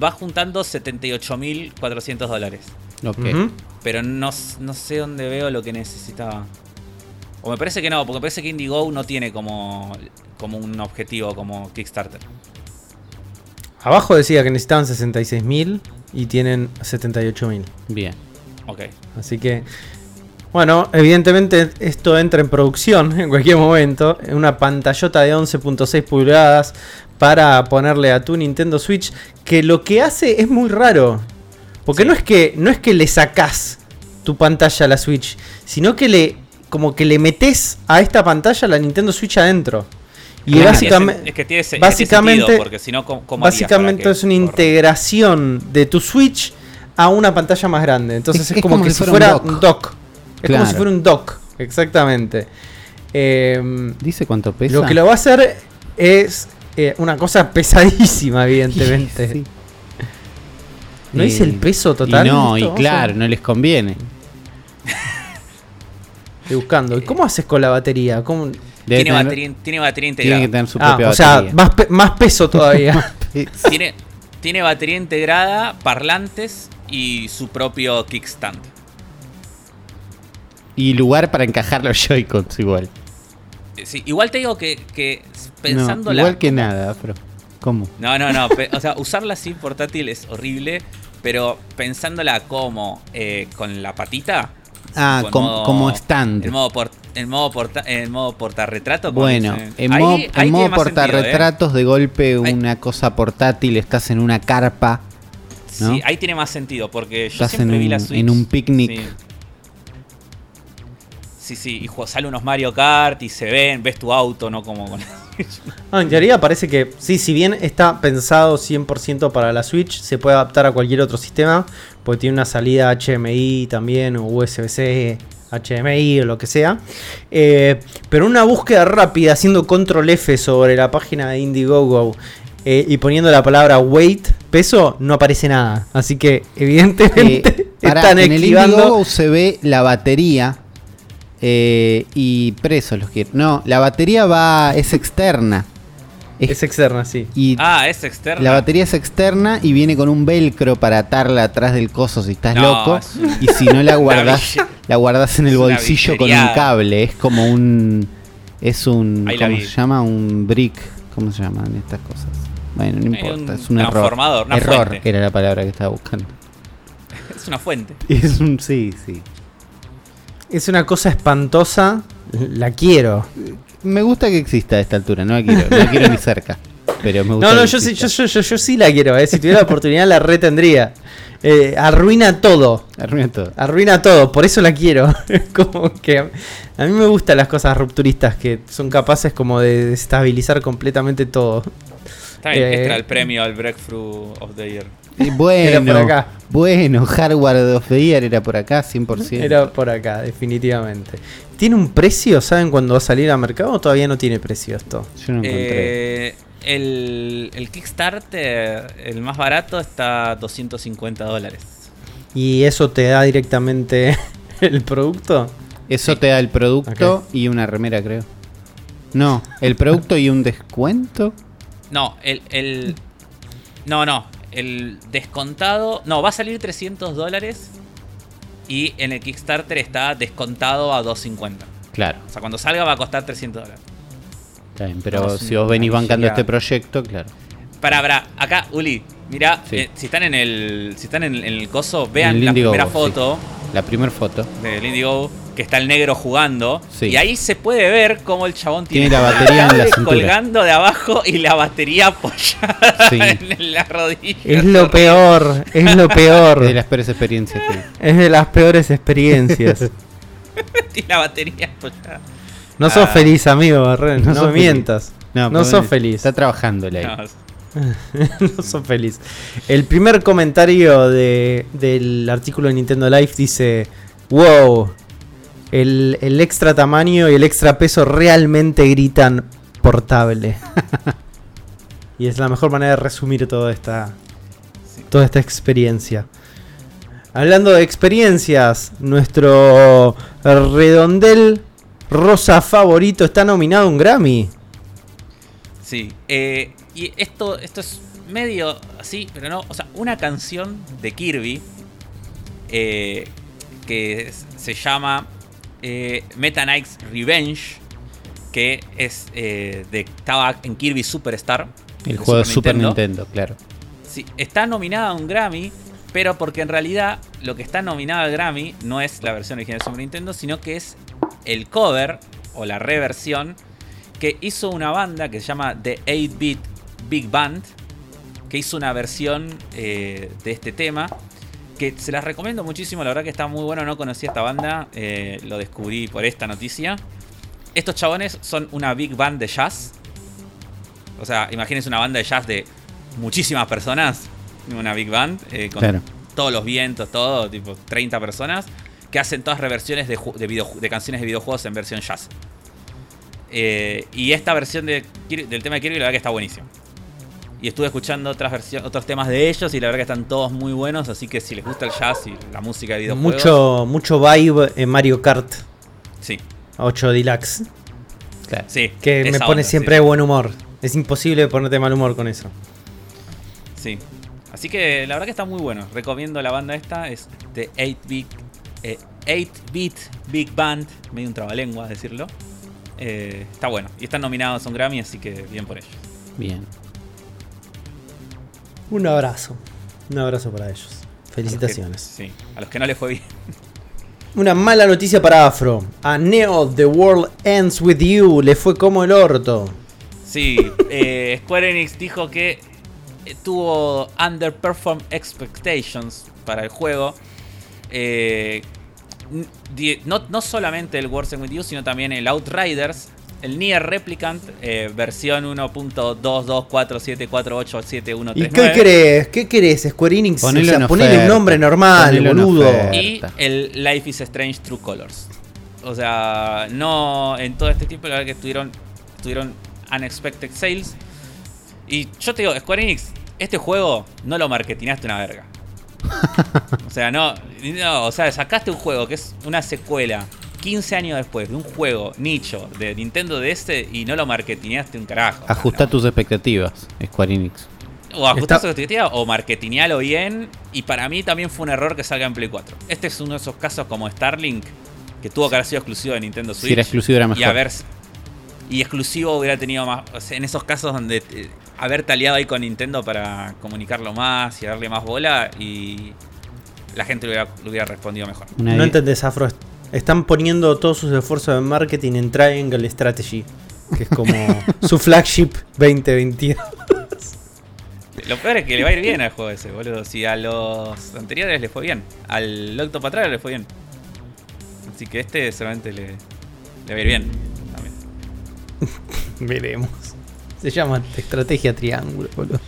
va juntando 78.400 dólares. Ok. Ujú. Pero no, no sé dónde veo lo que necesitaba. O me parece que no, porque me parece que Indiegogo no tiene como, como un objetivo como Kickstarter. Abajo decía que necesitaban 66.000 y tienen 78.000. Bien. Ok. Así que, bueno, evidentemente esto entra en producción en cualquier momento. Una pantallota de 11.6 pulgadas para ponerle a tu Nintendo Switch. Que lo que hace es muy raro. Porque Sí. no, es que, no es que le sacás tu pantalla a la Switch, sino que le como que le metes a esta pantalla la Nintendo Switch adentro. Y Claro. básicamente, Es que tiene, ese- básicamente- sentido, porque si no, ¿cómo, cómo harías básicamente es una corra? integración de tu Switch a una pantalla más grande. Entonces Es- es, es como, como que si fuera fuera un un dock. Es como si fuera un dock, exactamente. Eh, ¿Dice cuánto pesa? lo que lo va a hacer es eh, una cosa pesadísima, evidentemente. Sí. ¿No dice el peso total? Y no, y claro, no les conviene. Estoy buscando. ¿Y cómo haces con la batería? ¿Cómo- Debe Tiene, tener- batería, tiene batería tiene integrada. que tener su Ah, propia o sea, batería. más, pe- más peso todavía. Tiene, tiene batería integrada, parlantes y su propio kickstand. Y lugar para encajar los Joy-Cons igual. Eh, Sí, igual te digo que, que No, pensándola. igual que nada, pero. ¿Cómo? No, no, no. o sea, usarla así portátil es horrible. Pero pensándola como eh, con la patita. Ah, en modo- como stand. En modo, por, en modo, porta, en modo portarretrato. Bueno, dicen. en Ahí- modo, ahí en modo sentido, ¿eh? portarretratos, de golpe Ahí- una cosa portátil, estás en una carpa, ¿no? Sí, ahí tiene más sentido. Porque yo estás en siempre vi la un, Switch. en un picnic. Sí. Sí, sí, y sale unos Mario Kart y se ven, ves tu auto, no como con Ah, en teoría parece que sí, si bien está pensado 100% para la Switch, se puede adaptar a cualquier otro sistema, porque tiene una salida HMI también, o USB-C, HMI o lo que sea. Eh, pero una búsqueda rápida, haciendo control F sobre la página de Indiegogo eh, y poniendo la palabra weight, peso, no aparece nada. Así que evidentemente Eh, pará, están en el. Indiegogo se ve la batería eh, y presos los quiero. No, la batería va es externa. Es- Es externa, sí. y Ah, es externa. la batería es externa y viene con un velcro para atarla atrás del coso si estás No, loco. es un- Y si no la guardás, Una la guardás en el bolsillo con un cable. Es como un. Es un. Ahí ¿Cómo se llama? Un brick. ¿Cómo se llaman estas cosas? Bueno, no importa. un Es un error. una error fuente. era la palabra que estaba buscando. Es una fuente. Es un. Sí, sí. Es una cosa espantosa. La quiero. Me gusta que exista a esta altura. No la quiero, no la quiero ni cerca. Pero me gusta No, no, yo sí, yo, yo, yo, yo sí la quiero, eh. si tuviera la oportunidad la retendría. Eh, arruina todo, Arruina todo. arruina todo, por eso la quiero. como que a, mí me gustan las cosas rupturistas que son capaces como de desestabilizar completamente todo. Está bien, Eh, era el premio al Breakthrough of the Year. Y bueno, Era por acá. bueno, Hardware of the Year era por acá, 100%. Era por acá, definitivamente. ¿Tiene un precio? ¿Saben cuándo va a salir al mercado o todavía no tiene precio esto? Yo no encontré. Eh, el, el Kickstarter, el más barato, está a 250 dólares. ¿Y eso te da directamente el producto? Eso te da el producto y una remera, creo. No, el producto y un descuento. No, el, el. No, no. El descontado. No, va a salir 300 dólares. Y en el Kickstarter está descontado a 250. Claro, O sea, cuando salga va a costar 300 dólares. está bien, pero No, si vos venís bancando este proyecto, claro. Para, para, acá, Uli, mira, Sí. si están en el. Si están en, en el coso, vean el la primera sí. foto La primera foto. del Indiegogo, que está el negro jugando. Sí. Y ahí se puede ver cómo el chabón tiene, Tiene la batería en la cintura. colgando de abajo y la batería apoyada Sí. en la rodilla. Es lo peor, es lo peor. De las peores experiencias. Es de las peores experiencias. Tiene la batería apoyada. No sos Ah. feliz, amigo, Barren. No, No sos mientas. No, pero sos feliz. Está trabajando ahí. No, no sos feliz. El primer comentario de- del artículo de Nintendo Life dice: Wow, el, el extra tamaño y el extra peso realmente gritan portable. y es la mejor manera de resumir toda esta, toda esta experiencia. Hablando de experiencias, nuestro redondel rosa favorito está nominado a un Grammy. Sí, eh, y esto, esto es medio así, pero no. O sea, una canción de Kirby eh, que se llama eh, Meta Knight's Revenge, que es eh, de, estaba en Kirby Superstar. El juego de Super Nintendo, claro. Sí, está nominada a un Grammy, pero porque en realidad lo que está nominado al Grammy no es la versión original de Super Nintendo, sino que es el cover o la reversión que hizo una banda que se llama The 8-Bit Big Band, que hizo una versión eh, de este tema. Que se las recomiendo muchísimo, la verdad que está muy bueno, no conocía esta banda, eh, lo descubrí por esta noticia. Estos chabones son una big band de jazz. O sea, imagínense una banda de jazz de muchísimas personas, una big band, eh, con Claro. todos los vientos, todo, tipo 30 personas, que hacen todas reversiones de, canciones de videojuegos en versión jazz. Eh, y esta versión de del tema de Kirby, la verdad que está buenísimo. Y estuve escuchando otras versiones, otros temas de ellos y la verdad que están todos muy buenos, así que si les gusta el jazz y la música de videojuegos, Mucho, mucho vibe en Mario Kart sí, 8 Deluxe. claro. sí, Que me pone onda, siempre sí. de buen humor. Es imposible ponerte mal humor con eso. Sí. Así que la verdad que está muy bueno. Recomiendo la banda esta. Es de 8-bit. eh, 8-bit Big Band. Medio un trabalengua decirlo. Eh, está bueno. Y están nominados a un Grammy, así que bien por ellos. Bien. Un abrazo. Un abrazo para ellos. A que- Felicitaciones. sí. A los que no les fue bien. Una mala noticia para Afro. A Neo The World Ends With You le fue como el orto. Sí. eh, Square Enix dijo que eh, tuvo underperformed expectations para el juego. Eh, no, no solamente el Words With You, sino también el Outriders, el Nier Replicant, eh, versión 1.224748713. ¿Y qué querés? ¿Qué querés, Square Enix? Ponele o sea, una ponele un nombre normal, Ponele una boludo. Y el Life is Strange True Colors. O sea, no en todo este tiempo, la verdad que estuvieron, estuvieron unexpected sales. Y yo te digo, Square Enix, este juego no lo marketinaste una verga. o sea, no, no, o sea, sacaste un juego que es una secuela 15 años después de un juego nicho de Nintendo DS y no lo marketineaste un carajo. Ajusta No. tus expectativas, Square Enix. O ajustar Está- su expectativa o marketinealo bien. Y para mí también fue un error que salga en Play 4. Este es uno de esos casos como Starlink, que tuvo que haber sido exclusivo de Nintendo Switch. Si era exclusivo era Y, mejor. haber, y exclusivo hubiera tenido más. o sea, en esos casos donde eh, haberte aliado ahí con Nintendo para comunicarlo más y darle más bola. Y la gente lo hubiera, lo hubiera respondido mejor. Una No entendés, Afro. Están poniendo todos sus esfuerzos en marketing en Triangle Strategy. Que es como su flagship 2022. Lo peor es que le va a ir bien al juego ese, boludo. Si a los anteriores les fue bien. Al Octopath Traveler le fue bien. Así que este seguramente le, le va a ir bien. También. Veremos. Se llama Estrategia Triángulo, boludo.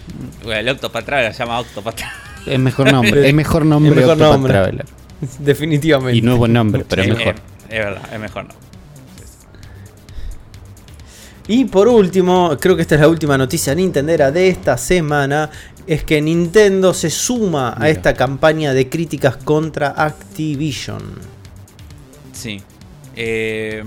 Bueno, el Octopath Traveler se llama Octopath Traveler. Es mejor nombre. es mejor nombre Es mejor Octopath nombre. Traveler. Definitivamente. Y no es buen nombre, pero es mejor. es verdad, es mejor no. Y por último, creo que esta es la última noticia nintendera de esta semana, es que Nintendo se suma a esta campaña de críticas contra Activision. Sí. Eh,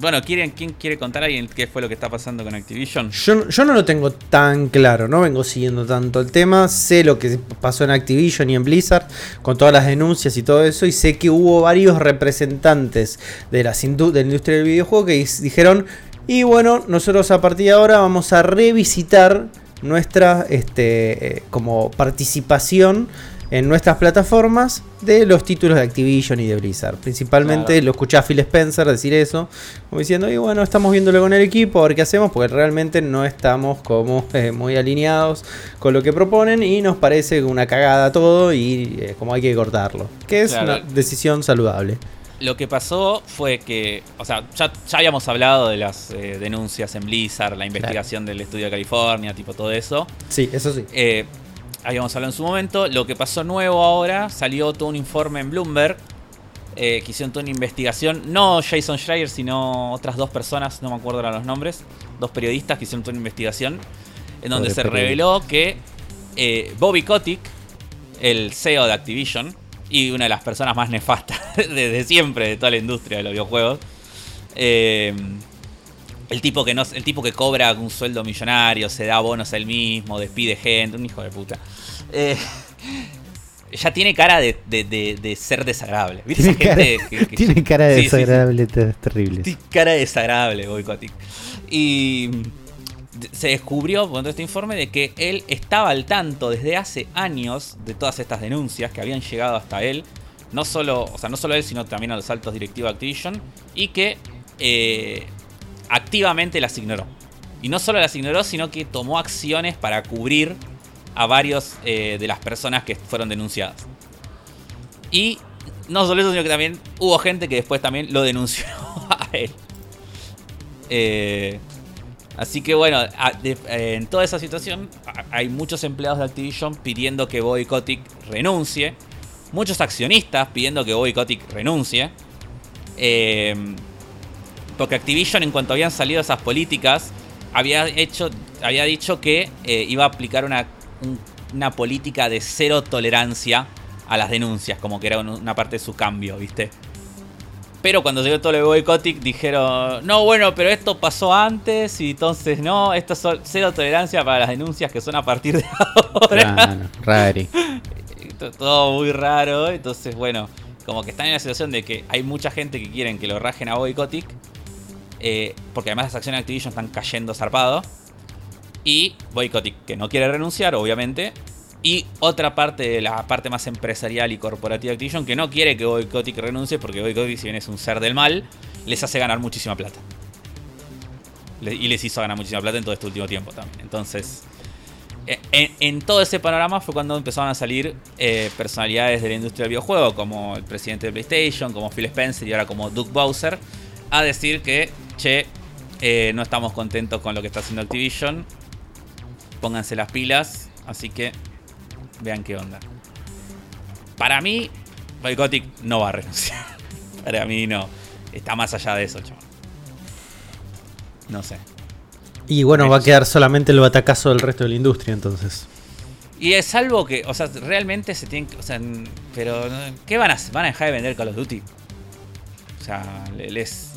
bueno, ¿quieren, ¿quién quiere contar a alguien qué fue lo que está pasando con Activision? Yo, no lo tengo tan claro, no vengo siguiendo tanto el tema, sé lo que pasó en Activision y en Blizzard con todas las denuncias y todo eso, y sé que hubo varios representantes de, la industria del videojuego que dijeron, y bueno, nosotros a partir de ahora vamos a revisitar nuestra este, eh, como participación en nuestras plataformas de los títulos de Activision y de Blizzard. Principalmente Claro. lo escuché a Phil Spencer decir eso, como diciendo, y bueno, estamos viéndolo con el equipo, a ver qué hacemos, porque realmente no estamos como eh, muy alineados con lo que proponen y nos parece una cagada todo y eh, como hay que cortarlo. Que es Claro. una decisión saludable. Lo que pasó fue que, o sea, ya, ya habíamos hablado de las eh, denuncias en Blizzard, la investigación del estudio de California, tipo todo eso. Sí, eso sí. Habíamos hablado en su momento. Lo que pasó nuevo ahora, salió todo un informe en Bloomberg. eh, que hicieron toda una investigación. No Jason Schreier, sino otras dos personas, no me acuerdo ahora los nombres. Dos periodistas que hicieron toda una investigación. En donde Pobre se periodista. reveló que eh, Bobby Kotick, el CEO de Activision, y una de las personas más nefastas desde siempre de toda la industria de los videojuegos. eh, el tipo que no, el tipo que cobra un sueldo millonario, se da bonos a él mismo, despide gente, un hijo de puta. Eh, ya tiene cara de, de- de- de ser desagradable. ¿Viste Tiene cara, que- que- tiene cara de Sí, sí, sí. desagradable, es terrible. Tiene cara desagradable, Boycottic. Y se descubrió todo este informe de que él estaba al tanto desde hace años de todas estas denuncias que habían llegado hasta él. No solo, o sea, no solo él, sino también a los altos directivos de Activision. Y que eh, activamente las ignoró. Y no solo las ignoró, sino que tomó acciones para cubrir a varios eh, de las personas que fueron denunciadas. Y no solo eso, sino que también hubo gente que después también lo denunció a él. Eh, así que bueno, eh, en toda esa situación hay muchos empleados de Activision pidiendo que Bobby Kotick renuncie. Muchos accionistas pidiendo que Bobby Kotick renuncie. Eh, porque Activision, en cuanto habían salido esas políticas, había, hecho, había dicho que eh, iba a aplicar una, un- una política de cero tolerancia a las denuncias, como que era un- una parte de su cambio, ¿viste? Pero cuando llegó todo lo de Boycottic dijeron, no, bueno, pero esto pasó antes y entonces no, esto es cero tolerancia para las denuncias que son a partir de ahora. Claro, rari. To- Todo muy raro. Entonces, bueno, como que están en la situación de que hay mucha gente que quieren que lo rajen a Bobby Kotick. Eh, porque además las acciones de Activision están cayendo zarpado. Y Bobby Kotick, que no quiere renunciar, obviamente. Y otra parte la parte más empresarial y corporativa de Activision que no quiere que Bobby Kotick renuncie porque Bobby Kotick, si bien es un ser del mal, les hace ganar muchísima plata. Y les hizo ganar muchísima plata en todo este último tiempo también. Entonces, eh, en, todo ese panorama fue cuando empezaron a salir eh, personalidades de la industria del videojuego, como el presidente de PlayStation, como Phil Spencer y ahora como Doug Bowser, a decir que, che, eh, no estamos contentos con lo que está haciendo Activision, pónganse las pilas, así que vean qué onda. Para mí, Boycottic no va a renunciar. Para mí no. Está más allá de eso, chaval. No sé. Y bueno, va a quedar solamente el batacazo del resto de la industria entonces. Y es algo que, o sea, realmente se tienen que. O sea, pero. ¿Qué van a hacer? ¿Van a dejar de vender Call of Duty? O sea, le- les.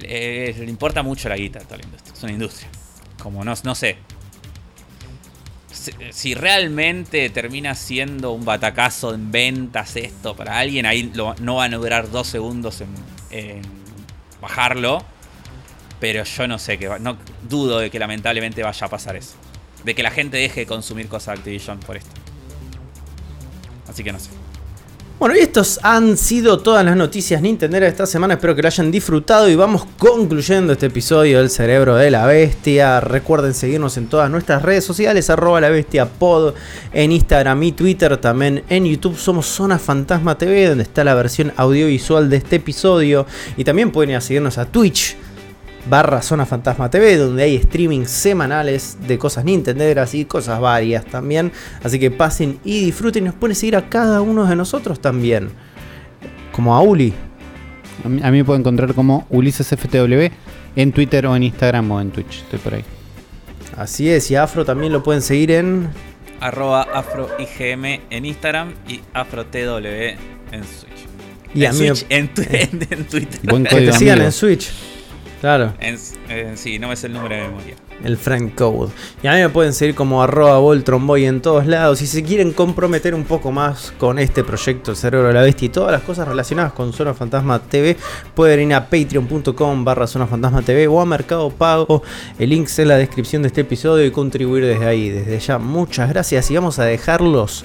Les- le importa mucho la guita a toda la industria. Es una industria. Como no, no sé. Si, realmente termina siendo un batacazo en ventas esto para alguien, ahí no van a durar dos segundos en, bajarlo. Pero yo no sé, que no dudo de que lamentablemente vaya a pasar eso. De que la gente deje de consumir cosas de Activision por esto. Así que no sé. Bueno, y estos han sido todas las noticias Nintendo de esta semana. Espero que lo hayan disfrutado y vamos concluyendo este episodio del Cerebro de la Bestia. Recuerden seguirnos en todas nuestras redes sociales, arroba la bestia pod, en Instagram y Twitter, también en YouTube somos Zona Fantasma TV, donde está la versión audiovisual de este episodio. Y también pueden ir a seguirnos a Twitch barra Zona Fantasma TV, donde hay streamings semanales de cosas nintenderas y cosas varias también. Así que pasen y disfruten y nos pueden seguir a cada uno de nosotros también. Como a Uli. A mí, a mí me pueden encontrar como Ulises FTW en Twitter o en Instagram o en Twitch. Estoy por ahí. Así es, y a Afro también lo pueden seguir en... Arroba AfroIGM en Instagram y AfroTW en Switch. Y en a mí me- Switch, en, tu- en- en Twitter. Buen Que te sigan amigo. en Switch. Claro. En- sí, no me sé el número de memoria. El friend code. Y a mí me pueden seguir como arroba Voltronboy en todos lados. Si se quieren comprometer un poco más con este proyecto, el cerebro de la bestia y todas las cosas relacionadas con Zona Fantasma TV, pueden ir a patreon.com barra Zona Fantasma TV o a Mercado Pago. El link está en la descripción de este episodio y contribuir desde ahí. Desde ya, muchas gracias y vamos a dejarlos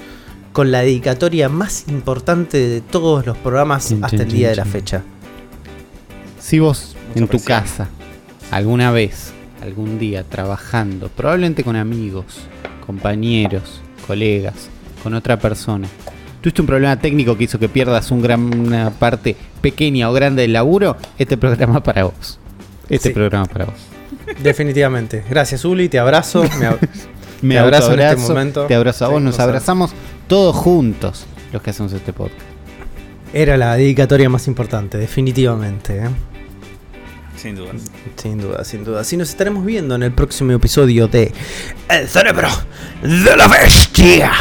con la dedicatoria más importante de todos los programas hasta el día de la fecha. Si vos en tu presión. casa, alguna vez, algún día, trabajando, probablemente con amigos, compañeros, colegas, con otra persona, tuviste un problema técnico que hizo que pierdas un gran, una parte pequeña o grande del laburo, este programa para vos. Este Sí. programa para vos. Definitivamente. Gracias, Uli. Te abrazo. Me ab- Me Te abrazo en este momento. Te abrazo a vos, Sí, nos nos ab- abrazamos todos juntos los que hacemos este podcast. Era la dedicatoria más importante, definitivamente. ¿eh? Sin dudas. Sin duda, sin duda. Así nos estaremos viendo en el próximo episodio de El cerebro de la bestia.